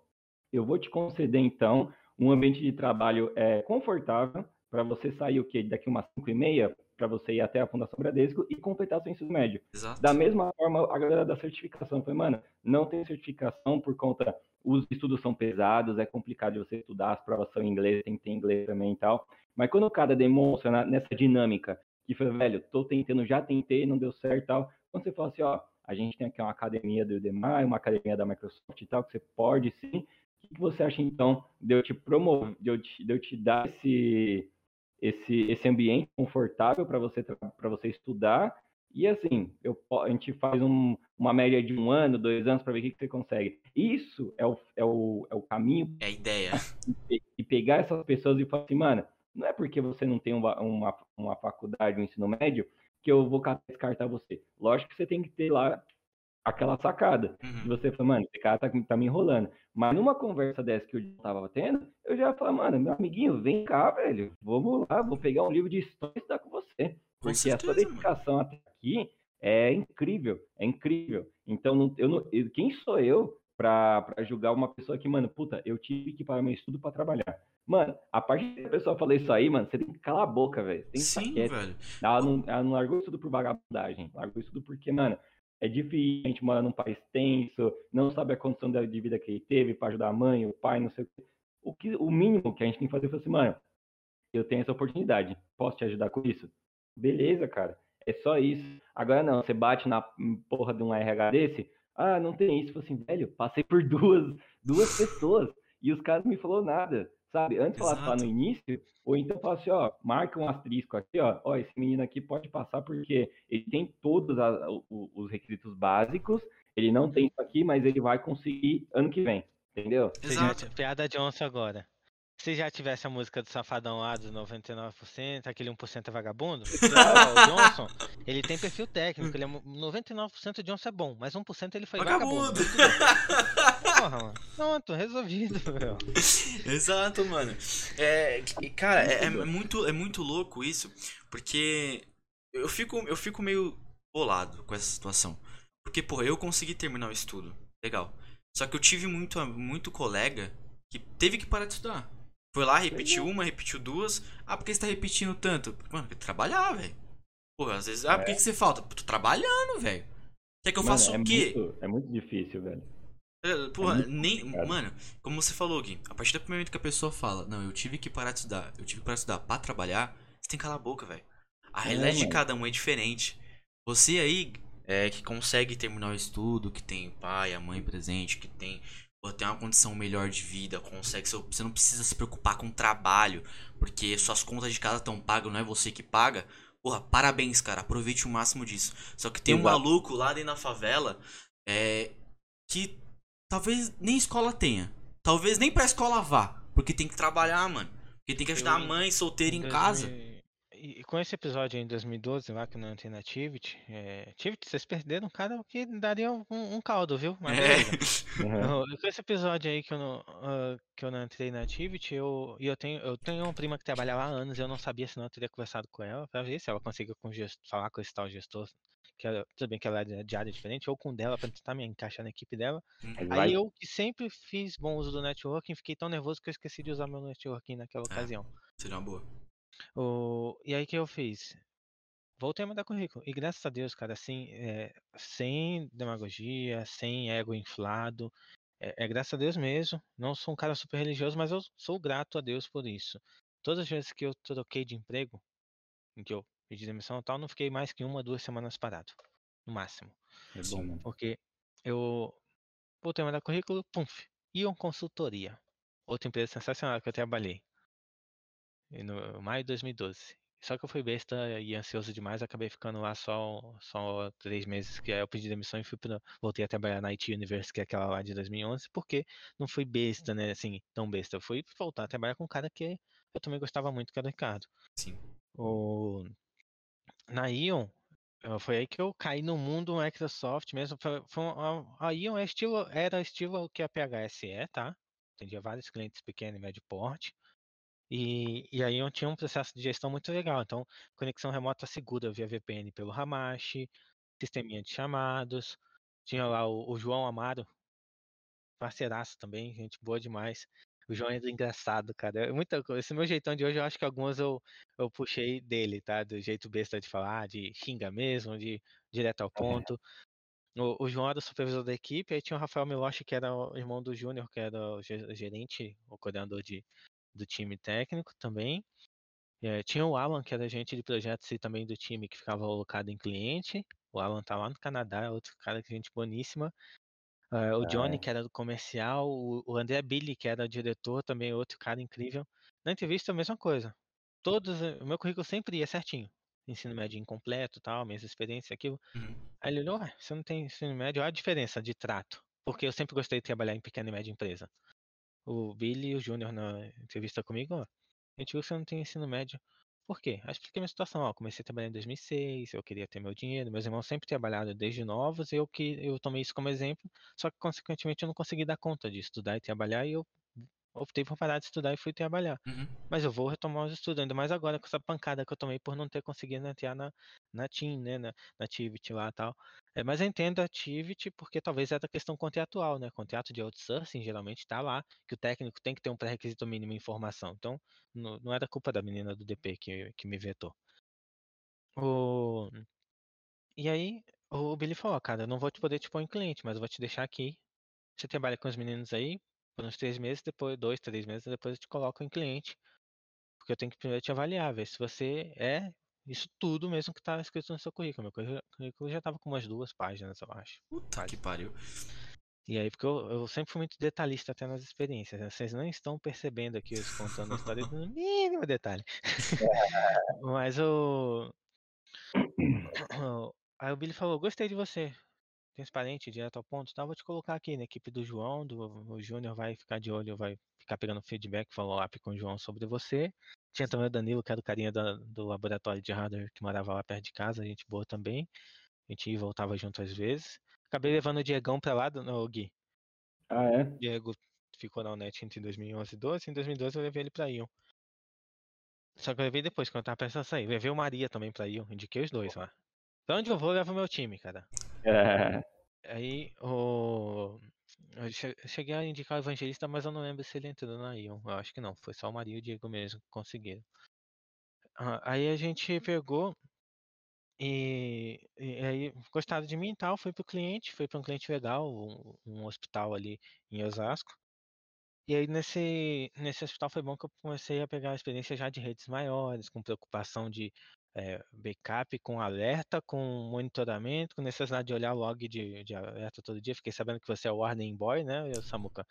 Eu vou te conceder, então, um ambiente de trabalho é, confortável para você sair o quê? Daqui umas 5 e meia, para você ir até a Fundação Bradesco e completar seu ensino médio. Exato. Da mesma forma, a galera da certificação. Falei, mano, não tem certificação por conta. Os estudos são pesados, é complicado de você estudar, as provas são em inglês, tem que ter inglês também e tal. Mas quando o cara demonstra nessa dinâmica que foi, velho, tô tentando, já tentei, não deu certo e tal. Quando você fala assim, ó, a gente tem aqui uma academia do Udemy, uma academia da Microsoft e tal, que você pode sim. O que você acha, então, de eu te promover, de eu te, de eu te dar esse, esse, esse ambiente confortável para você, para você estudar e assim, eu, a gente faz um, uma média de um ano, dois anos para ver o que, que, você consegue. Isso é o, é o, é o caminho. É a ideia. E pegar essas pessoas e falar assim, mano, não é porque você não tem uma, uma, uma faculdade, um ensino médio, que eu vou descartar você. Lógico que você tem que ter lá aquela sacada. Uhum. E você fala, mano, esse cara tá, tá, me enrolando. Mas numa conversa dessa que eu tava tendo, eu já falo, mano, meu amiguinho, vem cá, velho. Vamos lá, vou pegar um livro de história e estudar com você. Porque certeza, a sua dedicação mano. até aqui é incrível, é incrível. Então, não, eu não, quem sou eu para julgar uma pessoa que, mano, puta, eu tive que parar meu estudo para trabalhar. Mano, a parte que a pessoa falou isso aí, mano, você tem que calar a boca, velho. Sim, velho. Ela não, ela não largou isso tudo por vagabundagem. Largou isso tudo porque, mano, é difícil, a gente mora num país tenso, não sabe a condição de vida que ele teve para ajudar a mãe, o pai, não sei o que. O, que, o mínimo que a gente tem que fazer é assim, mano, eu tenho essa oportunidade, posso te ajudar com isso? Beleza, cara. É só isso. Agora não, você bate na porra de um RH desse, ah, não tem isso. assim, velho, passei por duas, duas pessoas e os caras não me falou nada, sabe? Antes falasse lá no início, ou então fala assim, ó, marca um asterisco aqui, ó, ó, esse menino aqui pode passar porque ele tem todos a, os requisitos básicos, ele não tem isso aqui, mas ele vai conseguir ano que vem, entendeu? Exato. Piada Johnson agora se já tivesse a música do Safadão lá dos 99%, aquele 1% é vagabundo, o Johnson, ele tem perfil técnico, ele é 99% o Johnson é bom, mas 1% ele foi vagabundo. vagabundo. Porra, mano. Pronto, resolvido, meu. Exato, mano. É, cara, é, é, muito, é muito louco isso, porque eu fico, eu fico meio bolado com essa situação. Porque, porra, eu consegui terminar o estudo. Legal. Só que eu tive muito, muito colega que teve que parar de estudar. Foi lá, repetiu uma, repetiu duas. Ah, por que você tá repetindo tanto? Mano, porque trabalhar, velho. Porra, às vezes. Ah, por que, é. que você falta? Tô trabalhando, velho. Quer que eu faça é o quê? Muito, é muito difícil, velho. É, porra, é nem. Mano, como você falou, Gui, a partir do momento que a pessoa fala, não, eu tive que parar de estudar, eu tive que parar de estudar pra trabalhar, você tem que calar a boca, velho. A realidade de cada um é diferente. Você aí, é, que consegue terminar o estudo, que tem o pai, a mãe presente, que tem Pô, tem uma condição melhor de vida, consegue. Você não precisa se preocupar com trabalho, porque suas contas de casa estão pagas, não é você que paga. Porra, parabéns, cara. Aproveite o máximo disso. Só que tem um maluco lá dentro da favela é, que talvez nem escola tenha. Talvez nem pra escola vá. Porque tem que trabalhar, mano. Porque tem que ajudar Eu, a mãe solteira em casa e com esse episódio em 2012 lá que não tem na Tivit, é, Tivit, vocês perderam um cara que daria um, um caldo, viu? Mas é. Uhum. Com esse episódio aí que eu não, uh, que eu não entrei na Tivit, eu, eu, tenho, eu tenho uma prima que trabalha lá há anos e eu não sabia se não eu teria conversado com ela pra ver se ela conseguia com falar com esse tal gestor. Que ela, tudo bem que ela é de área diferente, ou com dela pra tentar me encaixar na equipe dela. Uhum. Aí eu, que sempre fiz bom uso do networking, fiquei tão nervoso que eu esqueci de usar meu networking naquela é, ocasião. Seria uma boa. O... E aí que eu fiz? Voltei a mandar currículo. E graças a Deus, cara, assim, é, sem demagogia, sem ego inflado. É, é, graças a Deus mesmo. Não sou um cara super religioso, mas eu sou grato a Deus por isso. Todas as vezes que eu troquei de emprego, em que eu pedi demissão e tal, não fiquei mais que uma, duas semanas parado. No máximo. É bom, mano. Porque eu voltei a mandar currículo, pum, Ion Consultoria. Outra empresa sensacional que eu trabalhei no maio de 2012. Só que eu fui besta e ansioso demais, acabei ficando lá só, só três meses, que aí eu pedi demissão e fui pra, voltei a trabalhar na IT Universe, que é aquela lá de 2011, porque não fui besta, né, assim, tão besta. Eu fui voltar a trabalhar com um cara que eu também gostava muito, que era o Ricardo. Sim. O... Na Ion, foi aí que eu caí no mundo Microsoft mesmo. Foi, foi a Ion é estilo, era estilo que a PHS é, tá? Atendia vários clientes pequenos e médio porte. E, e aí eu tinha um processo de gestão muito legal. Então, conexão remota segura via VPN pelo Hamashi, sisteminha de chamados. Tinha lá o, o João Amaro, parceiraço também, gente boa demais. O João é engraçado, cara. É muita coisa. Esse meu jeitão de hoje, eu acho que algumas eu, eu puxei dele, tá? Do jeito besta de falar, de xinga mesmo, de direto ao ponto. O, o, João era o supervisor da equipe, aí tinha o Rafael Miloche, que era o irmão do Júnior, que era o gerente, o coordenador de, do time técnico também. É, tinha o Alan, que era agente de projetos e também do time que ficava alocado em cliente. O Alan tá lá no Canadá, é outro cara que é gente boníssima. Uh, o Johnny, Ah. que era do comercial, o, o André Billy, que era diretor, também outro cara incrível. Na entrevista, a mesma coisa. Todos, eh, o meu currículo sempre ia certinho. Ensino médio incompleto, tal, minhas experiências, aquilo. Uhum. Aí ele olhou, você não tem ensino médio, olha a diferença de trato. Porque eu sempre gostei de trabalhar em pequena e média empresa. O Billy e o Júnior na entrevista comigo, ó, a gente viu que você não tem ensino médio. Por quê? Eu expliquei minha situação, ó, comecei a trabalhar em 2006, eu queria ter meu dinheiro, meus irmãos sempre trabalharam desde novos, eu que eu tomei isso como exemplo, só que consequentemente eu não consegui dar conta de estudar e trabalhar e eu optei por parar de estudar e fui trabalhar. Uhum. Mas eu vou retomar os estudos, ainda mais agora com essa pancada que eu tomei por não ter conseguido entrar na, na Team, né, na, na lá e tal. É, mas eu entendo a Tivit porque talvez é da questão contratual, né? Contrato de outsourcing geralmente tá lá, que o técnico tem que ter um pré-requisito mínimo em informação. Então, não, não era culpa da menina do DP que, que me vetou. O... E aí, o Billy falou, cara, eu não vou te poder te pôr em cliente, mas eu vou te deixar aqui. Você trabalha com os meninos aí por uns três meses, depois, dois, três meses, depois eu te coloco em cliente. Porque eu tenho que primeiro te avaliar, ver se você é isso tudo mesmo que tá escrito no seu currículo. Meu currículo já tava com umas duas páginas, eu acho. Puta que pariu. E aí, porque eu, eu sempre fui muito detalhista até nas experiências. né? Vocês não estão percebendo aqui eu contando a história no mínimo detalhe. Mas o. Aí o Billy falou: Gostei de você. Transparente, direto ao ponto. Então, eu vou te colocar aqui na equipe do João. Do, o Júnior vai ficar de olho, vai ficar pegando feedback, follow-up com o João sobre você. Tinha também o Danilo, que era o carinha da- do laboratório de hardware que morava lá perto de casa, gente boa também. A gente ia e voltava junto às vezes. Acabei levando o Diegão pra lá, no Gui. Ah, é? Diego ficou na UNET entre 2011 e 2012. Em 2012 eu levei ele pra Ion. Só que eu levei depois, quando eu tava pensando em sair. Levei o Maria também pra Ion. Indiquei os dois lá. Pra onde eu vou, eu levo o meu time, cara. É. Aí o. Eu che- cheguei a indicar o Evangelista, mas eu não lembro se ele entrou na Ion. Eu acho que não. Foi só o Maria e o Diego mesmo que conseguiram. Ah, Aí a gente pegou e, e aí gostaram de mim e tal. Fui pro cliente, fui para um cliente legal, um, um hospital ali em Osasco. E aí nesse, nesse hospital foi bom que eu comecei a pegar a experiência já de redes maiores, com preocupação de eh, backup, com alerta, com monitoramento, com necessidade de olhar log de, de alerta todo dia. Fiquei sabendo que você é o Warning Boy, né, Samuca?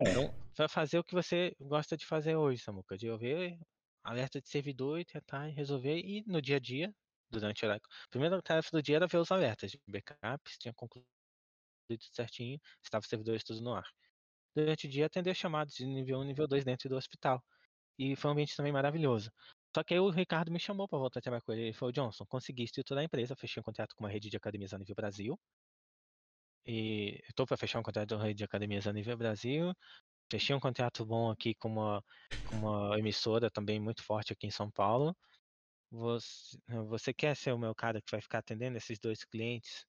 Então, vai fazer o que você gosta de fazer hoje, Samuca, de ouvir alerta de servidor e tentar resolver. E no dia a dia, durante a primeira tarefa do dia era ver os alertas de backup, se tinha concluído tudo certinho, estava os servidores todos no ar. Durante o dia, atender chamados de nível 1 e nível 2 dentro do hospital. E foi um ambiente também maravilhoso. Só que aí o Ricardo me chamou para voltar a trabalhar com ele. Ele falou, Johnson, consegui estruturar a empresa, fechei um contrato com uma rede de academias a nível Brasil. E estou para fechar um contrato com uma rede de academias a nível Brasil. Fechei um contrato bom aqui com uma, com uma emissora também muito forte aqui em São Paulo. Você, você quer ser o meu cara que vai ficar atendendo esses dois clientes?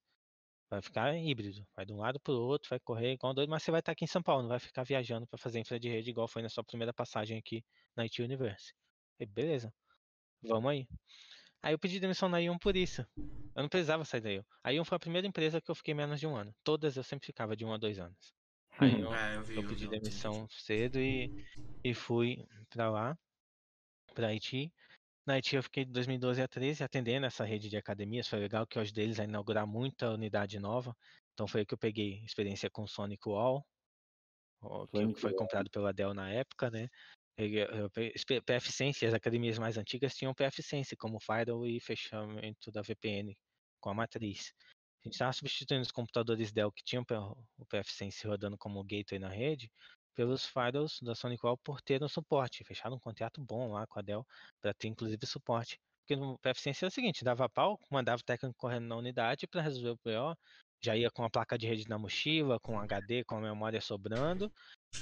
Vai ficar híbrido, vai de um lado pro outro, vai correr igual um doido, mas você vai estar aqui em São Paulo, não vai ficar viajando para fazer infra de rede igual foi na sua primeira passagem aqui na IT Universe. E beleza, vamos aí. Aí eu pedi demissão na Ion por isso. Eu não precisava sair da Ion. A Ion foi a primeira empresa que eu fiquei menos de um ano. Todas eu sempre ficava de um a dois anos. Aí eu, É, eu vi. eu pedi ontem. demissão cedo e, e fui pra lá, pra Haiti. Na Haiti eu fiquei de 2012 a 13 atendendo essa rede de academias. Foi legal que eu ajudei eles a inaugurar muita unidade nova. Então foi aí que eu peguei experiência com Sonic Wall, que foi comprado pela Dell na época, né? P- PF Sense, as academias mais antigas tinham PF Sense como firewall e fechamento da VPN com a matriz. A gente estava substituindo os computadores Dell que tinham o PF Sense rodando como gateway na rede pelos firewalls da Sonic Wall por ter um suporte. Fecharam um contrato bom lá com a Dell para ter inclusive suporte. Porque no PF Sense é o seguinte, dava pau, mandava o técnico correndo na unidade para resolver o PO, já ia com a placa de rede na mochila, com HD, com a memória sobrando,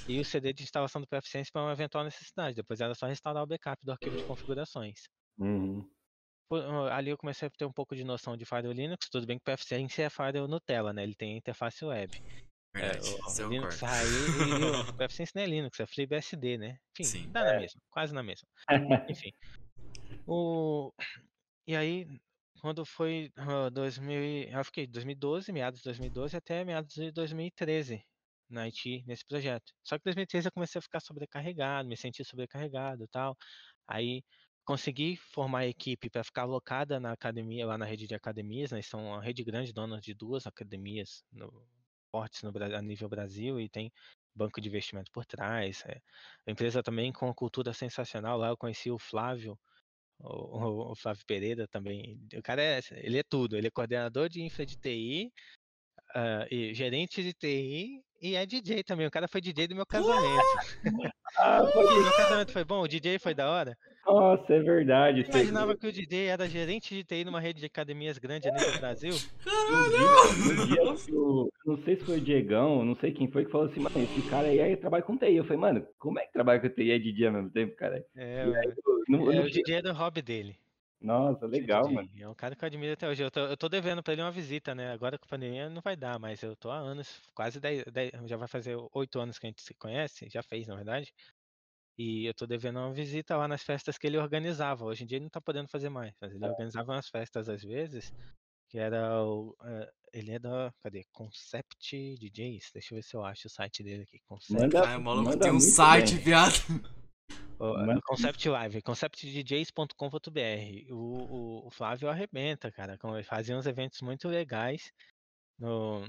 e o CD de instalação do PF Sense para uma eventual necessidade. Depois era só restaurar o backup do arquivo de configurações. Uhum. Por- ah, Ali eu comecei a ter um pouco de noção de Firewall Linux, tudo bem que o PF Sense é Firewall Nutella, né? Ele tem interface web. É, Verdade. o- Linux raiz, e o PF Sense não é Linux, é FreeBSD, né? Enfim, Sim. dá na mesma, quase na mesma. Enfim. O... E aí, quando foi ah, 2000, e- eu fiquei 2012, meados de 2012 até meados de 2013 na Haiti nesse projeto. Só que em 2013 eu comecei a ficar sobrecarregado, me senti sobrecarregado tal. Aí consegui formar a equipe para ficar alocada na academia, lá na rede de academias, né? São uma rede grande, dona de duas academias no, fortes no, a nível Brasil e tem banco de investimento por trás. é. A empresa também com uma cultura sensacional. Lá eu conheci o Flávio, o, o- o Flávio Pereira também. O cara é, ele é tudo. Ele é coordenador de infra de TI, ah, e gerente de TI e é DJ também. O cara foi DJ do meu casamento. Ah, pode... meu casamento foi bom, o DJ foi da hora. Nossa, é verdade. Eu imaginava que o DJ era gerente de TI numa rede de academias grande a nível Brasil. Um dia, um dia não sei se foi o Diegão, não sei quem foi, que falou assim, mano, esse cara aí, aí trabalha com TI. Eu falei, mano, como é que trabalha com TI e é DJ ao mesmo tempo, cara? É, aí, eu não- é, o DJ era o hobby dele. Nossa, legal, DJ. mano. É um cara que eu admiro até hoje. Eu tô, eu tô devendo pra ele uma visita, né? Agora com a pandemia não vai dar, mas eu tô há anos, quase 10, 10 já vai fazer oito anos que a gente se conhece, já fez, na verdade. E eu tô devendo uma visita lá nas festas que ele organizava. Hoje em dia ele não tá podendo fazer mais, mas ele organizava umas festas às vezes, que era o. eh, ele é da. Cadê? Concept DJs. Deixa eu ver se eu acho o site dele aqui. Concept. Manda, Cara, o maluco manda tem um site, bem. viado. O- Manda- Concept Live, conceptdjs.com.br. O, o, o Flávio arrebenta, cara. Ele fazia uns eventos muito legais. No,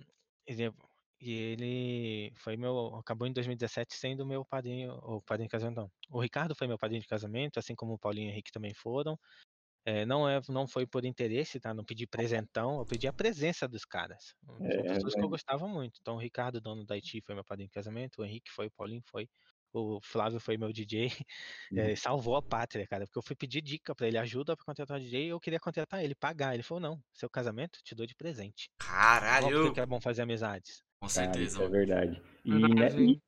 ele, e ele foi meu. Acabou em 2017 sendo meu padrinho. O padrinho de casamento, não. O Ricardo foi meu padrinho de casamento, assim como o Paulinho e o Henrique também foram. É, não, é, não foi por interesse, tá? Não pedi presentão, eu pedi a presença dos caras. São É, pessoas que eu lembro. gostava muito. Então, o Ricardo, dono da IT, foi meu padrinho de casamento. O Henrique foi, o Paulinho foi. O Flávio foi meu DJ. É, salvou a pátria, cara, porque eu fui pedir dica pra ele, ajuda pra contratar um DJ, e eu queria contratar ele, pagar. Ele falou, não, seu casamento te dou de presente. Caralho. porque é bom fazer amizades. Com Cara, certeza, isso é mano. verdade. E né, ni-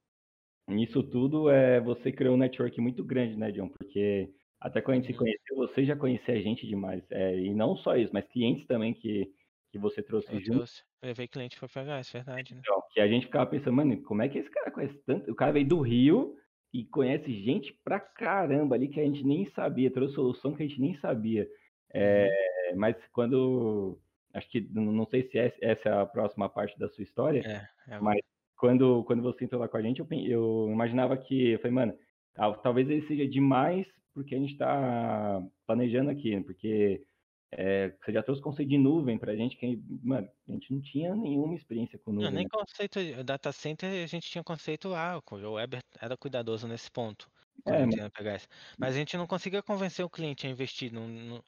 nisso tudo, é, você criou um network muito grande, né, John? Porque até quando a gente se Uhum. conheceu, você já conhecia a gente demais. É, e não só isso, mas clientes também que, que você trouxe Eu junto. trouxe, levei cliente pra PHS, verdade, né? Então, que a gente ficava pensando, mano, como é que esse cara conhece tanto? O cara veio do Rio e conhece gente pra caramba ali que a gente nem sabia, trouxe solução que a gente nem sabia. É, mas quando. Acho que não sei se essa essa é a próxima parte da sua história, É, é mas quando, quando você entrou lá com a gente, eu, eu imaginava que. Eu falei, mano, tal- talvez ele seja demais porque a gente tá planejando aqui, né? Porque é, você já trouxe conceito de nuvem pra gente, que, mano, a gente não tinha nenhuma experiência com Não, nuvem. nem né? conceito de data center, a gente tinha conceito lá, o Weber era cuidadoso nesse ponto, É, a mas-. Mas a gente não conseguia convencer o cliente a investir. No, no-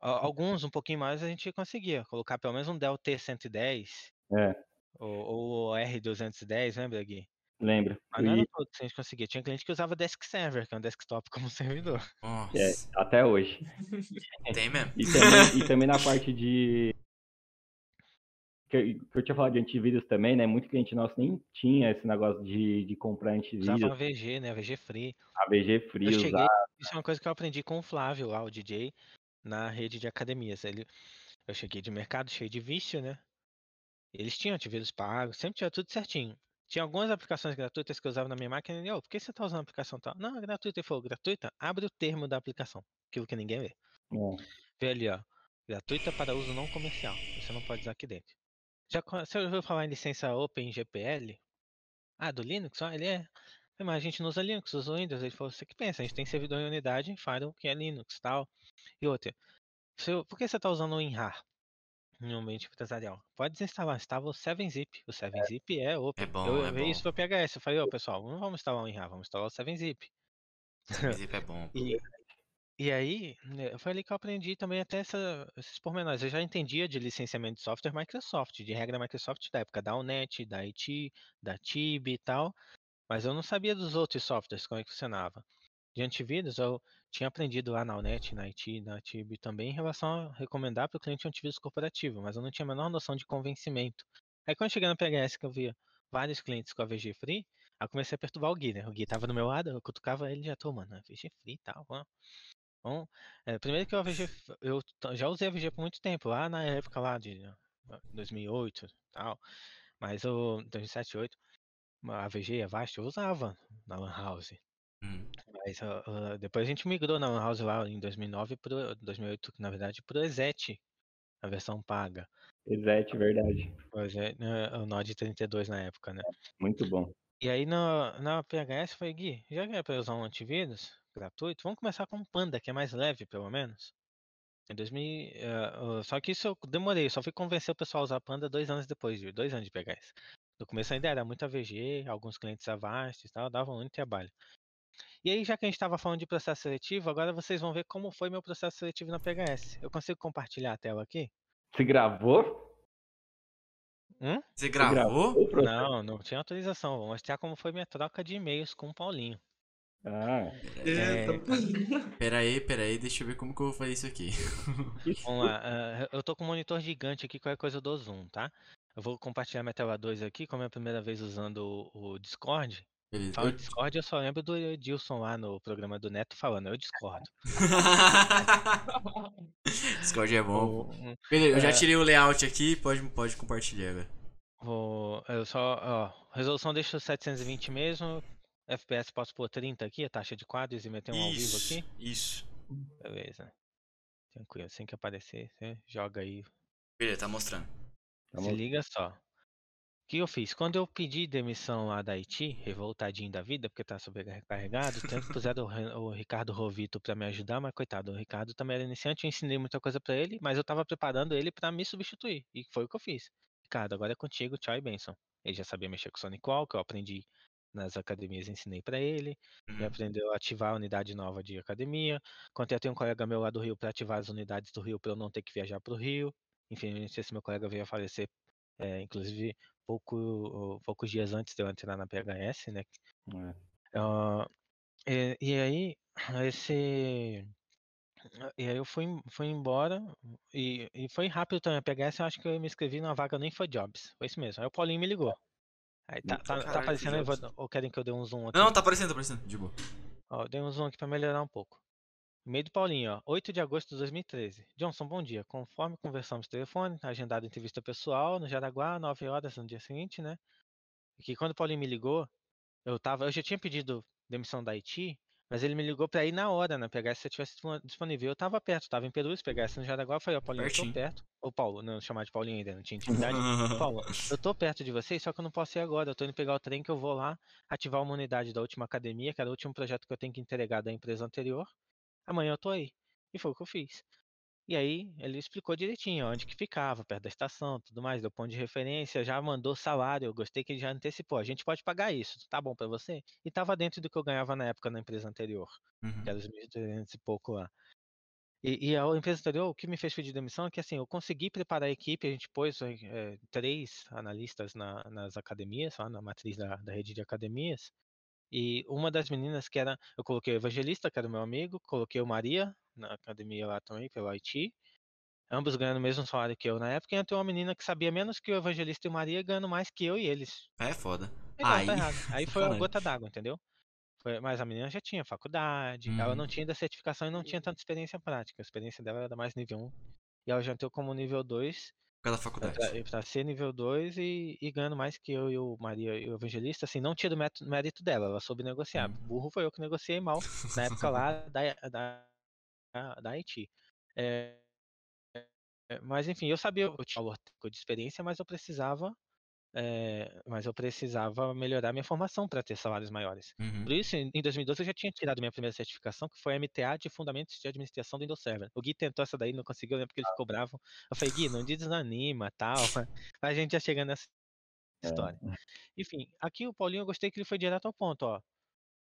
a- Alguns, um pouquinho mais, a gente conseguia colocar pelo menos um Dell T110 É, ou, ou o R210, lembra, Gui? Lembra? Mas não E- era todo que a gente conseguia. Tinha cliente que usava Desk Server, que é um desktop como servidor. Nossa. É, até hoje. Tem mesmo. E também, e também na parte de. Que eu, que eu tinha falado de antivírus também, né? Muito cliente nosso nem tinha esse negócio de, de comprar antivírus, Usava uma VG, né? VG Free. ABG Free, Eu cheguei, usar. isso é uma coisa que eu aprendi com o Flávio lá, o DJ, na rede de academias. Ele, eu cheguei de mercado cheio de vício, né? Eles tinham antivírus pago, sempre tinha tudo certinho. Tinha algumas aplicações gratuitas que eu usava na minha máquina e, ô, por que você tá usando a aplicação tal? Não, é gratuita. Ele falou, gratuita? Abre o termo da aplicação. Aquilo que ninguém vê. É, Vê ali, ó. Gratuita para uso não comercial. Você não pode usar aqui dentro. Já você ouviu falar em licença OpenGPL? Ah, do Linux? Ah, ele é. Mas a gente não usa Linux, usa Windows. Ele falou, você que pensa, a gente tem servidor em unidade em Firewall que é Linux tal. E outra, eu- por que você está usando o WinRAR no ambiente empresarial? Pode desinstalar, instala o 7-Zip. O 7-Zip é open. É bom, eu é bom. isso para PHS. Eu falei, ô pessoal, não vamos instalar o WinRAR, vamos instalar o 7-Zip. Esse zip é bom. E, e aí, né, foi ali que eu aprendi também até essa- esses pormenores. Eu já entendia de licenciamento de software Microsoft, de regra Microsoft da época da Unet, da IT, da TIB e tal, mas eu não sabia dos outros softwares, como é que funcionava. De antivírus, eu tinha aprendido lá na Unet, na IT, na TIB também, em relação a recomendar para o cliente um antivírus corporativo, mas eu não tinha a menor noção de convencimento. Aí quando eu cheguei no PHS, que eu via vários clientes com a VG Free, eu comecei a perturbar o Gui, né? O Gui tava do meu lado, eu cutucava ele e já tô, mano, a VG Free e tal, ó. Bom, é, primeiro que eu, eu já usei a VG por muito tempo, lá na época lá de ah, 2008 e tal, mas o 2007, 2008, a VG, a Vast, eu usava na Lan House. Hum. Mas ah, ah, depois a gente migrou na Lan House lá em 2009 pro 2008, na verdade, pro Exet, a versão paga. Exete, verdade. Pois é, né, o Node 32 na época, né? Muito bom. E aí na, na PHS falei, Gui, já que é pra usar um antivírus, gratuito, vamos começar com o Panda, que é mais leve, pelo menos. Em 2000, eh, só que isso eu demorei, só fui convencer o pessoal a usar Panda dois anos depois, de dois anos de isso. No começo ainda era muito AVG, alguns clientes Avast e tal, davam muito trabalho. E aí, já que a gente estava falando de processo seletivo, agora vocês vão ver como foi meu processo seletivo na PHS. Eu consigo compartilhar a tela aqui? Se gravou? Hum? Você gravou? o processo? Não, não tinha autorização. Vou mostrar como foi minha troca de e-mails com o Paulinho. Ah, É. Eita. Pera aí, pera aí, deixa eu ver como que eu vou fazer isso aqui. Vamos lá. ah, eu tô com um monitor gigante aqui, qualquer coisa eu dou zoom, tá? Eu vou compartilhar minha tela 2 aqui, como é a primeira vez usando o, o Discord. Beleza. Fala Discord, eu só lembro do Edilson lá no programa do Neto falando, eu discordo. Discord é bom. Vou- Beleza, eu já É. tirei o layout aqui, pode, pode compartilhar agora. Vou, eu só, ó, resolução deixa 720 mesmo, FPS posso pôr 30 aqui, a taxa de quadros e meter um ao vivo Isso, aqui. isso. Beleza. Tranquilo, assim que aparecer, você joga aí. Beleza, tá mostrando. Tá Se bom. liga só. O que eu fiz? Quando eu pedi demissão lá da Haiti, revoltadinho da vida, porque tá sobrecarregado, tanto puseram o, o Ricardo Rovito pra me ajudar, mas coitado, o Ricardo também era iniciante, eu ensinei muita coisa pra ele, mas eu tava preparando ele pra me substituir, e foi o que eu fiz. Ricardo, agora é contigo, tchau e benção. Ele já sabia mexer com o Sonic Wall, que eu aprendi nas academias, ensinei pra ele. Ele Uhum. aprendeu a ativar a unidade nova de academia. Contratei um colega meu lá do Rio para ativar as unidades do Rio para eu não ter que viajar para o Rio. Infelizmente, esse meu colega veio a falecer, é, inclusive, pouco, poucos dias antes de eu entrar na PHS, né? É. Ah, e, e aí, esse. E aí eu fui, fui embora e, e foi rápido também. A PHS eu acho que eu me inscrevi numa vaga no InfoJobs. Foi isso mesmo. Aí o Paulinho me ligou. Aí tá, tá, tá Caralho, aparecendo aí, InfoJobs. vou- ou querem que eu dê um zoom aqui? Não, tá aparecendo, tá aparecendo. De boa. Ó, eu dei um zoom aqui pra melhorar um pouco. E-mail do Paulinho, ó, 8 de agosto de 2013. Johnson, bom dia. Conforme conversamos telefone, agendada entrevista pessoal no Jaraguá, 9 horas no dia seguinte, né? E que quando o Paulinho me ligou, eu tava, eu já tinha pedido demissão da IT, mas ele me ligou pra ir na hora, né? Pegar se eu tivesse dispo- disponível. Eu tava perto, tava em Perus, pegasse no Jaraguá, eu falei, ó, Paulinho, eu Pertinho. tô perto. Ô, Paulo, não chamar de Paulinho ainda, não tinha intimidade. Paulo, eu tô perto de vocês, só que eu não posso ir agora. Eu tô indo pegar o trem que eu vou lá ativar uma unidade da última academia, que era o último projeto que eu tenho que entregar da empresa anterior. Amanhã eu tô aí. E foi o que eu fiz. E aí ele explicou direitinho onde que ficava, perto da estação, tudo mais, deu ponto de referência, já mandou salário, eu gostei que ele já antecipou. A gente pode pagar isso, tá bom pra você? E tava dentro do que eu ganhava na época na empresa anterior, Uhum. que era os 1.300 e pouco lá. E, e a empresa anterior, o que me fez pedir demissão é que assim, eu consegui preparar a equipe, a gente pôs eh, três analistas na- nas academias, lá na matriz da, da rede de academias, e uma das meninas que era, eu coloquei o evangelista, que era o meu amigo, coloquei o Maria na academia lá também, pelo Haiti, ambos ganhando o mesmo salário que eu na época, e entrou uma menina que sabia menos que o evangelista e o Maria, ganhando mais que eu e eles. É foda. Então, Aí- tá errado. Aí foi a sacanagem. gota d'água, entendeu? Foi- mas a menina já tinha faculdade, ela Uhum. não tinha da certificação e não tinha tanta experiência prática. A experiência dela era mais nível 1. E ela já entrou como nível 2, Pra, faculdade. pra ser nível 2 e, e ganhando mais que eu e o Maria e o Evangelista. Assim, não tira o mérito, dela, ela soube negociar. Burro foi eu que negociei mal na época lá da, da, da Haiti. É, é, mas enfim, eu sabia, eu tinha valor de experiência, mas eu precisava. É, mas eu precisava melhorar minha formação para ter salários maiores. Uhum. Por isso, em em 2012 eu já tinha tirado minha primeira certificação, que foi a MTA de Fundamentos de Administração do Windows Server. O Gui tentou essa daí, não conseguiu, lembro que ele ficou bravo. Eu falei, Gui, não desanima, tal. A gente já chega nessa É. história. Enfim, aqui o Paulinho eu gostei que ele foi direto ao ponto, ó.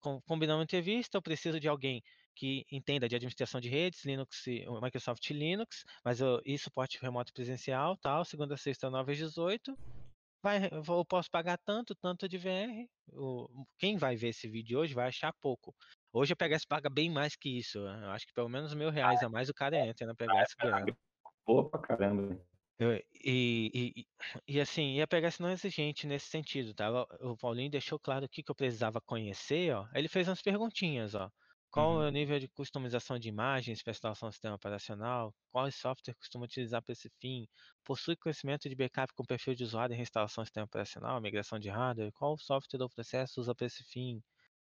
Com- Combinando entrevista, eu preciso de alguém que entenda de administração de redes, Linux, e- Microsoft Linux, mas eu, e suporte remoto presencial, tal, segunda, sexta, 9 às 18. Vai, eu posso pagar tanto, tanto de VR. Quem vai ver esse vídeo hoje vai achar pouco. Hoje a PHS paga bem mais que isso. Eu acho que pelo menos mil reais a mais o cara entra na PHS ganhando. Boa pra caramba. E, e, e, assim, e a PHS não é exigente nesse sentido, tá? O o Paulinho deixou claro o que, que eu precisava conhecer, ó. Ele fez umas perguntinhas, ó. Qual Uhum. é o nível de customização de imagens para instalação do sistema operacional? Qual software costuma utilizar para esse fim? Possui conhecimento de backup com perfil de usuário em reinstalação do sistema operacional, migração de hardware? Qual software ou processo usa para esse fim?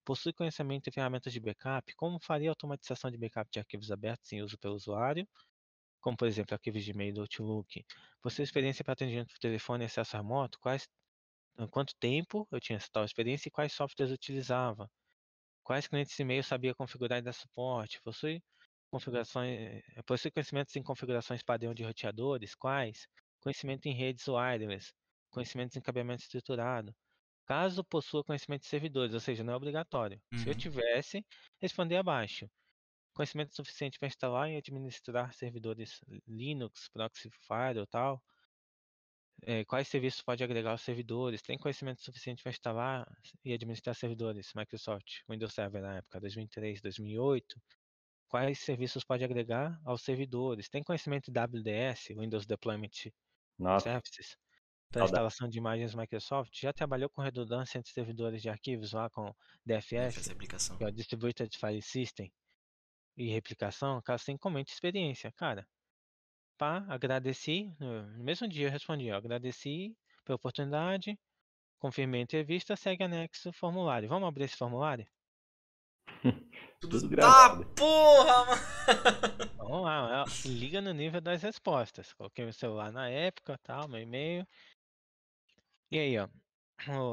Possui conhecimento de ferramentas de backup? Como faria a automatização de backup de arquivos abertos em uso pelo usuário? Como, por exemplo, arquivos de e-mail do Outlook. Possui experiência para atendimento por telefone e acesso remoto? Quais, quanto tempo eu tinha essa tal experiência e quais softwares utilizava? Quais clientes e-mail sabia configurar e dar suporte? Possui configurações, eh, possui conhecimentos em configurações padrão de roteadores? Quais? Conhecimento em redes wireless, conhecimentos em cabeamento estruturado. Caso possua conhecimento de servidores, ou seja, não é obrigatório. Se eu Uhum. tivesse, responder abaixo. Conhecimento suficiente para instalar e administrar servidores Linux, proxy firewall tal. Eh, quais serviços pode agregar aos servidores? Tem conhecimento suficiente para instalar e administrar servidores Microsoft, Windows Server na época, 2003, 2008? Quais serviços pode agregar aos servidores? Tem conhecimento de WDS, Windows Deployment Nossa, Services? Para instalação de imagens Microsoft? Já trabalhou com redundância entre servidores de arquivos lá com DFS? Aplicação. que é o Distributed File System, e replicação, caso tenha comente experiência, cara. Pá, agradeci, no mesmo dia eu respondi, ó, agradeci pela oportunidade, confirmei a entrevista, segue anexo formulário. Vamos abrir esse formulário? tudo Tá porra, mano! Vamos lá, liga no nível das respostas. Coloquei meu celular na época, tal, meu e-mail. E aí, ó.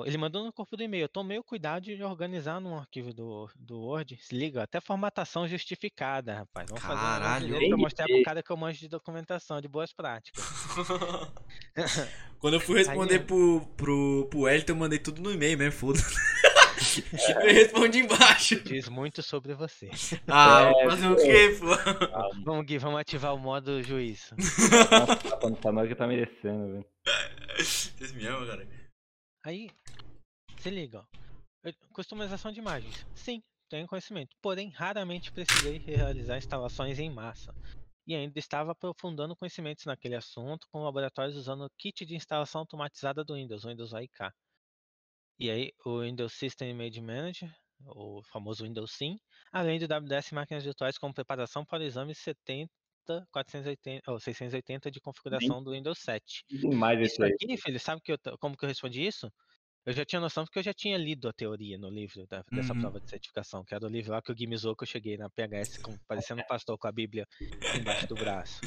Ele mandou no corpo do e-mail. Eu tomei o cuidado de organizar num arquivo do, do Word. Se liga, até formatação justificada, rapaz. Vamos fazer um Caralho. pra mostrar que pro cara que eu manjo de documentação, de boas práticas. Quando eu fui responder Aí- pro, pro, pro Elton, eu mandei tudo no e-mail mesmo, foda-se. eu respondi embaixo. Diz muito sobre você. Ah, É, fazer o quê, pô? Vamos, Gui, vamos ativar o modo juiz. nossa, quando tá mais que tá merecendo, velho. Vocês me amam, cara. Aí, se liga, Customização de imagens. Sim, tenho conhecimento. Porém, raramente precisei realizar instalações em massa. E ainda estava aprofundando conhecimentos naquele assunto com laboratórios usando o kit de instalação automatizada do Windows, o Windows AIK. E aí, o Windows System Image Manager, o famoso Windows SIM, além do WDS máquinas virtuais como preparação para o exame 70, 480, ou 680 de configuração do Windows 7. Tem mais Isso aí. aqui, filho, sabe que eu como que eu respondi isso? Eu já tinha noção porque eu já tinha lido a teoria no livro da- dessa Uhum. prova de certificação, que era o livro lá que o Gui que eu cheguei na PHS com, parecendo um pastor com a Bíblia embaixo do braço.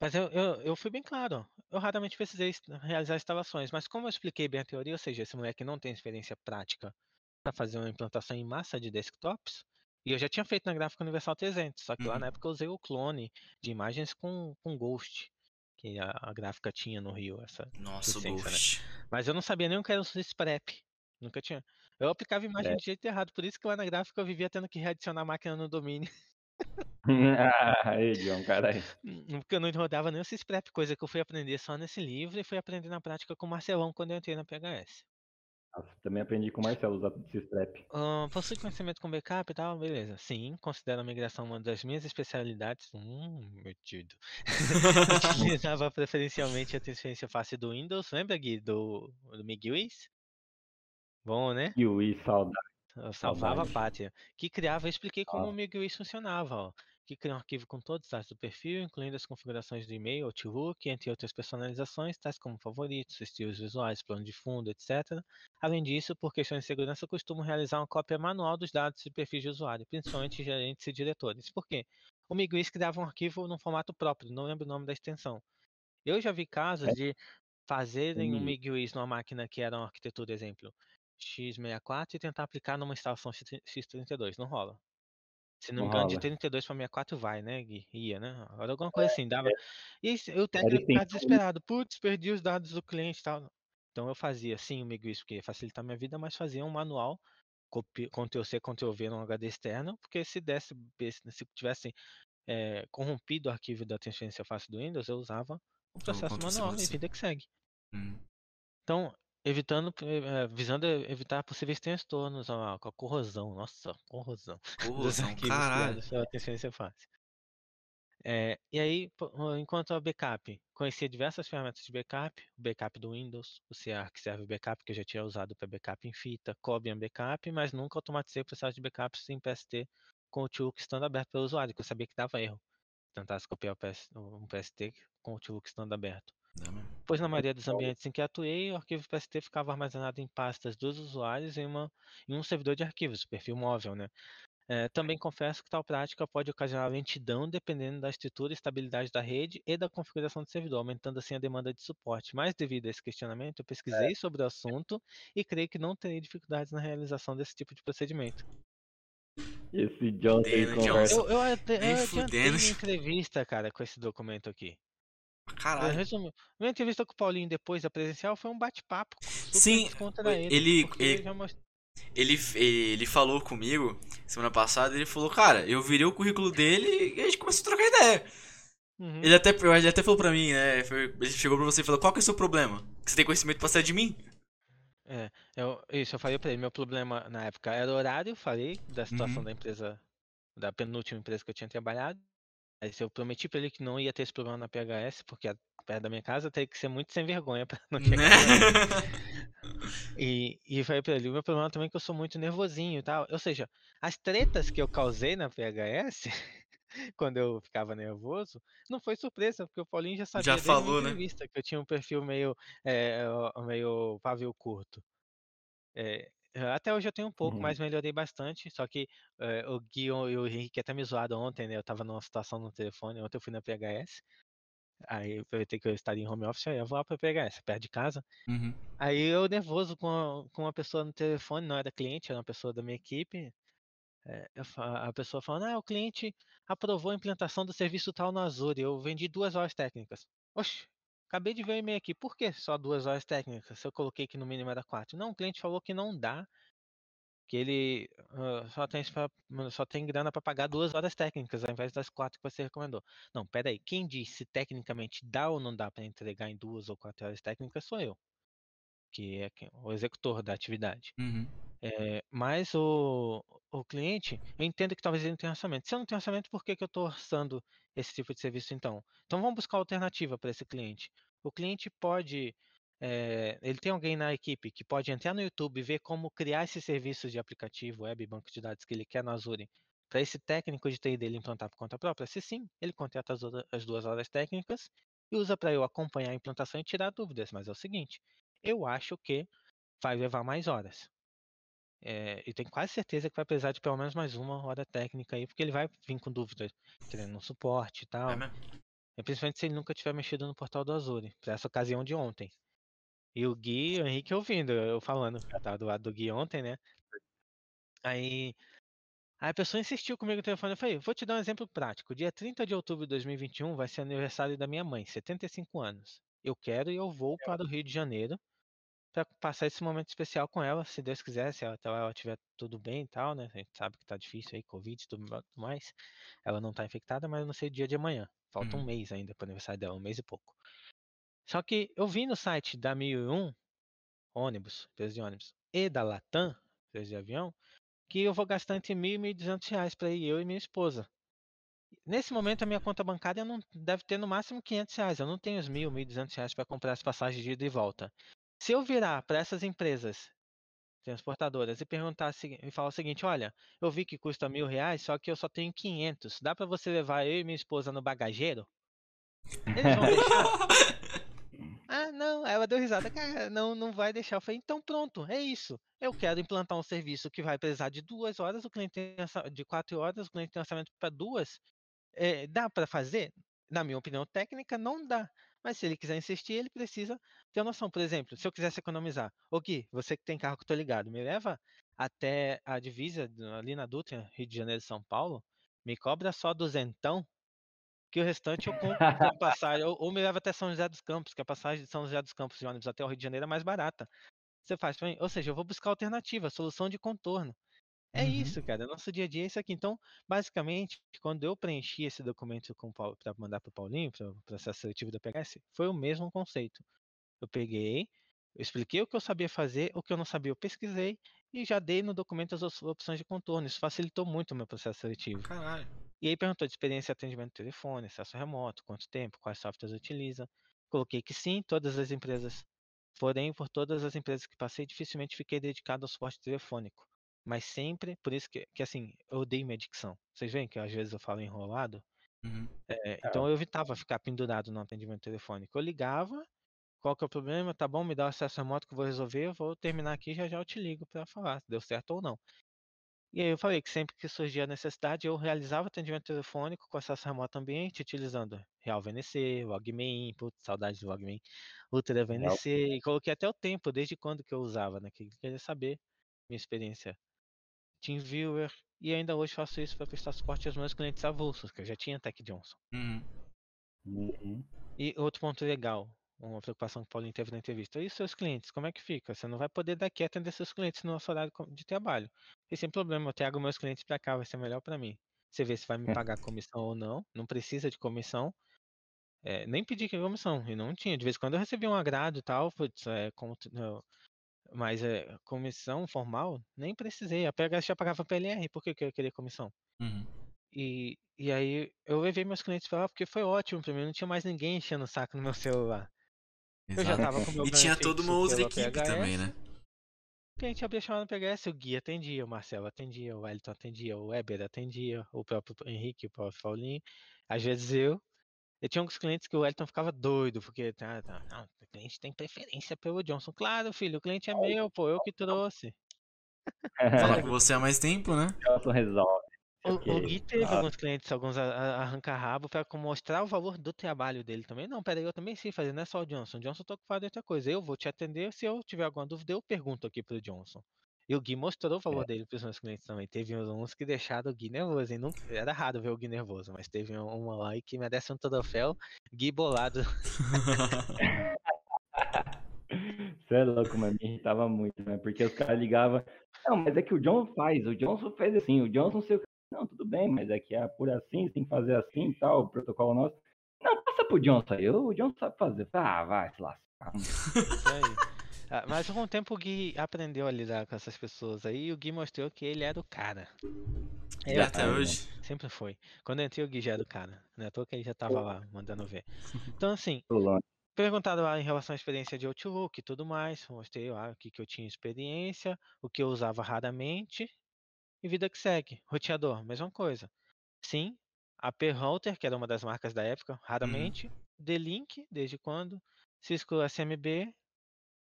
Mas eu, eu, eu fui bem claro, eu raramente precisei realizar instalações, mas como eu expliquei bem a teoria, ou seja, esse moleque não tem experiência prática para fazer uma implantação em massa de desktops, e eu já tinha feito na gráfica Universal 300, só que lá Uhum. na época eu usei o clone de imagens com, com Ghost, que a, a gráfica tinha no Rio, essa Nossa, né? Ghost. mas eu não sabia nem o que era o SysPrep. Nunca tinha. Eu aplicava imagem É. de jeito errado, por isso que lá na gráfica eu vivia tendo que readicionar a máquina no domínio. ah, aí, John, caralho. Porque eu não rodava nem o SysPrep, coisa que eu fui aprender só nesse livro e fui aprender na prática com o Marcelão quando eu entrei na PHS. Nossa, também aprendi com o Marcelo usar esse strap. Ahn, possui conhecimento com backup e tal, beleza. Sim, considero a migração uma das minhas especialidades. Hum, metido. Utilizava preferencialmente a transferência fácil do Windows. Lembra, Gui, do, do MiguiWiz? Bom, né? I, saudade. Eu salvava a pátria. Que criava, eu expliquei como Ah. o MiguiWiz funcionava, ó. Que cria um arquivo com todos os dados do perfil, incluindo as configurações do e-mail, Outlook, entre outras personalizações, tais como favoritos, estilos visuais, plano de fundo, etc. Além disso, por questões de segurança, eu costumo realizar uma cópia manual dos dados de perfil de usuário, principalmente gerentes e diretores. Por quê? O MiguiWiz criava um arquivo num formato próprio, não lembro o nome da extensão. Eu já vi casos É. de fazerem um. MiguiWiz numa máquina que era uma arquitetura, exemplo, x64 e tentar aplicar numa instalação X- x32. Não rola. Se não me engano, de rola. 32 para 64 vai, né? Gui? Ia, né? Agora alguma coisa assim, dava. E aí, o Era técnico ficava desesperado. Putz, perdi os dados do cliente e tal. Então eu fazia sim o MiguiWiz, porque ia facilitar minha vida, mas fazia um manual, Ctrl-C, Ctrl-V num HD externo, porque se desse, se tivesse eh, corrompido o arquivo da transferência fácil do Windows, eu usava o processo Ctrl+C, manual e vida que segue. Hum. Então, evitando, eh, visando evitar possíveis transtornos ó, com a corrosão, nossa, corrosão Corrosão, caralho. transferência fácil. É, e aí, enquanto ao backup, conhecia diversas ferramentas de backup, o backup do Windows, o CR que serve backup, que eu já tinha usado para backup em fita, Cobian Backup, mas nunca automatizei o processo de backups em PST com o Outlook estando aberto pelo usuário, que eu sabia que dava erro. Tentasse copiar PS um PST com o Outlook estando aberto. Mesmo. Pois na maioria dos ambientes em que atuei, o arquivo PST ficava armazenado em pastas dos usuários em, uma, em um servidor de arquivos, perfil móvel, né? É, também confesso que tal prática pode ocasionar lentidão dependendo da estrutura e estabilidade da rede e da configuração do servidor, aumentando assim a demanda de suporte. Mas devido a esse questionamento, eu pesquisei sobre o assunto e creio que não terei dificuldades na realização desse tipo de procedimento. Esse John tem conversa. Eu, eu, eu adiantei fudendo. minha entrevista, cara, com esse documento aqui. Caralho. resumi- Minha entrevista com o Paulinho depois da presencial foi um bate-papo. Sim, ele- ele- Ele, ele falou comigo semana passada, ele falou, cara, eu virei o currículo dele e a gente começou a trocar ideia. Uhum. Ele até, ele até falou pra mim, né? ele chegou pra você e falou, qual que é o seu problema? Que você tem conhecimento pra sair de mim? Eu, isso, eu falei pra ele. Meu problema na época era o horário, falei da situação Uhum. da empresa, da penúltima empresa que eu tinha trabalhado. Aí eu prometi pra ele que não ia ter esse problema na PHS, porque a- perto da minha casa teria que ser muito sem vergonha pra não ter Né? E, e falei pra ele, o meu problema também é que eu sou muito nervosinho e tal. Ou seja, as tretas que eu causei na PHS, quando eu ficava nervoso, não foi surpresa, porque o Paulinho já sabia Já falou, né? entrevista que eu tinha um perfil meio, é, meio pavio curto. É, até hoje eu tenho um pouco, Uhum. mas melhorei bastante. Só que é, o Gui e o Henrique até me zoaram ontem, né? Eu tava numa situação no telefone, ontem eu fui na PHS. Aí eu aproveitei que eu estaria em home office, aí eu vou lá pra PHS, perto de casa. Uhum. Aí eu nervoso com, a- com uma pessoa no telefone, não era cliente, era uma pessoa da minha equipe. é, a pessoa falando, ah, o cliente aprovou a implantação do serviço tal no Azure, eu vendi duas horas técnicas. Oxe, acabei de ver o e-mail aqui, por que só duas horas técnicas? Se eu coloquei que no mínimo era quatro. Não, o cliente falou que não dá, que ele ah, só, tem, pra- só tem grana para pagar duas horas técnicas, ao invés das quatro que você recomendou. Não, peraí, quem diz se tecnicamente dá ou não dá para entregar em duas ou quatro horas técnicas sou eu que é o executor da atividade. Uhum. É, mas o, o cliente, eu entendo que talvez ele não tenha orçamento. Se eu não tenho orçamento, por que, que eu estou orçando esse tipo de serviço então? Então vamos buscar alternativa para esse cliente. O cliente pode, é, ele tem alguém na equipe que pode entrar no YouTube e ver como criar esses serviços de aplicativo, web, banco de dados que ele quer no Azure. Para esse técnico de TI dele implantar por conta própria? Se sim, ele contrata as, horas- as duas horas técnicas e usa para eu acompanhar a implantação e tirar dúvidas. Mas é o seguinte, eu acho que vai levar mais horas. É, e tenho quase certeza que vai precisar de pelo menos mais uma hora técnica aí, porque ele vai vir com dúvidas, querendo um suporte e tal. É? E principalmente se ele nunca tiver mexido no portal do Azure, pra essa ocasião de ontem. E o Gui e o Henrique ouvindo, eu falando, eu tava do lado do Gui ontem, né? Aí, aí a pessoa insistiu comigo no telefone, eu falei, vou te dar um exemplo prático. Dia 30 de outubro de 2021 vai ser aniversário da minha mãe, 75 anos. Eu quero e eu vou para o Rio de Janeiro para passar esse momento especial com ela, se Deus quiser, se ela, até ela tiver tudo bem e tal, né? A gente sabe que tá difícil aí, Covid e tudo ma- mais. Ela não tá infectada, mas eu não sei o dia de amanhã. Falta um Uhum. mês ainda pro aniversário dela, um mês e pouco. Só que eu vi no site da 1001, ônibus, empresa de ônibus, e da Latam, empresa de avião, que eu vou gastar entre mil e mil duzentos reais para ir eu e minha esposa. Nesse momento, a minha conta bancária não deve ter no máximo 500 reais. Eu não tenho os mil, mil e duzentos reais para comprar as passagens de ida e volta. Se eu virar para essas empresas transportadoras e perguntar e falar o seguinte, olha, eu vi que custa mil reais, só que eu só tenho 500. Dá para você levar eu e minha esposa no bagageiro? Eles vão deixar? Ah, não. Aí ela deu risada. Cara, não, não vai deixar. Eu falei, então pronto, é isso. Eu quero implantar um serviço que vai precisar de duas horas, o cliente tem de quatro horas, o cliente tem orçamento para duas. É, dá para fazer? Na minha opinião técnica, não dá. Mas se ele quiser insistir, ele precisa ter noção. Por exemplo, se eu quisesse economizar, ô Gui, você que tem carro que eu tô ligado, me leva até a divisa ali na Dutra, Rio de Janeiro e São Paulo, me cobra só duzentão, que o restante eu compro a passagem, ou, ou me leva até São José dos Campos, que a passagem de São José dos Campos de ônibus até o Rio de Janeiro é mais barata. Você faz pra mim? Ou seja, eu vou buscar alternativa, solução de contorno. É Uhum. isso, cara. Nosso dia a dia é isso aqui. Então, basicamente, quando eu preenchi esse documento para mandar para o Paulinho, para o processo seletivo da PHS, foi o mesmo conceito. Eu peguei, eu expliquei o que eu sabia fazer, o que eu não sabia eu pesquisei e já dei no documento as op- opções de contorno. Isso facilitou muito o meu processo seletivo. Caralho. E aí perguntou de experiência atendimento por telefone, acesso remoto, quanto tempo, quais softwares utiliza. Coloquei que sim, todas as empresas. Porém, por todas as empresas que passei, dificilmente fiquei dedicado ao suporte telefônico. Mas sempre, por isso que, que assim, eu odeio minha dicção. Vocês veem que às vezes eu falo enrolado? Uhum. É, então eu evitava ficar pendurado no atendimento telefônico. Eu ligava, qual que é o problema? Tá bom, me dá o acesso remoto que eu vou resolver, eu vou terminar aqui e já já eu te ligo para falar se deu certo ou não. E aí eu falei que sempre que surgia a necessidade, eu realizava atendimento telefônico com acesso remoto ambiente, utilizando Real VNC, Logmin, putz, saudade do Logmin, Ultra VNC, e coloquei até o tempo, desde quando que eu usava, né? Que queria saber minha experiência. TeamViewer, e ainda hoje faço isso para prestar suporte aos meus clientes avulsos, que eu já tinha Tech Johnson. Uhum. Uhum. E outro ponto legal, uma preocupação que o Paulinho teve na entrevista. E os seus clientes, como é que fica? Você não vai poder daqui atender seus clientes no nosso horário de trabalho. E sem problema, eu trago meus clientes para cá, vai ser melhor para mim. Você vê se vai me pagar comissão ou não. Não precisa de comissão. É, nem pedi que comissão, e não tinha. De vez em quando eu recebia um agrado e tal, putz, é, como mas é, comissão formal, nem precisei. A PH já pagava PLR, por que, que eu ia querer comissão? Uhum. E, e aí eu levei meus clientes pra lá porque foi ótimo pra mim, não tinha mais ninguém enchendo o saco no meu celular. Eu já Exato. tava com meu E tinha toda uma outra equipe PHS. também, né? A gente abria chamada no PHS, o Gui atendia, o Marcelo atendia, o Wellington atendia, o Weber atendia, o próprio Henrique, o próprio Paulinho. Às vezes eu. Eu tinha uns clientes que o Wellington ficava doido, porque tá, tá, não, o cliente tem preferência pelo Johnson. Claro, filho, o cliente é meu, pô, eu que trouxe. Fala com você há mais tempo, né? Johnson resolve. O, Ok. o Gui teve Ah. alguns clientes, alguns arranca-rabo pra mostrar o valor do trabalho dele também. Não, peraí, eu também sei fazer, não é só o Johnson. O Johnson tá ocupado em outra coisa. Eu vou te atender, se eu tiver alguma dúvida, eu pergunto aqui pro Johnson. E o Gui mostrou o valor dele pros meus clientes também. Teve uns que deixaram o Gui nervoso, hein? Nunca, era raro ver o Gui nervoso, mas teve um- uma lá que merece um troféu. Gui bolado. Você é louco, mano. Me irritava muito, né? Porque os caras ligavam. Não, mas é que o Johnson faz. O Johnson fez assim. O Johnson sei o que. Não, tudo bem, mas é que é por assim, tem que fazer assim e tal, o protocolo nosso. Não, passa pro Johnson aí. O Johnson sabe fazer. Ah, vai, se lascar. Isso aí. Ah, Mas com o tempo o Gui aprendeu a lidar com essas pessoas aí e o Gui mostrou que ele era o cara. E É, até cara, hoje. Sempre foi. Quando eu entrei, o Gui já era o cara. Não é à toa que ele já tava lá, mandando ver. Então, assim, perguntado lá em relação à experiência de Outlook e tudo mais. Mostrei lá o que, que eu tinha experiência, o que eu usava raramente. E vida que segue. Roteador, mesma coisa. Sim, AP Router, que era uma das marcas da época, raramente. D-Link, desde quando? Cisco SMB,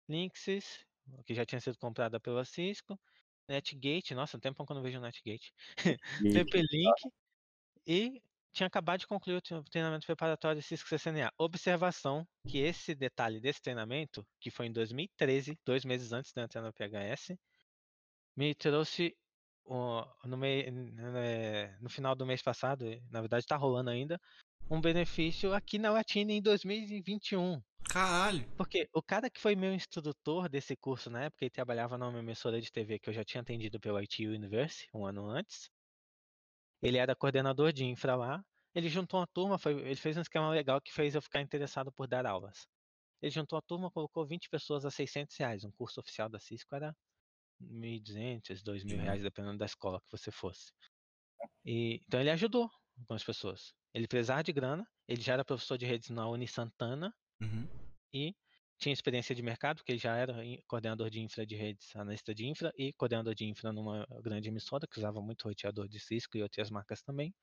Linksys, que já tinha sido comprada pela Cisco. Netgate, nossa, um tempão que eu não vejo Netgate. TP-Link e tinha acabado de concluir o tre- treinamento preparatório de Cisco CCNA. Observação que esse detalhe desse treinamento, que foi em 2013, dois meses antes de eu entrar no PHS, me trouxe o- no, mei- né, no final do mês passado, na verdade está rolando ainda, um benefício aqui na Latina em 2021. Caralho. Porque o cara que foi meu instrutor desse curso na época, ele trabalhava numa emissora de TV que eu já tinha atendido pelo IT Universe um ano antes. Ele era coordenador de infra lá. Ele juntou uma turma, foi- ele fez um esquema legal que fez eu ficar interessado por dar aulas. Ele juntou a turma, colocou 20 pessoas a 600 reais. Um curso oficial da Cisco era 1.200, 2.000 reais, dependendo da escola que você fosse. E, então ele ajudou algumas pessoas. Ele precisava de grana, ele já era professor de redes na Uni Santana, Uhum. E tinha experiência de mercado, porque já era coordenador de infra de redes, analista de infra e coordenador de infra numa grande emissora que usava muito roteador de Cisco e outras marcas também,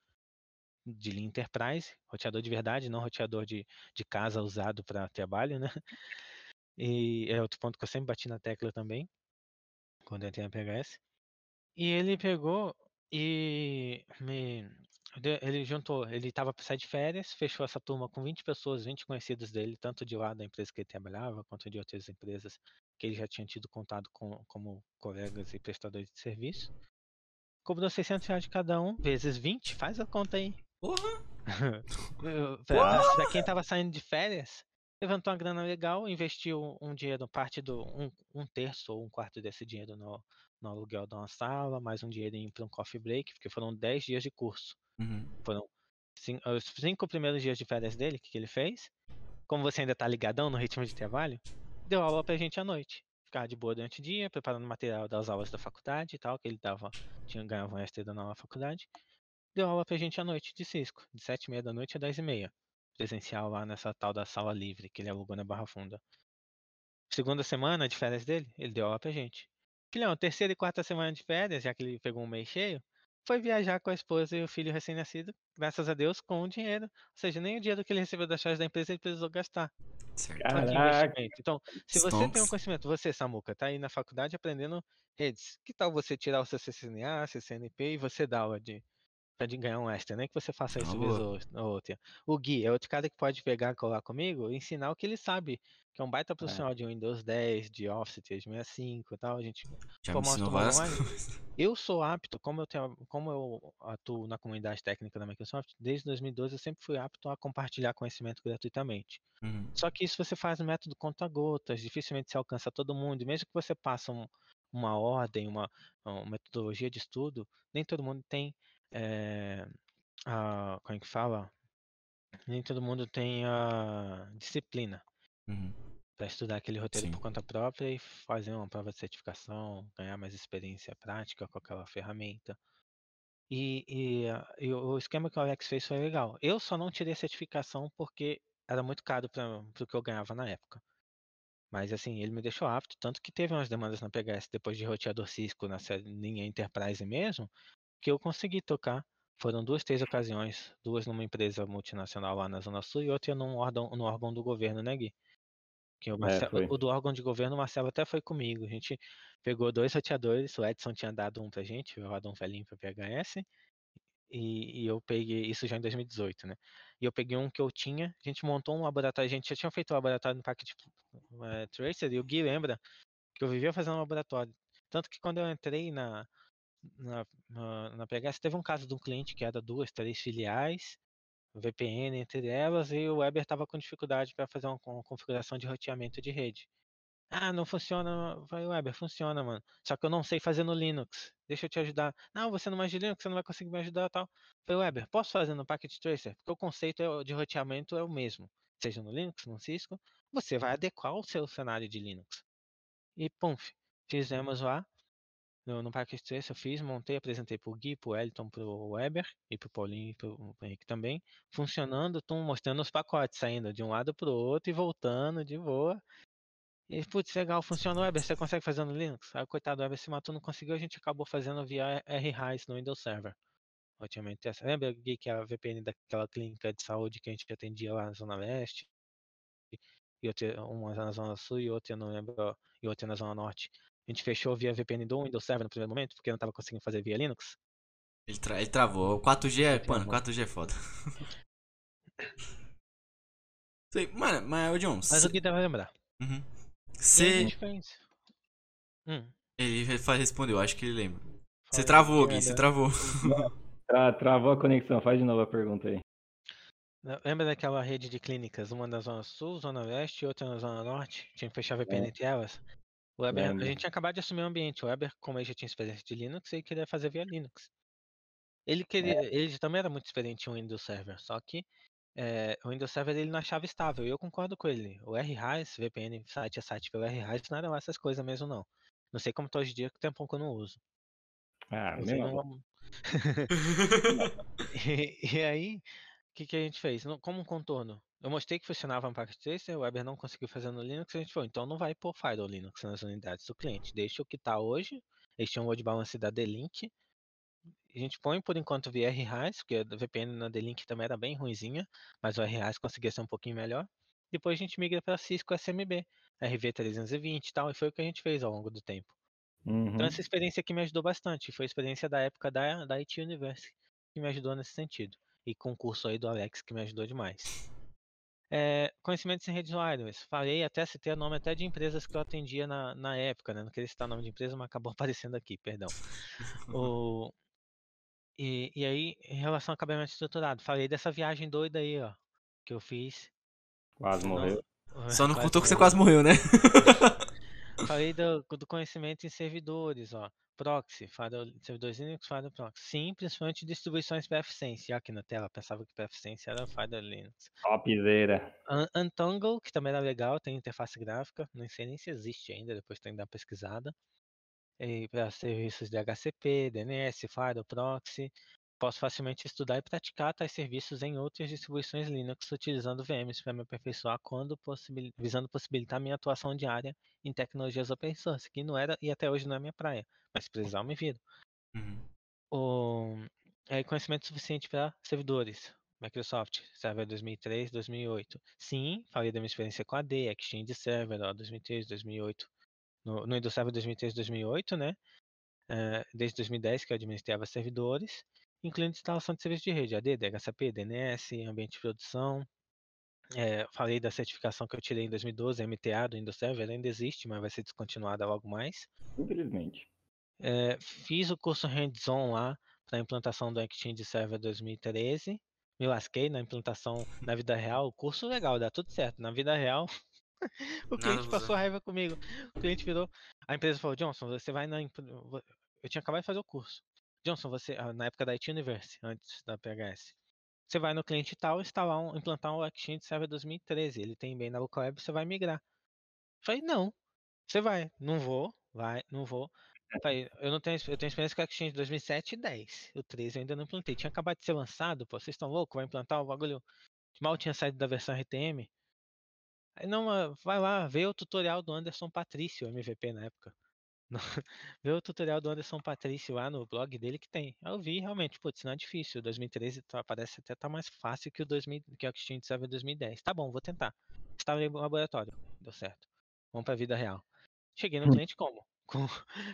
de linha Enterprise, roteador de verdade, não roteador de, de casa usado para trabalho, né? E é outro ponto que eu sempre bati na tecla também, quando eu entrei na PHS. E ele pegou e me. Ele juntou, ele estava para sair de férias, fechou essa turma com 20 pessoas, 20 conhecidos dele, tanto de lá da empresa que ele trabalhava, quanto de outras empresas que ele já tinha tido contato com, como colegas e prestadores de serviço. Cobrou 600 reais de cada um, vezes 20, faz a conta aí. Porra. Eu- pra, quem tava saindo de férias, levantou uma grana legal, investiu um dinheiro, parte do. um, um terço ou um quarto desse dinheiro no, no aluguel de uma sala, mais um dinheirinho para um coffee break, porque foram 10 dias de curso. Uhum. Foram cin- os cinco primeiros dias de férias dele, o que, que ele fez? Como você ainda tá ligadão no ritmo de trabalho, deu aula pra gente à noite. Ficava de boa durante o dia, preparando material das aulas da faculdade e tal, que ele dava, tinha, ganhava um extra dando aula na faculdade. Deu aula pra gente à noite de Cisco, de sete e meia da noite a dez e meia. Presencial lá nessa tal da sala livre que ele alugou na Barra Funda. Segunda semana de férias dele, ele deu aula pra gente. Filhão, terceira e quarta semana de férias, já que ele pegou um mês cheio, foi viajar com a esposa e o filho recém-nascido, graças a Deus, com o dinheiro. Ou seja, nem o dinheiro que ele recebeu das chaves da empresa ele precisou gastar. Caraca. Então, se você tem um Stonks. conhecimento, você, Samuca, tá aí na faculdade aprendendo redes, que tal você tirar o seu CCNA, CCNP e você dar aula de, pra de ganhar um extra, nem que você faça isso boa. vez ou ou outra. O Gui é outro cara que pode pegar, colar comigo e ensinar o que ele sabe, que é um baita profissional de Windows 10, de Office 365 e tal, a gente Já coisas. eu sou apto, como eu, tenho, como eu atuo na comunidade técnica da Microsoft, desde 2012 eu sempre fui apto a compartilhar conhecimento gratuitamente. Uhum. Só que isso você faz no método conta-gotas, dificilmente se alcança todo mundo, e mesmo que você passe um- uma ordem, uma, uma metodologia de estudo, nem todo mundo tem, eh, a, como é que fala? Nem todo mundo tem a disciplina Uhum. para estudar aquele roteiro Sim. por conta própria e fazer uma prova de certificação, ganhar mais experiência prática com aquela ferramenta. E, e, ah, e o esquema que o Alex fez foi legal. Eu só não tirei a certificação porque era muito caro para o que eu ganhava na época. Mas assim, ele me deixou apto, tanto que teve umas demandas na PHS depois de roteador Cisco na linha Enterprise mesmo, que eu consegui tocar. Foram duas, três ocasiões, duas numa empresa multinacional lá na Zona Sul e outra num órgão, no órgão do governo, né, Gui? Que o, Marce- foi. o do órgão de governo, o Marcelo até foi comigo. A gente pegou dois roteadores, o Edson tinha dado um pra gente, o Rodão Felinho pra PHS, e, e eu peguei, isso já em 2018, né? E eu peguei um que eu tinha, a gente montou um laboratório, a gente já tinha feito o laboratório no Packet eh, Tracer, e o Gui lembra que eu vivia fazendo um laboratório. Tanto que quando eu entrei na, na, na, PHS, teve um caso de um cliente que era duas, três filiais, VPN entre elas, e o Weber estava com dificuldade para fazer uma, con- configuração de roteamento de rede. Ah, não funciona. Vai, Weber, funciona, mano. Só que eu não sei fazer no Linux. Deixa eu te ajudar. Não, você não manja de Linux, você não vai conseguir me ajudar tal. Falei, Weber, posso fazer no Packet Tracer? Porque o conceito é de roteamento é o mesmo. Seja no Linux, no Cisco, você vai adequar o seu cenário de Linux. E pum, fizemos lá. No, no Packet Tracer eu fiz, montei, apresentei pro Gui, pro Wellington, pro Weber e pro Paulinho e pro Henrique também. Funcionando, tô mostrando os pacotes saindo de um lado pro outro e voltando de boa. E, putz, legal, funciona o Weber, você consegue fazer no Linux? Aí o coitado do Weber se matou, não conseguiu, a gente acabou fazendo via R-Rise no Windows Server. Essa. Lembra, Gui, que a VPN daquela clínica de saúde que a gente atendia lá na Zona Leste? E outra, uma na Zona Sul e outra, não lembro, e outra na Zona Norte. A gente fechou via VPN do Windows Server no primeiro momento, porque não tava conseguindo fazer via Linux. Ele, tra- ele travou. O 4G é. Mano, travou. 4G é foda. Sei, Mano, mas, ô John, Mas cê- o Gui deve lembrar. Uhum. Cê-. Hum, Ele fa- respondeu, acho que ele lembra. Você travou, Gui, você travou. Tra- travou a conexão, faz de novo a pergunta aí. Lembra daquela rede de clínicas, uma na Zona Sul, Zona Leste e outra na Zona Norte? Tinha que fechar VPN É. entre elas? O Weber, a Lembro. gente tinha acabado de assumir o ambiente. O Weber, como ele já tinha experiência de Linux, ele queria fazer via Linux. Ele, queria, ele também era muito experiente em Windows Server, só que eh, o Windows Server ele não achava estável. E eu concordo com ele. O RHIS, VPN site a site pelo RHIS, não eram essas coisas mesmo, não. Não sei como tá hoje em dia, que tem um pouco que eu não uso. Ah, não vamos- E, e aí, que, que a gente fez? No- Como um contorno, eu mostrei que funcionava no Packet Tracer, o Weber não conseguiu fazer no Linux, a gente falou, então não vai pôr Firewall Linux nas unidades do cliente, deixa o que está hoje, eles tinham um load balance da D-Link, a gente põe por enquanto via RHIS, porque a VPN na D-Link também era bem ruinzinha, mas o RHIS conseguia ser um pouquinho melhor, depois a gente migra para Cisco SMB, RV320 e tal, e foi o que a gente fez ao longo do tempo. Uhum. Então essa experiência aqui me ajudou bastante. Foi a experiência da época da, da IT University que me ajudou nesse sentido. E com o curso aí do Alex que me ajudou demais. É, conhecimentos em redes wireless. Falei até citei o nome até de empresas que eu atendia na, na época, né? Não queria citar o nome de empresa, mas acabou aparecendo aqui, perdão. O, e, e aí, em relação ao cabeamento estruturado, falei dessa viagem doida aí, ó, que eu fiz. Quase morreu. Só não Quase contou que você quase morreu, né? Falei do, do conhecimento em servidores, ó. Proxy, firewall- servidores Linux, firewall proxy. Sim, principalmente distribuições PFSense. Aqui na tela, pensava que PFSense era firewall Linux. Topzera. Un- Untangle, que também era legal, tem interface gráfica. Não sei nem se existe ainda, depois tem que dar uma pesquisada. Para serviços de HCP, DNS, firewall proxy. Posso facilmente estudar e praticar tais serviços em outras distribuições Linux utilizando VMs para me aperfeiçoar quando possibil- visando possibilitar minha atuação diária em tecnologias open source, que não era e até hoje não é minha praia, mas se precisar eu me viro. Uhum. o é, conhecimento suficiente para servidores. Microsoft, Server 2003, 2008. Sim, falei da minha experiência com AD, Exchange Server, ó, 2003, 2008. No, no Windows Server 2003, 2008, né? É, desde 2010 que eu administrava servidores, incluindo instalação de serviço de rede, AD, DHCP, DNS, ambiente de produção. É, falei da certificação que eu tirei em 2012, MTA do Windows Server, ainda existe, mas vai ser descontinuada logo mais. Infelizmente. É, fiz o curso hands-on lá para a implantação do Exchange Server 2013. Me lasquei na implantação na vida real. O curso legal, dá tudo certo. Na vida real, o cliente funciona. passou raiva comigo. O cliente virou. A empresa falou: Johnson, você vai na. Eu tinha acabado de fazer o curso. Johnson, você. ah, Na época da IT Universe, antes da PHS. Você vai no cliente tal, instalar um, implantar um Exchange Server 2013. Ele tem bem na web, você vai migrar. Falei, não. Você vai. Não vou. Vai, não vou. Falei, eu não tenho, eu tenho experiência com Exchange 2007 e 10. O 13 eu ainda não implantei. Tinha acabado de ser lançado, pô. Vocês estão loucos? Vai implantar o bagulho. Mal tinha saído da versão RTM. Aí não, ah, vai lá, vê o tutorial do Anderson Patrício, MVP na época. Vê o tutorial do Anderson Patrício lá no blog dele que tem. Eu vi realmente, putz, não é difícil. O 2013 tá- parece até tá mais fácil que o 2000, que o Exchange Server 2010. Tá bom, vou tentar. Estava no laboratório, deu certo. Vamos pra vida real. Cheguei no cliente como? Com...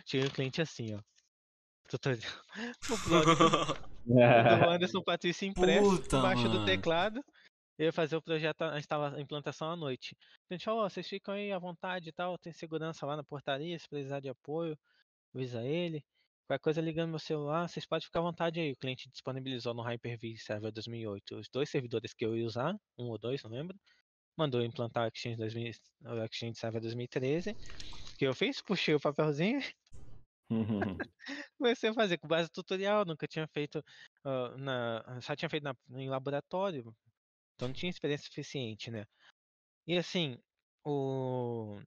Cheguei no cliente assim, ó. Tutorial. O blog do do Anderson Patrício impresso Puta, embaixo do mano. teclado. Eu ia fazer o projeto, a instala- a implantação à noite. A gente falou, ó, vocês ficam aí à vontade e tal, tem segurança lá na portaria, se precisar de apoio, avisa ele. Qualquer coisa ligando meu celular, vocês podem ficar à vontade aí. O cliente disponibilizou no Hyper-V Server 2008 os dois servidores que eu ia usar, um ou dois, não lembro. Mandou implantar o Exchange, 2000, o Exchange Server 2013. O que eu fiz? Puxei o papelzinho comecei a fazer com base no tutorial, nunca tinha feito ah, na, só tinha feito na- em laboratório, então não tinha experiência suficiente, né? E assim, o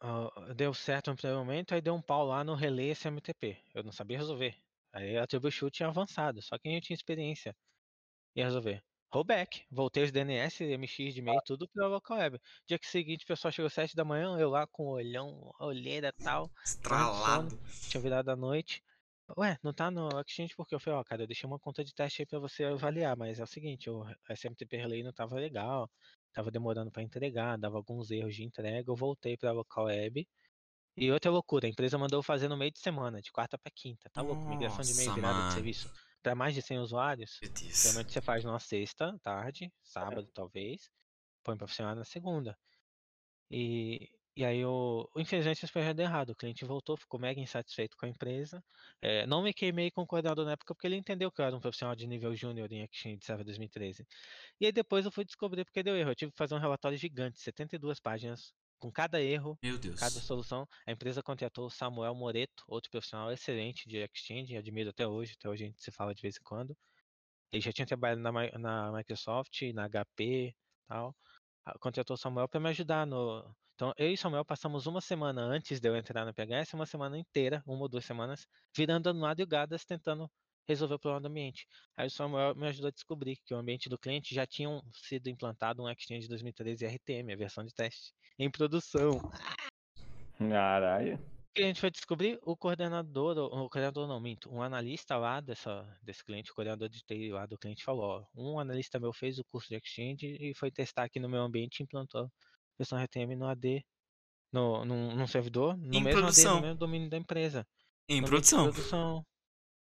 ah, deu certo no primeiro momento, aí deu um pau lá no relay SMTP. Eu não sabia resolver. Aí a troubleshoot tinha avançado, só quem tinha experiência ia resolver. Rollback, voltei os DNS, MX de e-mail, tudo pela local web. Dia que seguinte, o pessoal chegou às 7 da manhã, eu lá com o olhão, olheira e tal Estralado. tinha virado à noite. Ué, não tá no Exchange porque eu falei, ó, cara, eu deixei uma conta de teste aí pra você avaliar, mas é o seguinte, o SMTP Relay não tava legal, tava demorando pra entregar, dava alguns erros de entrega, eu voltei pra local web. E outra loucura, a empresa mandou fazer no meio de semana, de quarta pra quinta, tá louco? Migração de e-mail virada de serviço pra mais de 100 usuários. Geralmente você faz numa sexta, tarde, sábado talvez, põe pra funcionar na segunda. E, e aí, o, infelizmente, projeto deu errado. O cliente voltou, ficou mega insatisfeito com a empresa. Eh, não me queimei com o coordenador na época porque ele entendeu que eu era um profissional de nível júnior em Exchange Server 2013. E aí depois eu fui descobrir porque deu erro. Eu tive que fazer um relatório gigante, 72 páginas, com cada erro, cada solução. A empresa contratou o Samuel Moreto, outro profissional excelente de Exchange, admiro até hoje, até hoje a gente se fala de vez em quando. Ele já tinha trabalhado na, na Microsoft, na HP tal. Ah, Contratou o Samuel para me ajudar no. Então, eu e o Samuel passamos uma semana antes de eu entrar na PHS, uma semana inteira, uma ou duas semanas, virando madrugadas tentando resolver o problema do ambiente. Aí o Samuel me ajudou a descobrir que o ambiente do cliente já tinha sido implantado um Exchange 2013 RTM, a versão de teste, em produção. Caralho. O que a gente foi descobrir? O coordenador, o coordenador não, minto, um analista lá dessa, desse cliente, o coordenador de TI lá do cliente falou, ó, um analista meu fez o curso de Exchange e foi testar aqui no meu ambiente e implantou versão RTM no AD, no, num, num servidor, no Em mesmo AD, produção. no mesmo domínio da empresa. Em no produção. produção.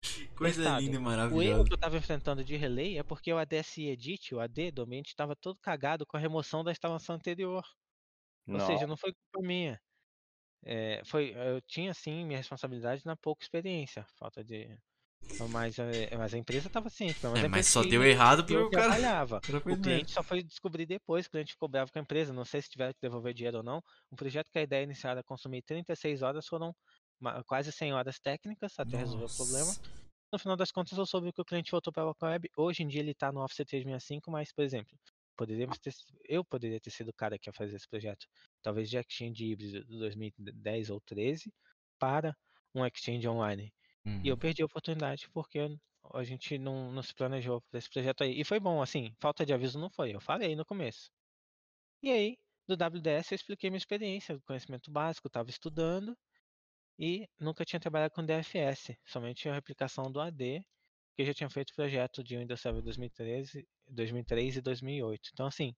Coisa Testado. linda e O erro maravilhosa. que eu estava enfrentando de relay é porque o ADSI Edit, o AD do ambiente, estava todo cagado com a remoção da instalação anterior. Ou Nossa. seja, não foi culpa minha. É, foi, eu tinha sim minha responsabilidade na pouca experiência, falta de. Mas, é, mas a empresa estava ciente, menos É, mas só que deu errado porque o cara. trabalhava. O cliente só foi descobrir depois, o cliente ficou bravo com a empresa, não sei se tiveram que devolver dinheiro ou não. Um projeto que a ideia inicial era consumir 36 horas, foram quase 100 horas técnicas até resolver o problema. Nossa. No final das contas, eu soube que o cliente voltou para a web. Hoje em dia ele está no Office 365, mas, por exemplo, poderíamos ter, eu poderia ter sido o cara que ia fazer esse projeto. Talvez de Exchange híbrido de 2010 ou 13 para um Exchange online. E eu Uhum. perdi a oportunidade porque a gente não, não se planejou para esse projeto aí. E foi bom, assim, falta de aviso não foi. Eu falei no começo. E aí, do WDS, eu expliquei minha experiência, conhecimento básico, estava estudando. e nunca tinha trabalhado com DFS, somente a replicação do AD, que eu já tinha feito projeto de Windows Server 2013, 2003 e 2008. Então, assim,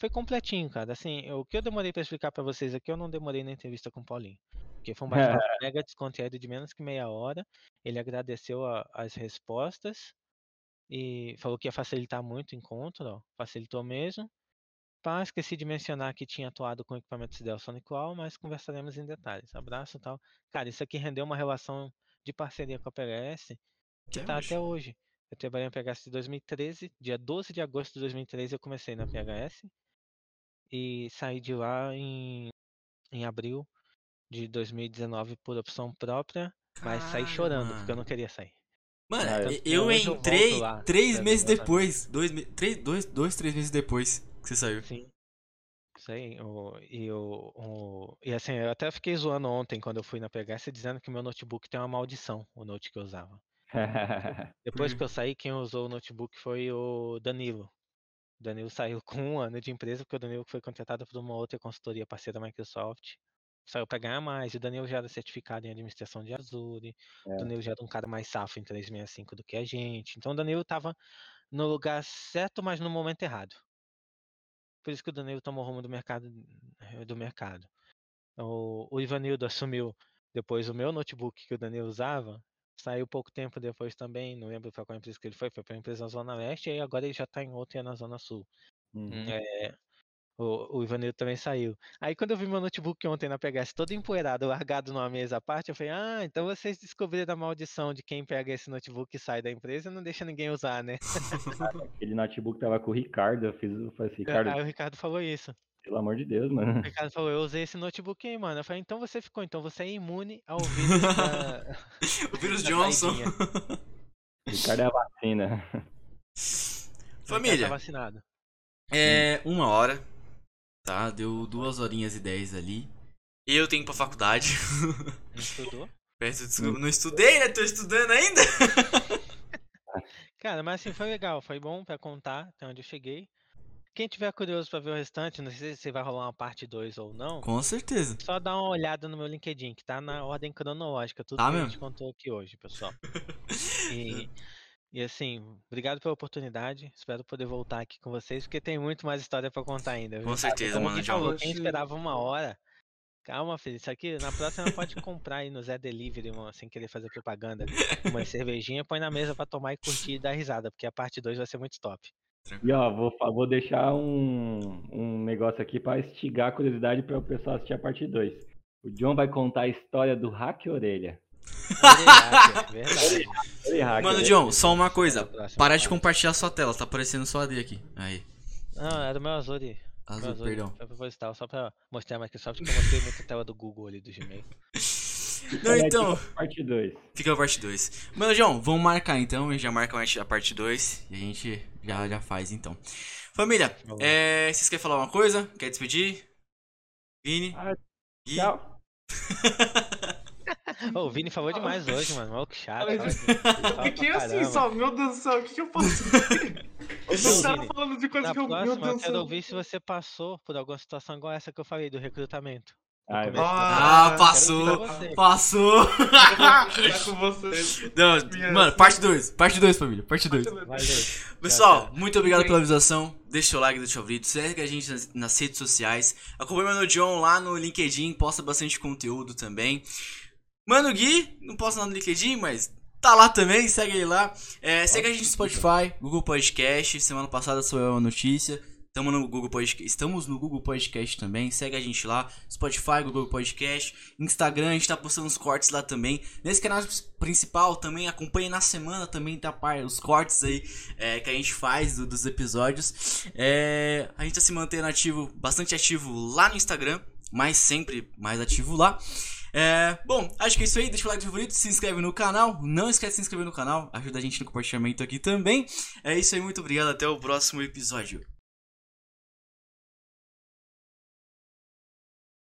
foi completinho, cara. Assim, o que eu demorei para explicar para vocês aqui, eu não demorei na entrevista com o Paulinho. Porque foi um bate-papo mega descontraído de menos que meia hora. Ele agradeceu a, as respostas e falou que ia facilitar muito o encontro, ó, facilitou mesmo. Pá, esqueci de mencionar que tinha atuado com equipamentos Dell Qual, mas conversaremos em detalhes. Abraço e tal. Cara, isso aqui rendeu uma relação de parceria com a PHS que Até tá até hoje. Eu trabalhei na PHS de 2013, dia 12 de agosto de 2013 eu comecei na PHS e saí de lá em, em abril de 2019 por opção própria, mas saí Caralho, chorando porque eu não queria sair. Mano, Ah, eu, eu- eu eu entrei lá, três meses depois. Dois, três, dois, dois, três meses depois que você saiu. Sim. Isso aí. O, e, o, o- e assim, eu até fiquei zoando ontem quando eu fui na PHS dizendo que meu notebook tem uma maldição, o note que eu usava. Depois que eu saí, quem usou o notebook foi o Danilo. O Danilo saiu com um ano de empresa, porque o Danilo foi contratado por uma outra consultoria parceira da Microsoft. Saiu para ganhar mais. E o Danilo já era certificado em administração de Azure. É. O Danilo já era um cara mais safo em 365 do que a gente. Então o Danilo estava no lugar certo, mas no momento errado. Por isso que o Danilo tomou rumo do mercado. Do mercado. O, o Ivanildo assumiu depois o meu notebook que o Danilo usava. Saiu pouco tempo depois também, não lembro para qual empresa que ele foi, foi para uma empresa na Zona Leste, e agora ele já está em outra na Zona Sul. Uhum. É, o, o Ivanildo também saiu. Aí quando eu vi meu notebook ontem na PHS todo empoeirado, largado numa mesa à parte, eu falei, ah, então vocês descobriram a maldição de quem pega esse notebook e sai da empresa e não deixa ninguém usar, né? Aquele notebook tava com o Ricardo, eu fiz, eu falei assim, Ricardo, Aí o Ricardo falou isso. pelo amor de Deus, mano. O Ricardo falou, eu usei esse notebook aí, mano. Eu falei, então você ficou, então você é imune ao vírus da... O vírus da Johnson. saidinha. Ricardo é a vacina. O Ricardo Família, Tá vacinado. é uma hora. Tá? Deu duas horinhas e dez ali. Eu tenho que ir pra faculdade. Não estudou? Peço desculpa, não estudei, né? Tô estudando ainda. Cara, mas assim, foi legal, foi bom pra contar até onde eu cheguei. Quem tiver curioso pra ver o restante, não sei se vai rolar uma parte 2 ou não, Com certeza. só dá uma olhada no meu LinkedIn, que tá na ordem cronológica, tudo Tá que a mesmo? gente contou aqui hoje, pessoal. E, e assim, obrigado pela oportunidade, espero poder voltar aqui com vocês, porque tem muito mais história pra contar ainda. viu? Com certeza, Como mano, falou, quem esperava uma hora, calma, filho, isso aqui na próxima pode comprar aí no Zé Delivery, mano, sem querer fazer propaganda, uma cervejinha, põe na mesa pra tomar e curtir e dar risada, porque a parte 2 vai ser muito top. E ó, vou, vou deixar um, um negócio aqui pra instigar a curiosidade para o pessoal assistir a parte 2. O John vai contar a história do hack orelha. Verdade, Mano. John, só uma coisa. Para de compartilhar sua tela, tá aparecendo só AD aqui. Aí. Não, era o meu Azure. Azul, meu Azure, perdão. Foi proposital, só pra mostrar a Microsoft que eu mostrei muita tela do Google ali do Gmail. Não, então. Parte 2. Fica a parte 2. Mano, João, vamos marcar então. A gente já marca a parte 2 e a gente já, já faz então. Família, é, vocês querem falar uma coisa? Quer despedir? Vini? Ah? Tchau. Ô, o Vini falou demais hoje, mano. Chato. Ai, fala de- Eu fiquei assim só, meu Deus do céu, o que, que eu? Ô, Os caras Vini, falando de coisa Na que eu. Meu próxima, Deus eu quero céu. ouvir se você passou por alguma situação igual essa que eu falei do recrutamento. Ai, Ah, Ah, passou! você. Passou! Ficar com vocês. Não, mano, parte 2. Parte 2, família. Parte 2. Valeu. Pessoal, Tchau, muito obrigado pela visualização. Deixa o like, deixa o favorito. Segue a gente nas, nas redes sociais. Acompanhe o Mano John lá no LinkedIn. Posta bastante conteúdo também. Mano Gui, não posta nada no LinkedIn, mas tá lá também. Segue ele lá. É, segue a gente no Spotify, Google Podcast. Semana passada saiu uma notícia. Estamos no Google Podcast, estamos no Google Podcast também. Segue a gente lá, Spotify, Google Podcast, Instagram, a gente tá postando os cortes lá também. Nesse canal principal também acompanhe na semana também tá par os cortes aí é, que a gente faz do- dos episódios. É, a gente tá se mantendo ativo, bastante ativo lá no Instagram, mas sempre mais ativo lá. É, bom, acho que é isso aí. Deixa o like favorito, se inscreve no canal. Não esquece de se inscrever no canal, ajuda a gente no compartilhamento aqui também. É isso aí, muito obrigado. Até o próximo episódio.